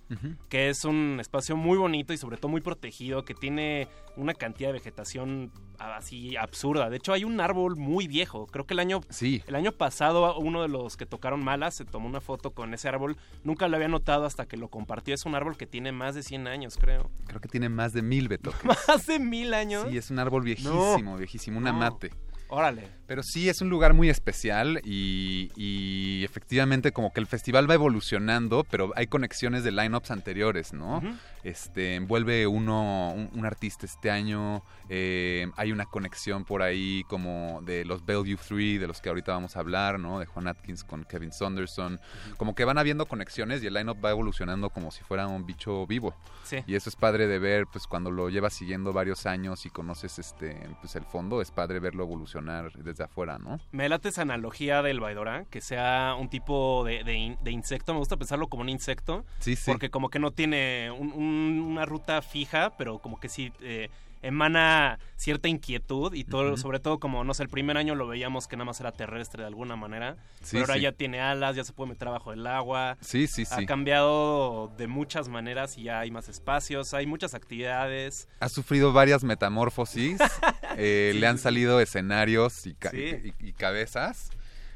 que es un espacio muy bonito y sobre todo muy protegido, que tiene una cantidad de vegetación así absurda. De hecho, hay un árbol muy viejo. Creo que el año, Sí. el año pasado uno de los que tocaron malas se tomó una foto con ese árbol. Nunca lo había notado hasta que lo compartió. Es un árbol que tiene más de 100 años, creo. Creo que tiene más de mil Betoques. (laughs) Más de mil años. Sí, es un árbol viejísimo, viejísimo, un No. amate. Órale. Pero sí, es un lugar muy especial y, y efectivamente como que el festival va evolucionando, pero hay conexiones de lineups anteriores, ¿no? Ujú. Este, envuelve uno, un, un artista este año, eh, hay una conexión por ahí como de los Bellevue 3, de los que ahorita vamos a hablar, ¿no? De Juan Atkins con Kevin Saunderson. Como que van habiendo conexiones y el lineup va evolucionando como si fuera un bicho vivo. Sí. Y eso es padre de ver, pues cuando lo llevas siguiendo varios años y conoces este, pues el fondo, es padre verlo evolucionar desde afuera, ¿no? Me late esa analogía del Baidora, que sea un tipo de, de in- de insecto. Me gusta pensarlo como un insecto. Sí, sí. Porque como que no tiene un- un- una ruta fija, pero como que sí eh, emana cierta inquietud y todo, sobre todo como, no sé, el primer año lo veíamos que nada más era terrestre de alguna manera. Sí, pero ahora sí. ya tiene alas, ya se puede meter abajo del agua. Sí, sí, Ha sí. cambiado de muchas maneras y ya hay más espacios, hay muchas actividades. Ha sufrido varias metamorfosis, (laughs) eh, Sí, le han salido escenarios y, ca- Sí. y- y cabezas.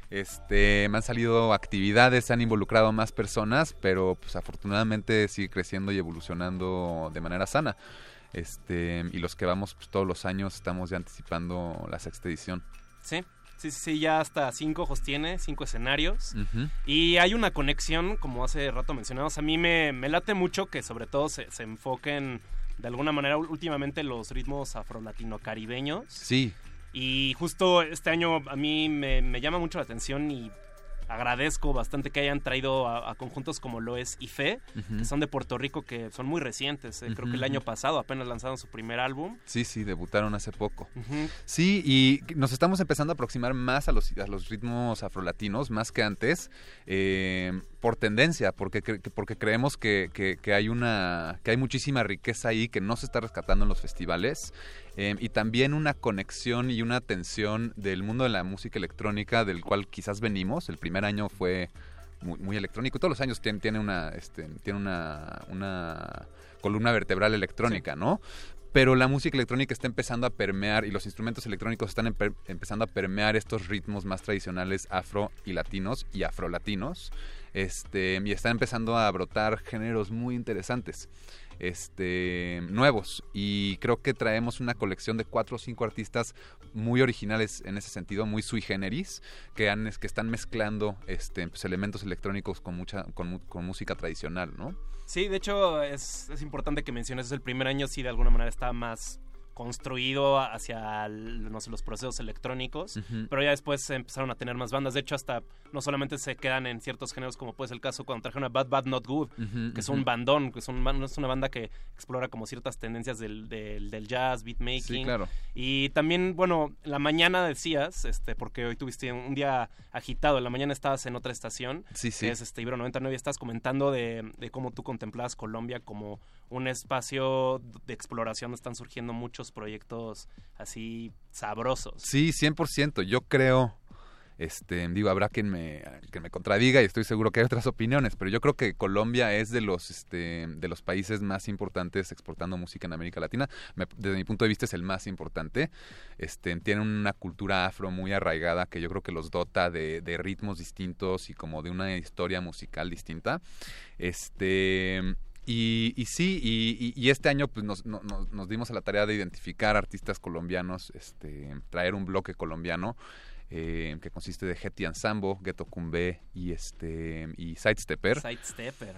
Este, me han salido actividades, se han involucrado más personas, pero pues afortunadamente sigue creciendo y evolucionando de manera sana. Este, y los que vamos pues, todos los años estamos ya anticipando la sexta edición. Sí. Sí, sí, sí, ya hasta cinco ojos tiene, cinco escenarios. Y hay una conexión, como hace rato mencionamos. A mí me, me late mucho que sobre todo se, se enfoquen de alguna manera últimamente los ritmos afro-latino-caribeños. Sí. Y justo este año a mí me, me llama mucho la atención y agradezco bastante que hayan traído a, a conjuntos como lo es IFE, que son de Puerto Rico, que son muy recientes. eh. Creo que el año pasado apenas lanzaron su primer álbum. Sí, sí, debutaron hace poco. Sí, y nos estamos empezando a aproximar más a los, a los ritmos afrolatinos, más que antes, eh, por tendencia, porque, cre- porque creemos que, que- que hay una, que hay muchísima riqueza ahí que no se está rescatando en los festivales, eh, y también una conexión y una atención del mundo de la música electrónica, del cual quizás venimos. El primer año fue muy, muy electrónico. Todos los años tiene, tiene una, este, tiene una, una columna vertebral electrónica, ¿no? Pero la música electrónica está empezando a permear y los instrumentos electrónicos están empe- empezando a permear estos ritmos más tradicionales afro y latinos y afrolatinos. Este, y están empezando a brotar géneros muy interesantes este, nuevos y creo que traemos una colección de cuatro o cinco artistas muy originales en ese sentido, muy sui generis, que, están mezclando este, pues, elementos electrónicos con, mucha, con, música tradicional, ¿no? Sí, de hecho es, es importante que menciones, el primer año sí de alguna manera está más construido hacia el- no sé, los procesos electrónicos, pero ya después empezaron a tener más bandas. De hecho, hasta no solamente se quedan en ciertos géneros, como puede ser el caso cuando trajeron a Bad Bad Not Good, que es un bandón, que es, un, es una banda que explora como ciertas tendencias del, del, del jazz, beatmaking. Sí, claro. Y también, bueno, en la mañana decías, este, porque hoy tuviste un día agitado, en la mañana estabas en otra estación, Sí, sí. que es este Ibero 99, y estás comentando de, de cómo tú contemplabas Colombia como un espacio de exploración, están surgiendo muchos proyectos así sabrosos. Sí, 100%. Yo creo, este, digo, habrá quien me, quien me contradiga y estoy seguro que hay otras opiniones, pero yo creo que Colombia es de los, este, de los países más importantes exportando música en América Latina. Desde mi punto de vista es el más importante. Este, tiene una cultura afro muy arraigada que yo creo que los dota de ritmos distintos y como de una historia musical distinta. Este, y, y sí, y, este año pues nos, no- nos- nos dimos a la tarea de identificar artistas colombianos, este, traer un bloque colombiano eh, que consiste de Hetty Sambo, Ghetto Cumbé y este y Sidestepper. Sidestepper.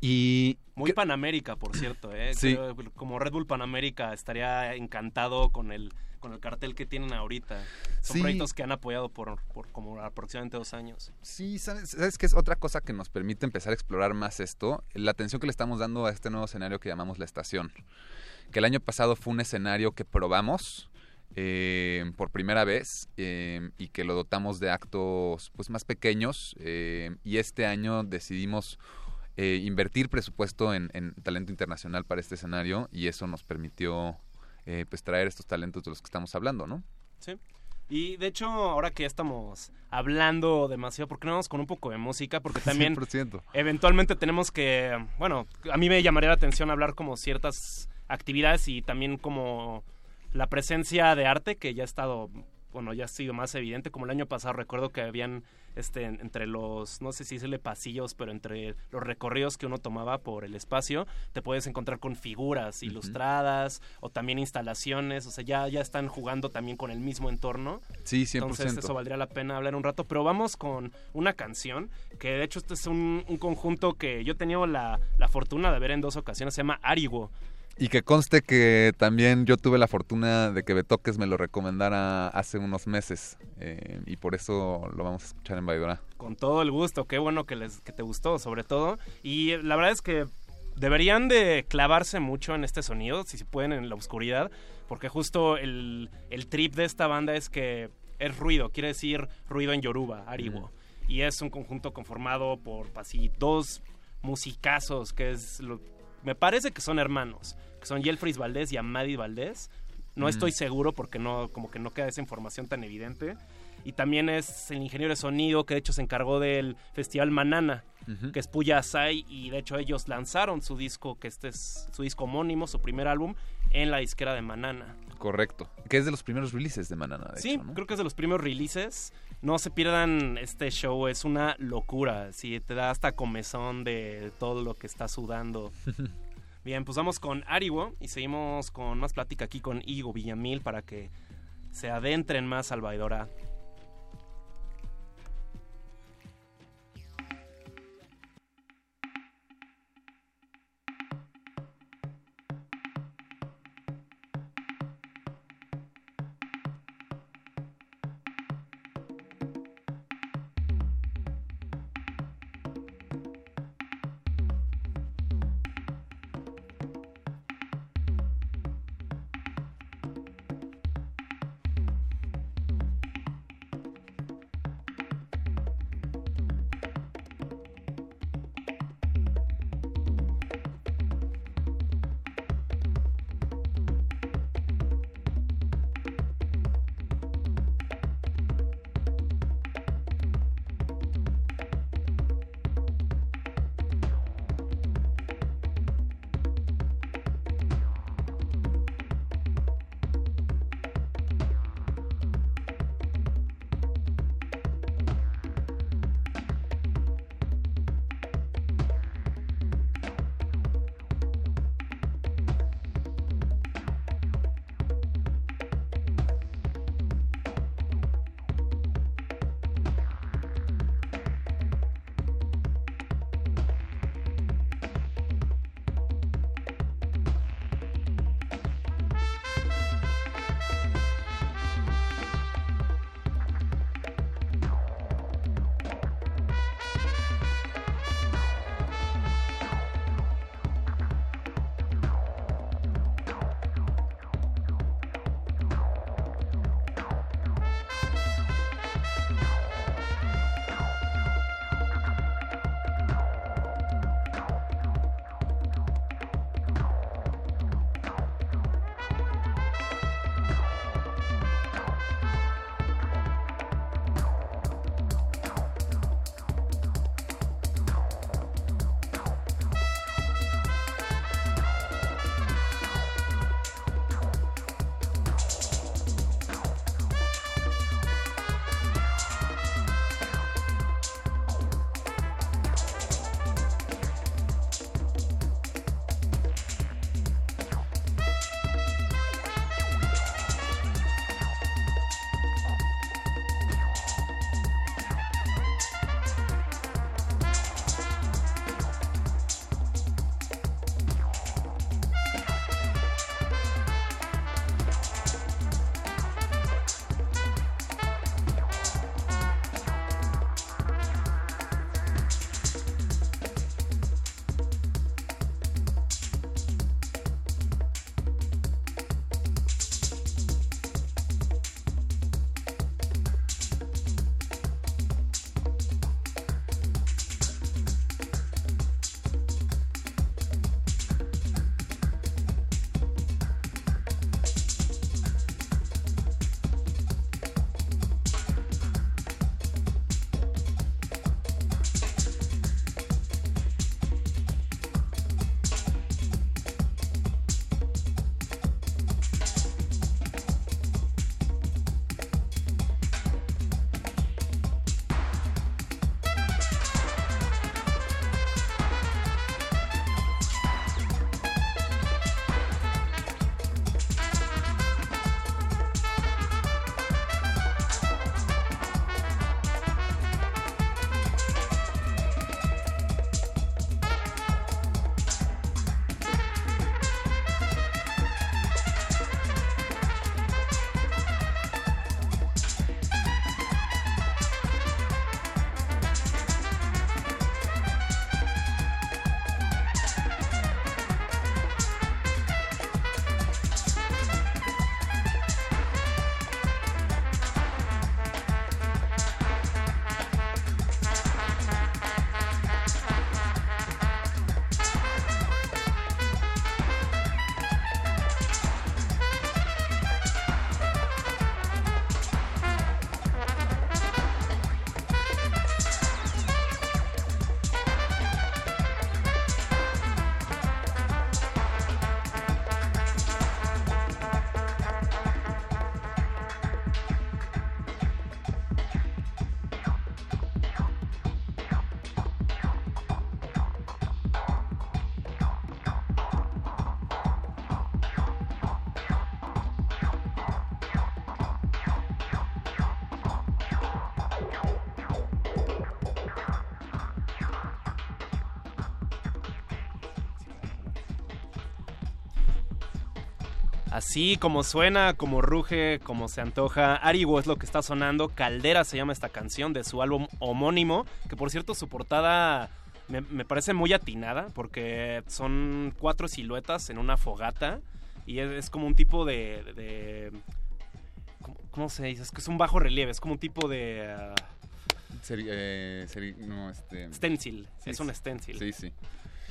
Y Muy Panamérica, por cierto, ¿eh? Sí. Como Red Bull Panamérica estaría encantado con el con el cartel que tienen ahorita. Son Sí. proyectos que han apoyado por, por como aproximadamente dos años. Sí, ¿sabes, ¿sabes qué es otra cosa que nos permite empezar a explorar más esto? La atención que le estamos dando a este nuevo escenario que llamamos la estación. Que el año pasado fue un escenario que probamos eh, por primera vez eh, y que lo dotamos de actos pues más pequeños eh, y este año decidimos eh, invertir presupuesto en, en talento internacional para este escenario y eso nos permitió eh, pues traer estos talentos de los que estamos hablando, ¿no? Sí. Y de hecho, ahora que ya estamos hablando demasiado, ¿por qué no vamos con un poco de música? Porque (laughs) también 100%. eventualmente tenemos que, bueno, a mí me llamaría la atención hablar como ciertas actividades y también como la presencia de arte que ya ha estado, bueno, ya ha sido más evidente, como el año pasado recuerdo que habían este en- entre los, no sé si decirle pasillos, pero entre los recorridos que uno tomaba por el espacio, te puedes encontrar con figuras ilustradas o también instalaciones, o sea, ya, ya están jugando también con el mismo entorno. Sí, 100%. Entonces eso valdría la pena hablar un rato, pero vamos con una canción, que de hecho este es un, un conjunto que yo he tenido la, la fortuna de ver en dos ocasiones, se llama Arigo. Y que conste que también yo tuve la fortuna de que Betoques me lo recomendara hace unos meses eh, y por eso lo vamos a escuchar en Baidora. Con todo el gusto, qué bueno que, les, que te gustó sobre todo. Y la verdad es que deberían de clavarse mucho en este sonido, si se pueden en la oscuridad, porque justo el, el trip de esta banda es que es ruido, quiere decir ruido en Yoruba, Ariwo. Y es un conjunto conformado por así dos musicazos que es lo- me parece que son hermanos, que son Yelfris Valdés y Amadi Valdés. No Mm. estoy seguro porque no como que no queda esa información tan evidente. Y también es el ingeniero de sonido que de hecho se encargó del Festival Manana, que es Puya Asai y de hecho ellos lanzaron su disco, que este es su disco homónimo, su primer álbum, en la disquera de Manana. Correcto. Que es de los primeros releases de Manana, de Sí, hecho, ¿no? creo que es de los primeros releases. No se pierdan este show, es una locura. Sí, te da hasta comezón de todo lo que está sudando. (laughs) Bien, pues vamos con Ariwo y seguimos con más plática aquí con Igo Villamil para que se adentren más al Baidora. Así como suena, como ruge, como se antoja, Arigo es lo que está sonando. Caldera se llama esta canción de su álbum homónimo, que por cierto su portada me, parece muy atinada porque son cuatro siluetas en una fogata y es, como un tipo de... ¿cómo, se dice? Es que es un bajo relieve, es como un tipo de... Ah, eh, no, este... Stencil, es un stencil. Sí, sí.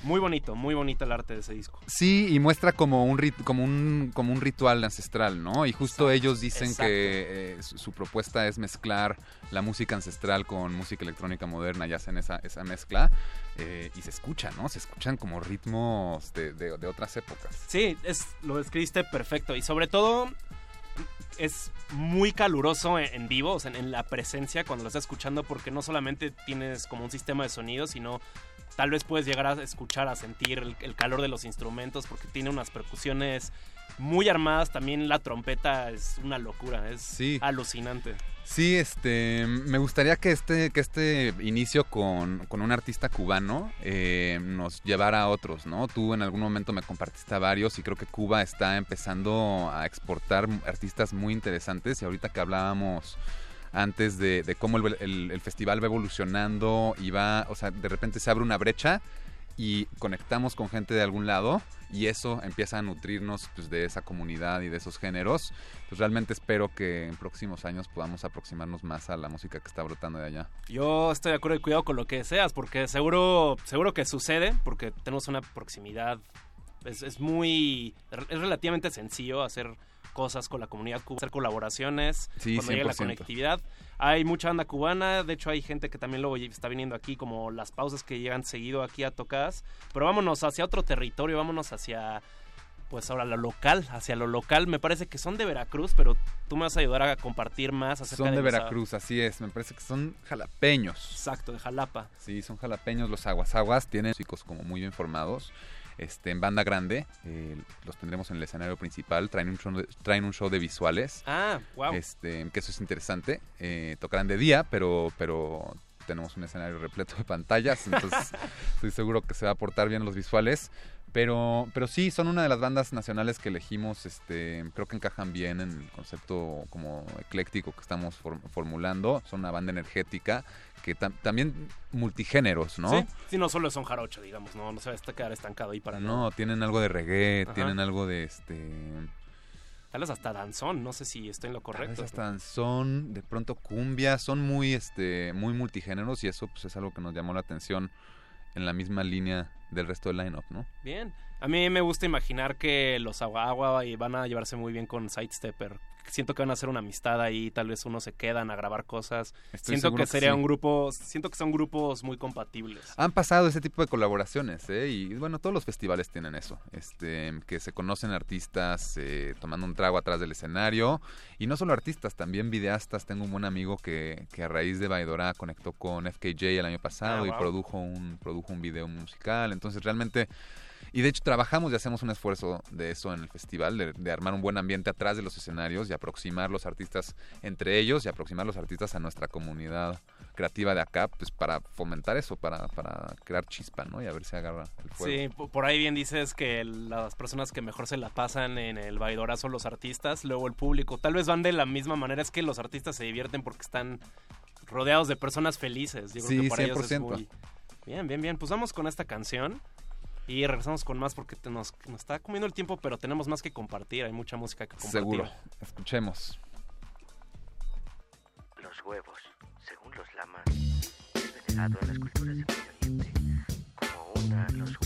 Muy bonito, muy bonito el arte de ese disco. Sí, y muestra como un, como un, como un ritual ancestral, ¿no? Y justo ellos dicen que eh, su, propuesta es mezclar la música ancestral con música electrónica moderna, ya hacen esa, esa mezcla. Eh, y se escucha, ¿no? Se escuchan como ritmos de, de, otras épocas. Sí, es, lo describiste perfecto. Y sobre todo, es muy caluroso en, vivo, o sea, en, la presencia cuando lo estás escuchando, porque no solamente tienes como un sistema de sonido, sino tal vez puedes llegar a escuchar, a sentir el, calor de los instrumentos porque tiene unas percusiones muy armadas. También la trompeta es una locura, es alucinante. Sí, este, me gustaría que este, que este inicio con, un artista cubano eh, nos llevara a otros, ¿no? Tú en algún momento me compartiste a varios y creo que Cuba está empezando a exportar artistas muy interesantes y ahorita que hablábamos antes de, cómo el, festival va evolucionando y va, o sea, de repente se abre una brecha y conectamos con gente de algún lado y eso empieza a nutrirnos pues, de esa comunidad y de esos géneros. Pues realmente espero que en próximos años podamos aproximarnos más a la música que está brotando de allá. Yo estoy de acuerdo y cuidado con lo que deseas, porque seguro, seguro que sucede, porque tenemos una proximidad. Es, es muy. es relativamente sencillo hacer cosas con la comunidad cubana, hacer colaboraciones, sí, cuando llega la conectividad. Hay mucha banda cubana, de hecho hay gente que también luego está viniendo aquí, como las pausas que llegan seguido aquí a tocadas. Pero vámonos hacia otro territorio, vámonos hacia pues ahora lo local, hacia lo local. Me parece que son de Veracruz, pero tú me vas a ayudar a compartir más acerca son de, Veracruz, así es. Me parece que son jalapeños. Exacto, de Jalapa. Sí, son jalapeños los aguas. Tienen chicos como muy bien formados este, en banda grande. Eh, los tendremos en el escenario principal. Traen un show de, traen un show de visuales. Ah, wow. Este, que eso es interesante. Eh, tocarán de día, pero, pero tenemos un escenario repleto de pantallas. Entonces (laughs) estoy seguro que se va a aportar bien los visuales. Pero, pero sí, son una de las bandas nacionales que elegimos. Este, creo que encajan bien en el concepto como ecléctico que estamos formulando. Son una banda energética que también multigéneros, ¿no? Sí, sí, no solo son jarocho, digamos, no, no se va a quedar estancado ahí para No, tienen algo de reggae, tienen algo de este... Tal vez hasta danzón, no sé si estoy en lo correcto. Tal vez hasta danzón, de pronto cumbia, son muy, este, muy multigéneros y eso pues es algo que nos llamó la atención en la misma línea del resto del line-up, ¿no? Bien. A mí me gusta imaginar que los Agua Agua van a llevarse muy bien con Sidestepper. Siento que van a hacer una amistad ahí, tal vez unos se quedan a grabar cosas. siento que sería un grupo, siento que son grupos muy compatibles. Han pasado ese tipo de colaboraciones, ¿eh? Y bueno, todos los festivales tienen eso, este, que se conocen artistas eh, tomando un trago atrás del escenario y no solo artistas, también videastas. Tengo un buen amigo que, que a raíz de Baidora conectó con FKJ el año pasado ah, y produjo un produjo un video musical. Entonces realmente y de hecho trabajamos y hacemos un esfuerzo de eso en el festival, de, armar un buen ambiente atrás de los escenarios y aproximar los artistas entre ellos y aproximar los artistas a nuestra comunidad creativa de acá, pues para fomentar eso, para, para crear chispa, ¿no? Y a ver si agarra el fuego. Sí, por ahí bien dices que las personas que mejor se la pasan en el Baidora son los artistas, luego el público. Tal vez van de la misma manera, es que los artistas se divierten porque están rodeados de personas felices. Yo creo que para ellos es muy... Bien, bien, bien. Pues vamos con esta canción. Y regresamos con más porque nos, nos, está comiendo el tiempo, pero tenemos más que compartir. Hay mucha música que compartir. Seguro. Escuchemos. Los huevos, según los lamas, es venerado en las culturas del Medio Oriente como una los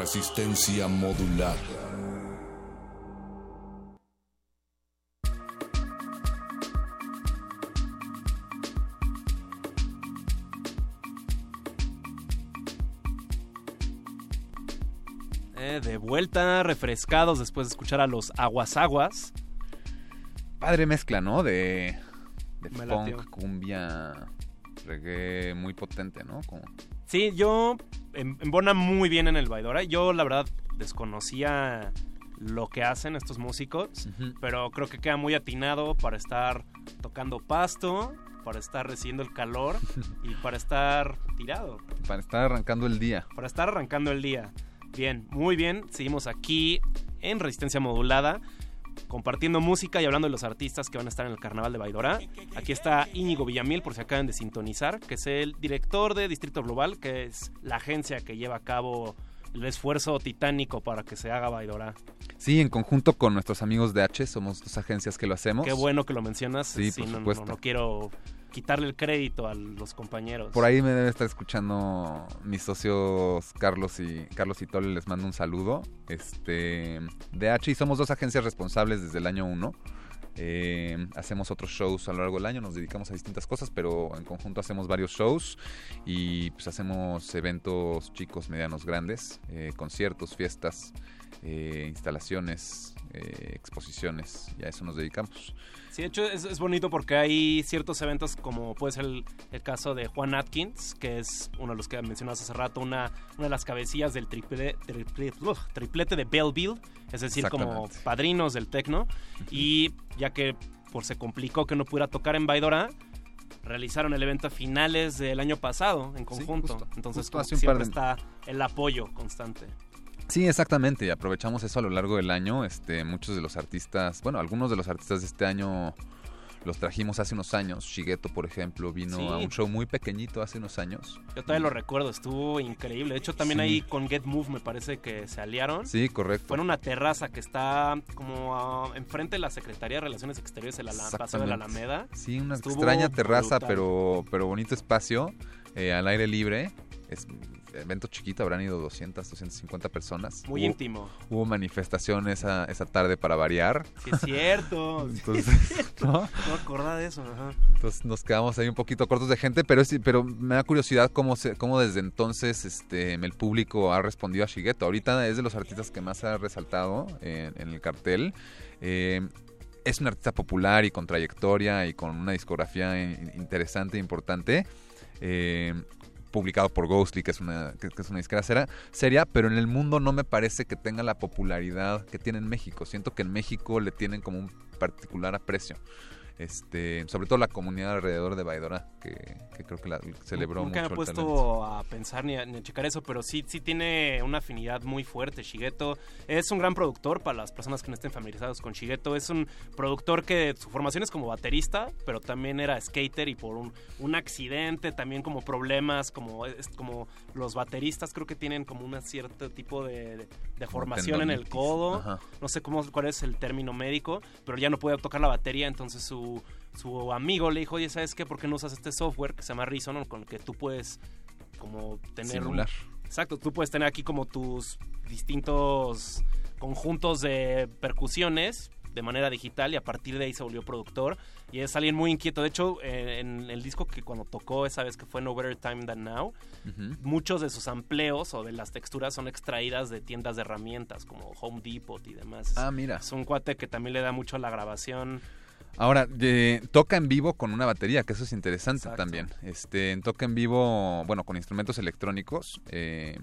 Resistencia modular. Eh, de vuelta, refrescados después de escuchar a los Aguas Aguas. Padre mezcla, ¿no? De, de Me funk, latió. cumbia, reggae muy potente, ¿no? Como, Sí, yo embona muy bien en el Baidora. Yo, la verdad, desconocía lo que hacen estos músicos, pero creo que queda muy atinado para estar tocando pasto, para estar recibiendo el calor (laughs) y para estar tirado, para estar arrancando el día. para estar arrancando el día. Bien, muy bien. Seguimos aquí en Resistencia Modulada, compartiendo música y hablando de los artistas que van a estar en el Carnaval de Baidora. Aquí está Íñigo Villamil, por si acaban de sintonizar, que es el director de Distrito Global, que es la agencia que lleva a cabo el esfuerzo titánico para que se haga Baidora. Sí, en conjunto con nuestros amigos de H, somos dos agencias que lo hacemos. Qué bueno que lo mencionas. Sí, Sí, por no- no, supuesto. no quiero quitarle el crédito a los compañeros. Por ahí me debe estar escuchando mis socios Carlos y Carlos y Tole, les mando un saludo. Este, de H y somos dos agencias responsables desde el año 1. hacemos otros shows a lo largo del año, nos dedicamos a distintas cosas, pero en conjunto hacemos varios shows y pues hacemos eventos chicos, medianos, grandes, eh, conciertos, fiestas, eh, instalaciones, eh, exposiciones, y a eso nos dedicamos. Sí, de hecho es, es bonito porque hay ciertos eventos como puede ser el, el caso de Juan Atkins, que es uno de los que mencionabas hace rato, una, una de las cabecillas del triple, triplete de Belleville, es decir, como padrinos del tecno. Y ya que por se complicó que no pudiera tocar en Baidora, realizaron el evento a finales del año pasado en conjunto. justo, Entonces justo hace un siempre par está el apoyo constante. Sí, exactamente, y aprovechamos eso a lo largo del año. Este, muchos de los artistas, bueno, algunos de los artistas de este año los trajimos hace unos años. Shigeto, por ejemplo, vino Sí. a un show muy pequeño hace unos años. Yo todavía lo recuerdo, estuvo increíble. De hecho, también Sí. ahí con Get Move me parece que se aliaron. Sí, correcto. Fue en una terraza que está como ah, enfrente de la Secretaría de Relaciones Exteriores de la Paseo de la. Alameda. Sí, una Estuvo extraña terraza, brutal. pero, pero bonito espacio, eh, al aire libre. Es evento chiquito, habrán ido 200, 250 personas. Muy Hubo- íntimo. Hubo manifestación esa, esa tarde para variar. Sí, es cierto. (laughs) sí, Entonces, es cierto. ¿no? No acordaba de eso. ajá. Entonces nos quedamos ahí un poquito cortos de gente, pero sí, pero me da curiosidad cómo, se, cómo desde entonces este, el público ha respondido a Shigeto. Ahorita es de los artistas que más ha resaltado en, en el cartel. Eh, es un artista popular y con trayectoria y con una discografía in- interesante e importante. Eh, publicado por Ghostly, que es una, que, es una disquera seria, pero en el mundo no me parece que tenga la popularidad que tiene en México. Siento que en México le tienen como un particular aprecio. Este, sobre todo la comunidad alrededor de Baidora, que, que creo que la celebró Nunca me mucho he el talento. puesto a pensar ni a, ni a checar eso, pero sí, sí tiene una afinidad muy fuerte. Shigeto es un gran productor para las personas que no estén familiarizados con Shigeto. Es un productor que su formación es como baterista, pero también era skater y por un, un accidente, también como problemas, como, es, como los bateristas creo que tienen como un cierto tipo de, de- de formación en el codo. Ajá. No sé cómo, cuál es el término médico, pero ya no puede tocar la batería, entonces su, su amigo le dijo, oye, ¿sabes qué? ¿Por qué no usas este software que se llama Reason, con el que tú puedes como tener... un- Simular. exacto, tú puedes tener aquí como tus distintos conjuntos de percusiones de manera digital y a partir de ahí se volvió productor y es alguien muy inquieto. De hecho, en el disco que cuando tocó esa vez que fue No Better Time Than Now, muchos de sus amplios o de las texturas son extraídas de tiendas de herramientas como Home Depot y demás. Ah, mira. Es un cuate que también le da mucho a la grabación. Ahora, toca en vivo con una batería, que eso es interesante también. Este, toca en vivo, bueno, con instrumentos electrónicos, eh,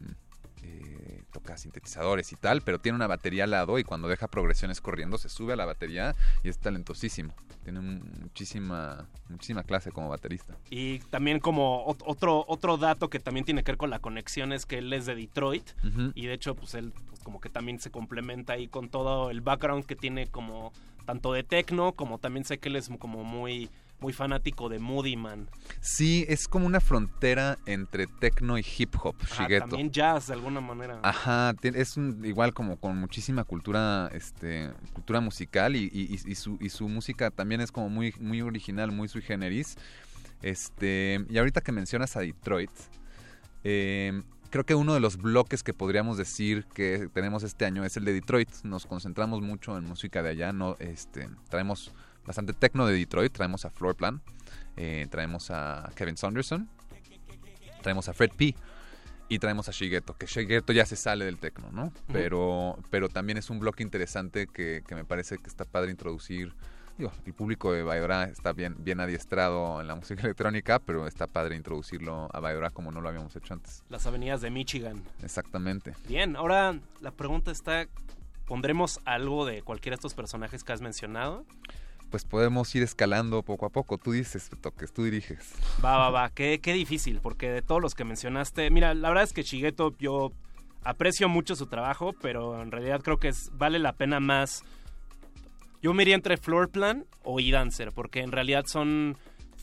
eh, toca sintetizadores y tal, pero tiene una batería al lado y cuando deja progresiones corriendo se sube a la batería y es talentosísimo. Tiene muchísima, muchísima clase como baterista. Y también como ot- otro, otro dato que también tiene que ver con la conexión es que él es de Detroit y de hecho pues él pues, como que también se complementa ahí con todo el background que tiene como tanto de techno como también sé que él es como muy muy fanático de Moody Man. Sí, es como una frontera entre techno y hip hop, Shigeto. Ah, también jazz de alguna manera. Ajá, es un- igual como con muchísima cultura, este, cultura musical y, y- y- y su, y su música también es como muy, muy original, muy sui generis. Este, y ahorita que mencionas a Detroit, eh, creo que uno de los bloques que podríamos decir que tenemos este año es el de Detroit. Nos concentramos mucho en música de allá, no, este, traemos bastante techno de Detroit, traemos a Floorplan, eh, traemos a Kevin Saunderson, traemos a Fred P. Y traemos a Shigeto, que Shigeto ya se sale del techno, ¿no? Pero, pero también es un bloque interesante que, que me parece que está padre introducir. Digo, el público de Baidora está bien, bien adiestrado en la música electrónica, pero está padre introducirlo a Baidora como no lo habíamos hecho antes. Las avenidas de Michigan. Exactamente. Bien, ahora la pregunta está, ¿pondremos algo de cualquiera de estos personajes que has mencionado? Pues podemos ir escalando poco a poco. Tú dices, Toques, tú diriges. Va, va, va, qué, qué difícil, porque de todos los que mencionaste, mira, la verdad es que Shigeto yo aprecio mucho su trabajo, pero en realidad creo que es, vale la pena más... Yo me iría entre Floorplan o E-Dancer, porque en realidad son...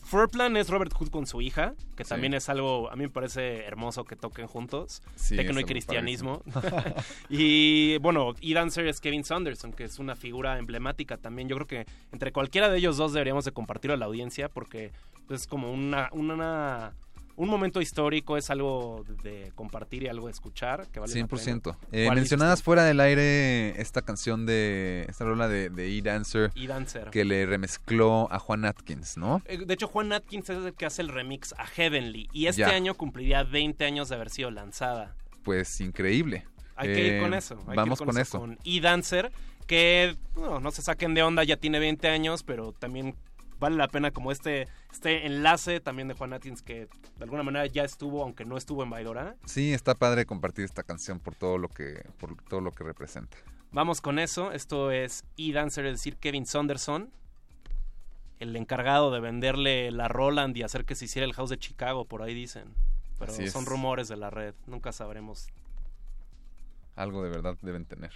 Floorplan es Robert Hood con su hija, que Sí. también es algo, a mí me parece hermoso que toquen juntos, Sí, tecno y cristianismo. (laughs) (laughs) y bueno, E-Dancer es Kevin Saunderson, que es una figura emblemática también. Yo creo que entre cualquiera de ellos dos deberíamos de compartirlo a la audiencia, porque es como una, una un momento histórico, es algo de compartir y algo de escuchar, que vale la 100%. pena. Eh, ¿Cuál mencionadas fuera del aire esta canción de. Esta rola de, de E-Dancer. E-Dancer. Que le remezcló a Juan Atkins, ¿no? Eh, De hecho, Juan Atkins es el que hace el remix a Heavenly. Y este Ya. año cumpliría 20 años de haber sido lanzada. Pues increíble. Hay que ir Eh, con eso. hay que ir vamos con eso. Con E-Dancer, que no, no se saquen de onda, ya tiene 20 años, pero también vale la pena como este, este enlace también de Juan Atkins, que de alguna manera ya estuvo, aunque no estuvo en Baidora. Sí, está padre compartir esta canción por todo lo que, por todo lo que representa. Vamos con eso. Esto es E-Dancer, es decir, Kevin Saunderson, el encargado de venderle la Roland y hacer que se hiciera el House de Chicago, por ahí dicen. Pero Así es. son rumores de la red, nunca sabremos. Algo de verdad deben tener.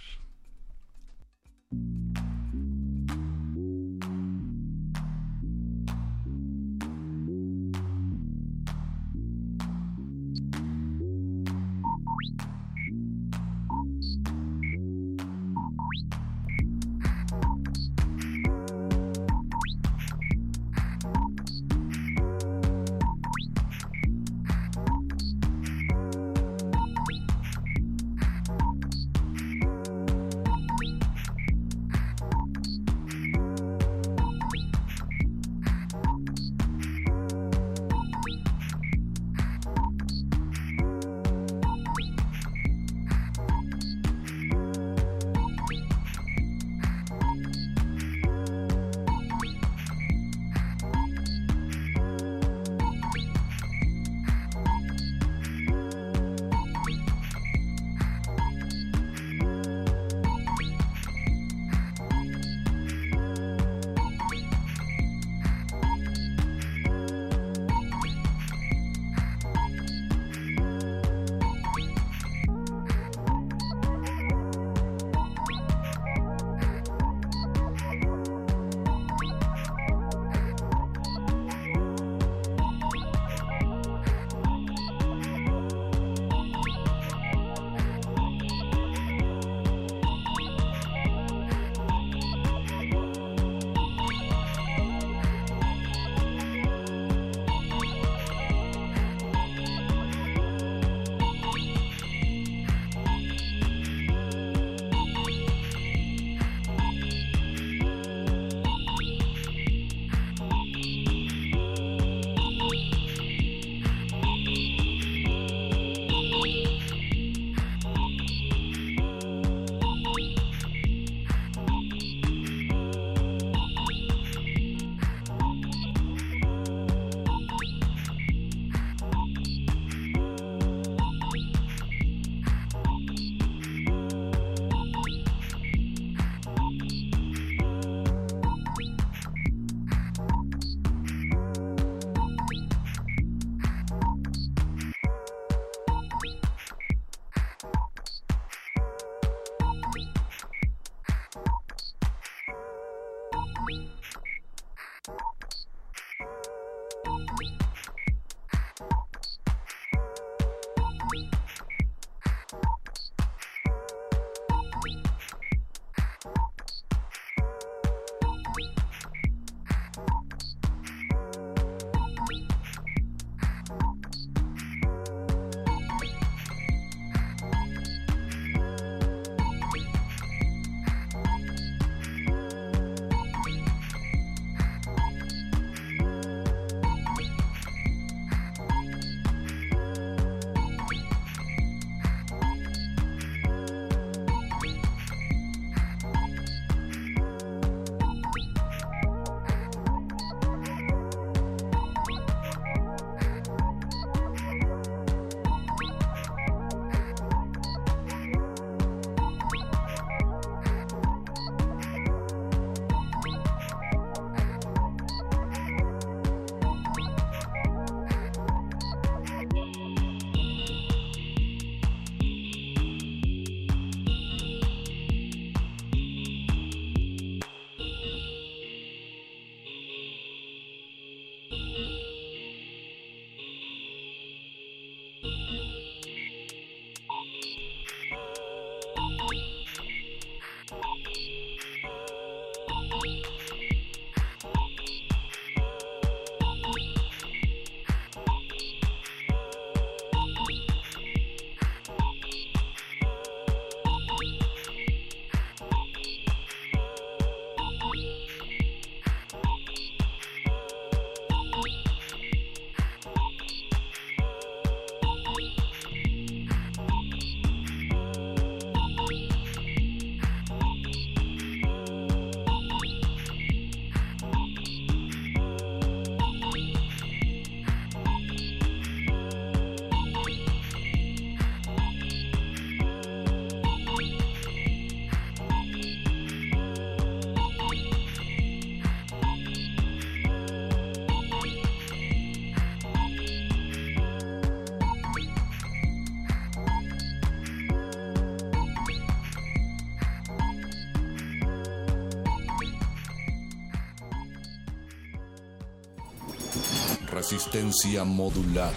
Resistencia modulada.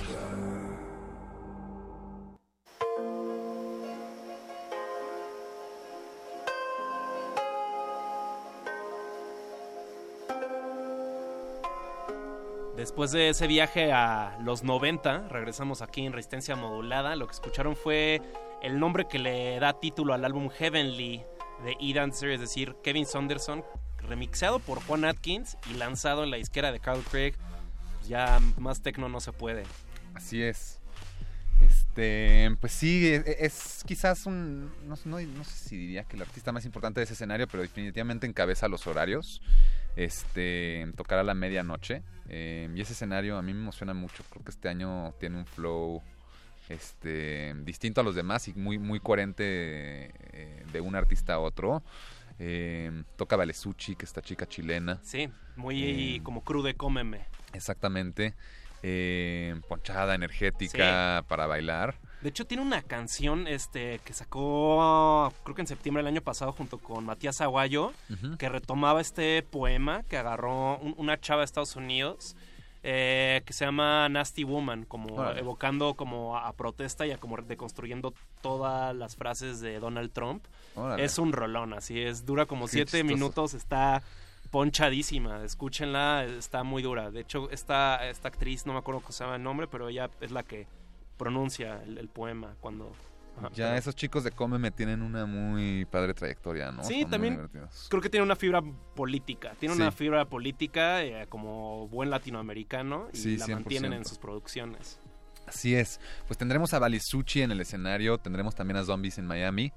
Después de ese viaje a los 90, regresamos aquí en Resistencia Modulada. Lo que escucharon fue el nombre que le da título al álbum Heavenly de E-Dancer, es decir, Kevin Saunderson, remixado por Juan Atkins y lanzado en la disquera de Carl Craig. Pues ya más tecno no se puede. Así es. Este, pues sí, es, es quizás un, no, no- no sé si diría que el artista más importante de ese escenario, pero definitivamente encabeza los horarios. Este, tocará a la medianoche. eh, y ese escenario a mí me emociona mucho. Creo que este año tiene un flow este, distinto a los demás y muy, muy coherente eh, de un artista a otro. Eh, toca Valesuchi, que es esta chica chilena. Sí, muy Eh, como crude cómeme. Exactamente. Eh, ponchada, energética para bailar. De hecho, tiene una canción este, que sacó, creo que en septiembre del año pasado, junto con Matías Aguayo, que retomaba este poema que agarró un- una chava de Estados Unidos, eh, que se llama Nasty Woman, como evocando como a, a protesta y a como deconstruyendo todas las frases de Donald Trump. Órale. Es un rolón, así es, dura como Qué siete chistoso. minutos, está ponchadísima, escúchenla, está muy dura. De hecho, esta, esta actriz, no me acuerdo cómo se llama el nombre, pero ella es la que pronuncia el, el poema cuando... ajá, Ya pero- esos chicos de Come me tienen una muy padre trayectoria, ¿no? Sí, Son también creo que tiene una fibra política. Tiene Sí. una fibra política eh, como buen latinoamericano y Sí, la mantienen 100%. en sus producciones. Así es. Pues tendremos a Balisuchi en el escenario, tendremos también a Zombies en Miami,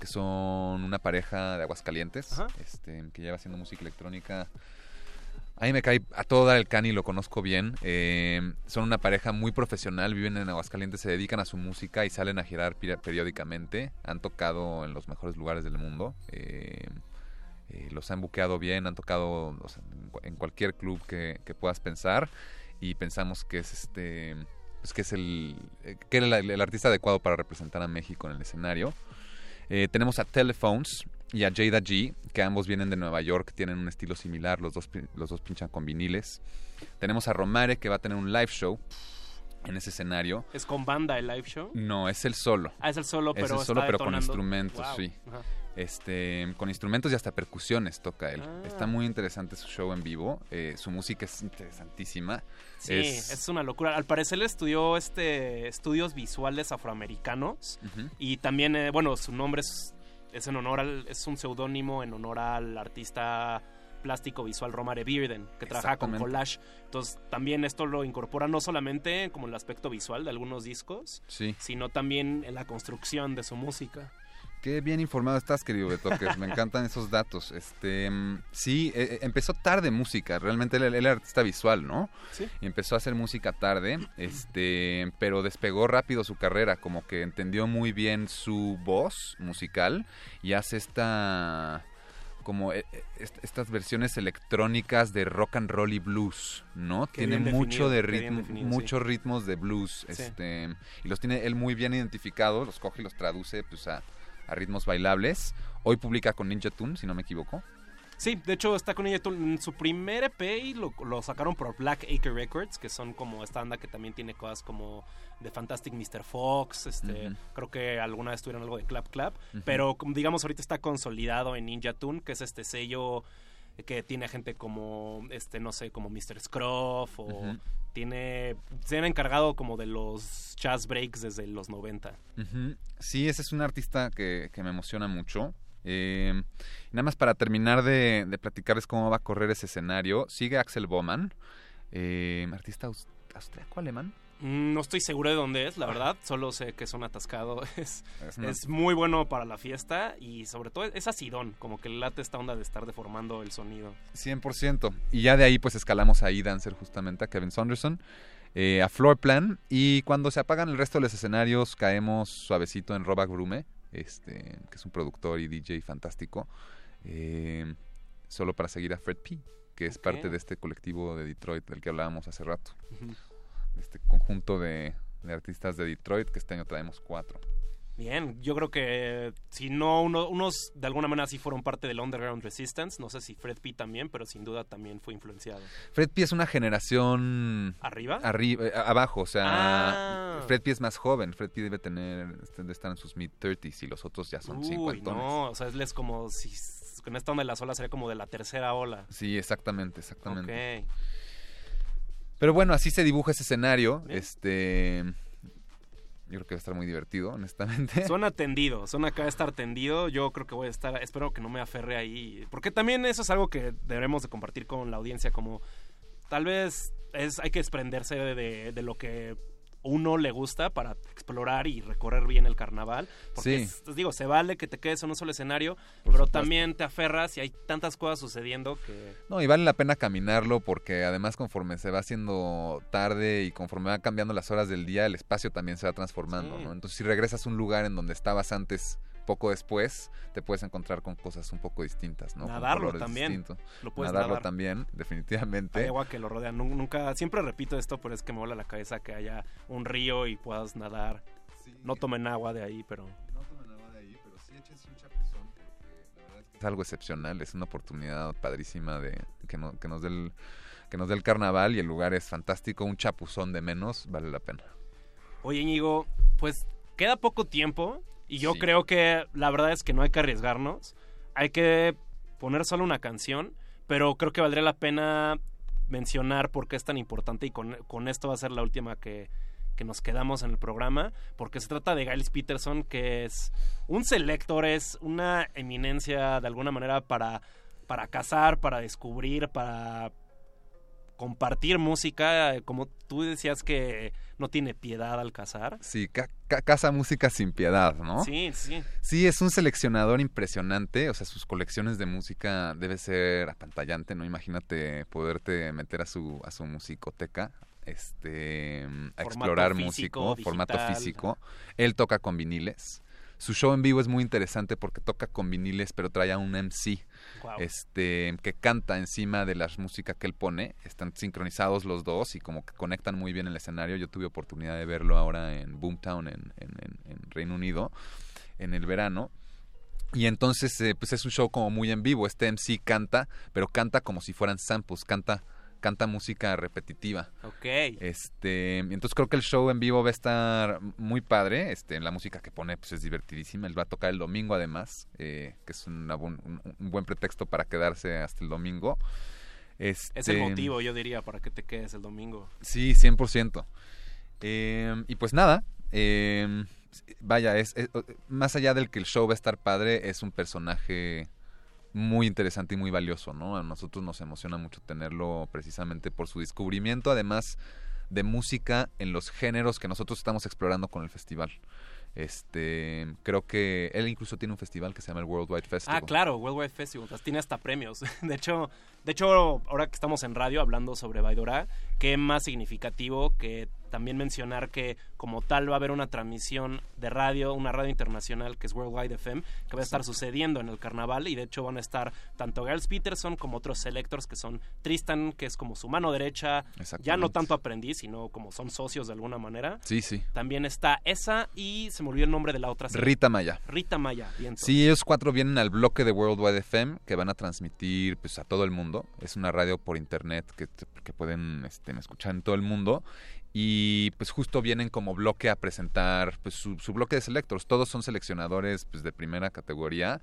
que son una pareja de Aguascalientes, este, que lleva haciendo música electrónica. A mí me cae a todo dar el cani, lo conozco bien. Eh, son una pareja muy profesional, viven en Aguascalientes, se dedican a su música y salen a girar peri- periódicamente. Han tocado en los mejores lugares del mundo. Eh, eh, los han buqueado bien, han tocado o sea, en cualquier club que, que puedas pensar y pensamos que es este pues que es el eh, que era el, el artista adecuado para representar a México en el escenario. Eh, tenemos a Telephones y a Jada G, que ambos vienen de Nueva York, tienen un estilo similar, los dos, los dos pinchan con viniles. Tenemos a Romare, que va a tener un live show en ese escenario. ¿Es con banda el live show? No, es el solo. Ah, es el solo, pero Es el solo, está pero con instrumentos, Wow. sí. Ajá. Este, con instrumentos y hasta percusiones toca él. Ah. Está muy interesante su show en vivo. eh, su música es interesantísima. Sí, Es- es... una locura. Al parecer él estudió este estudios visuales afroamericanos y también, eh, bueno, su nombre es, es en honor al, es un seudónimo en honor al artista plástico visual Romare Bearden, que trabaja con collage. Entonces, también esto lo incorpora no solamente como el aspecto visual de algunos discos, Sí. sino también en la construcción de su música. Qué bien informado estás, querido Betoques. Me encantan esos datos. Este, sí, eh, eh, empezó tarde música. Realmente él, él era artista visual, ¿no? Sí. Y empezó a hacer música tarde, este, pero despegó rápido su carrera. Como que entendió muy bien su voz musical y hace esta como est- estas versiones electrónicas de rock and roll y blues, ¿no? Qué tiene mucho definido, de ritmo, definido, sí. muchos ritmos de blues, Sí. este, y los tiene él muy bien identificados, los coge y los traduce pues a, a ritmos bailables. Hoy publica con Ninja Tune, si no me equivoco. Sí, de hecho está con ella en su primer EP y lo, lo sacaron por Black Acre Records, que son como esta banda que también tiene cosas como The Fantastic Mr. Fox, este, creo que alguna vez tuvieron algo de Clap Clap, pero digamos ahorita está consolidado en Ninja Tune, que es este sello que tiene gente como, este, no sé, como Mr. Scruff o. tiene, se han encargado como de los jazz breaks desde los 90. Ujú. Sí, ese es un artista que, que me emociona mucho. Eh, nada más para terminar de, de platicarles cómo va a correr ese escenario, sigue Axel Boman, eh, artista aus- austríaco alemán. Mm, No estoy seguro de dónde es, la verdad. Solo sé que es un atascado. (laughs) Es, Es una- es muy bueno para la fiesta y sobre todo es acidón, como que late esta onda de estar deformando el sonido. 100%. Y ya de ahí pues escalamos a E-Dancer justamente, a Kevin Saunderson, eh, a Floorplan. Y cuando se apagan el resto de los escenarios caemos suavecito en Robak Brume, este, que es un productor y DJ fantástico. eh, solo para seguir a Fred P., que es parte de este colectivo de Detroit del que hablábamos hace rato. Este conjunto de, de artistas de Detroit, que este año traemos cuatro. Bien, yo creo que si no, uno- unos de alguna manera sí fueron parte del Underground Resistance. No sé si Fred P también, pero sin duda también fue influenciado. Fred P es una generación... ¿Arriba? Arriba, eh, abajo, o sea, Ah. Fred P es más joven. Fred P debe tener, este, debe estar en sus mid-30s y los otros ya son cincuentones. no, o sea, él es como si con esta onda de las olas sería como de la tercera ola. Sí, exactamente, exactamente. Ok. Pero bueno, así se dibuja ese escenario. Este. Yo creo que va a estar muy divertido, (laughs) honestamente. Suena tendido, suena acá estar tendido. Yo creo que voy a estar, espero que no me aferre ahí. Porque también eso es algo que debemos de compartir con la audiencia, como tal vez es, hay que desprenderse de, de lo que uno le gusta para explorar y recorrer bien el carnaval. Porque, Sí. es- digo, se vale que te quedes en un solo escenario, Por pero supuesto. también te aferras y hay tantas cosas sucediendo que... No, y vale la pena caminarlo porque además conforme se va haciendo tarde y conforme va cambiando las horas del día, el espacio también se va transformando, Sí. ¿no? Entonces si regresas a un lugar en donde estabas antes, poco después, te puedes encontrar con cosas un poco distintas, ¿no? Nadarlo también. distintos. Lo puedes Nadarlo nadar. también, (laughs) definitivamente. Hay agua que lo rodea. Nu- Nunca, siempre repito esto, pero es que me vuela la cabeza que haya un río y puedas nadar. No tomen agua de ahí, pero... Es algo excepcional, es una oportunidad padrísima de que, no- que nos dé el, que nos dé el carnaval y el lugar es fantástico, un chapuzón de menos, vale la pena. Oye, Íñigo, pues queda poco tiempo y yo Sí. creo que la verdad es que no hay que arriesgarnos. Hay que poner solo una canción, pero creo que valdría la pena mencionar por qué es tan importante y con, con esto va a ser la última que, que nos quedamos en el programa, porque se trata de Giles Peterson, que es un selector, es una eminencia de alguna manera para, para cazar, para descubrir, para compartir música, como tú decías que no tiene piedad al cazar. Sí, ca- ca- casa música sin piedad, ¿no? Sí, sí. Sí, es un seleccionador impresionante, o sea, sus colecciones de música debe ser apantallante, ¿no? Imagínate poderte meter a su, a su musicoteca, este, a Formato explorar físico, músico, formato físico. Él toca con viniles. Su show en vivo es muy interesante porque toca con viniles, pero trae a un MC este, que canta encima de la música que él pone. Están sincronizados los dos y como que conectan muy bien el escenario. Yo tuve oportunidad de verlo ahora en Boomtown, en, en- en- en Reino Unido, en el verano. Y entonces, eh, pues es un show como muy en vivo. Este MC canta, pero canta como si fueran samples, canta, canta música repetitiva. Ok. Este, entonces creo que el show en vivo va a estar muy padre. Este, la música que pone pues es divertidísima. Él va a tocar el domingo además, eh, que es una un, un buen pretexto para quedarse hasta el domingo. Es el Este, motivo, yo diría, para que te quedes el domingo. Sí, 100%. Eh, y pues nada, eh, vaya, es, es- más allá del que el show va a estar padre, es un personaje muy interesante y muy valioso, ¿no? A nosotros nos emociona mucho tenerlo precisamente por su descubrimiento, además de música en los géneros que nosotros estamos explorando con el festival. Este, creo que él incluso tiene un festival que se llama el Worldwide Festival. Ah, claro, Worldwide Festival, tiene hasta premios. (laughs) De hecho, de hecho, ahora que estamos en radio hablando sobre Baidora, qué más significativo que también mencionar que como tal va a haber una transmisión de radio, una radio internacional que es Worldwide FM, que va a estar sucediendo en el carnaval y de hecho van a estar tanto Giles Peterson como otros selectors que son Tristan, que es como su mano derecha, ya no tanto aprendiz, sino como son socios de alguna manera. Sí, sí. También está esa y se me olvidó el nombre de la otra. Rita Maya. Rita Maya, bien. Sí, ellos cuatro vienen al bloque de Worldwide FM que van a transmitir pues, a todo el mundo. Es una radio por internet que, que pueden este, escuchar en todo el mundo. Y pues justo vienen como bloque a presentar pues, su, bloque de selectors. Todos son seleccionadores pues, de primera categoría.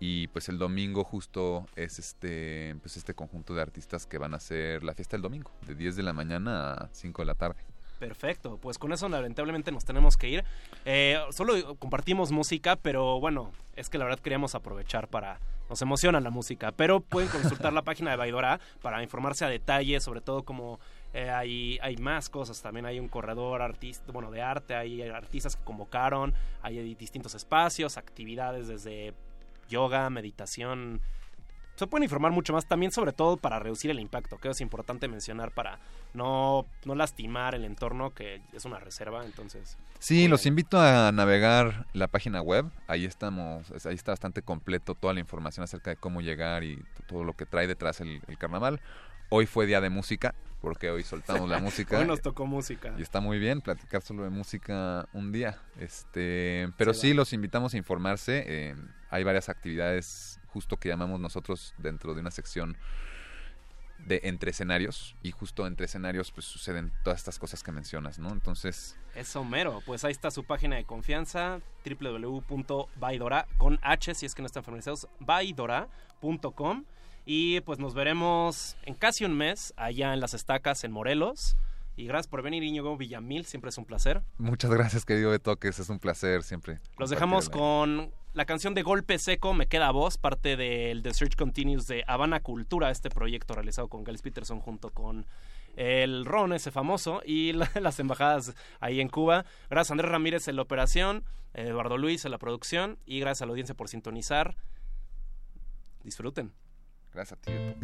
Y pues el domingo justo es este, pues, este conjunto de artistas que van a hacer la fiesta el domingo, de 10 de la mañana a 5 de la tarde. Perfecto, pues con eso lamentablemente nos tenemos que ir. Eh, solo compartimos música, pero bueno, es que la verdad queríamos aprovechar para... Nos emociona la música, pero pueden consultar la (laughs) página de Baidora para informarse a detalle, sobre todo como eh, hay, más cosas, también hay un corredor artista, bueno, de arte, hay artistas que convocaron, hay distintos espacios, actividades desde yoga, meditación. Se pueden informar mucho más. También, sobre todo para reducir el impacto, que es importante mencionar para no, no lastimar el entorno, que es una reserva, entonces. Sí, los invito a navegar la página web, ahí estamos, ahí está bastante completo toda la información acerca de cómo llegar y todo lo que trae detrás el carnaval. Hoy fue día de música, porque hoy soltamos la (laughs) música. hoy nos tocó música. Y está muy bien platicar solo de música un día. Este, pero sí los invitamos a informarse. Eh, hay varias actividades justo que llamamos nosotros dentro de una sección de entre escenarios y justo entre escenarios pues suceden todas estas cosas que mencionas, ¿no? Entonces... Es Homero, pues ahí está su página de confianza, www.baidora, con h si es que no están familiarizados, baidora.com y pues nos veremos en casi un mes allá en las estacas en Morelos. Y gracias por venir, Íñigo Villamil. Siempre es un placer. Muchas gracias, querido de Toques. Es un placer siempre. Los dejamos con la canción de Golpe Seco, Me Queda Voz, parte del The Search Continues de Habana Cultura, este proyecto realizado con Gales Peterson junto con el Ron, ese famoso, y (laughs) las embajadas ahí en Cuba. Gracias a Andrés Ramírez en la operación, Eduardo Luis en la producción, y gracias a la audiencia por sintonizar. Disfruten. Gracias a ti, de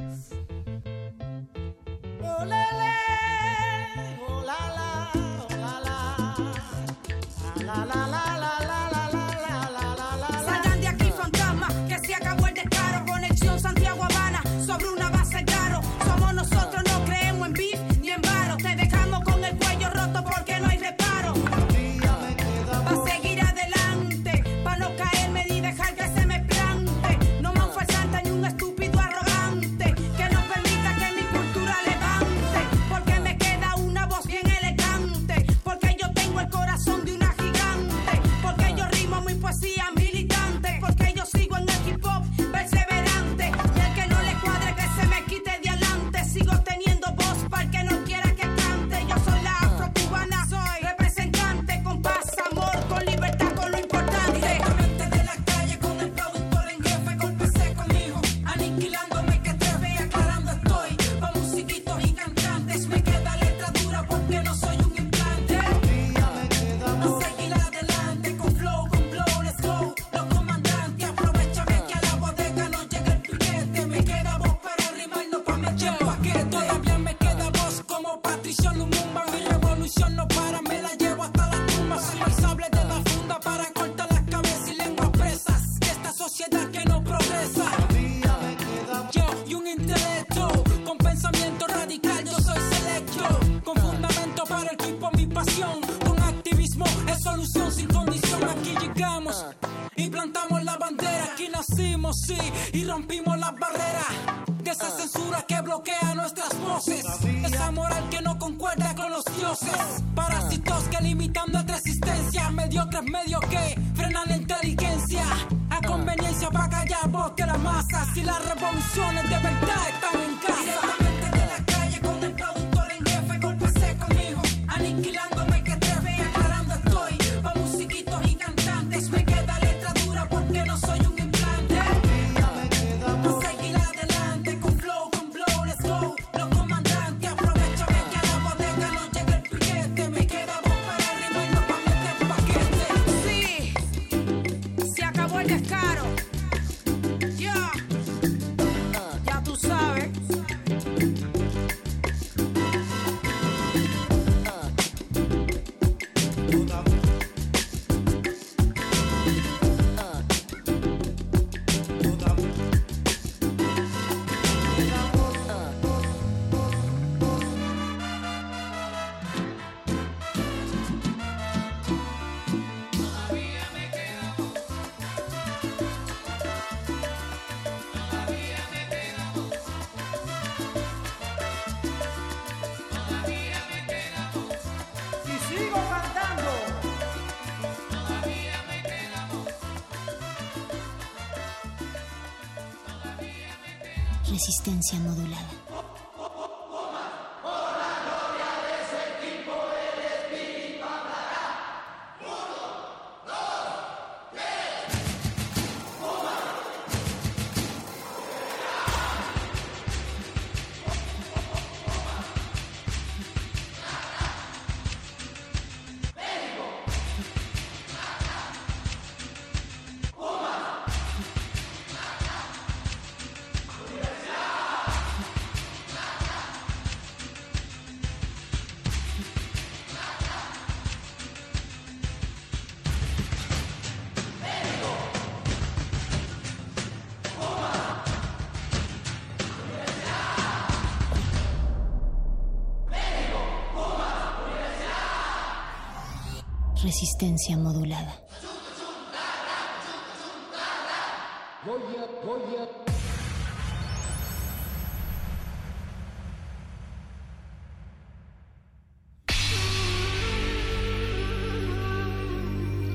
Resistencia modulada.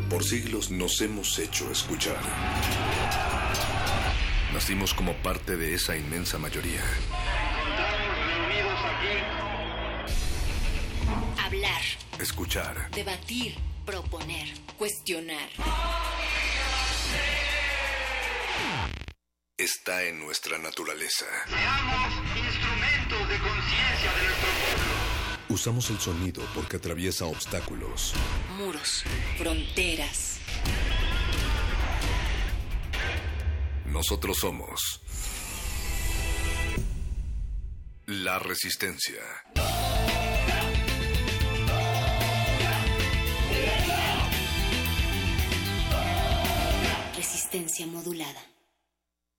Por siglos nos hemos hecho escuchar. Nacimos como parte de esa inmensa mayoría. Hablar, Escuchar. debatir, naturaleza. Seamos instrumentos de conciencia de nuestro pueblo. Usamos el sonido porque atraviesa obstáculos. Muros, fronteras. Nosotros somos la resistencia. Resistencia modulada.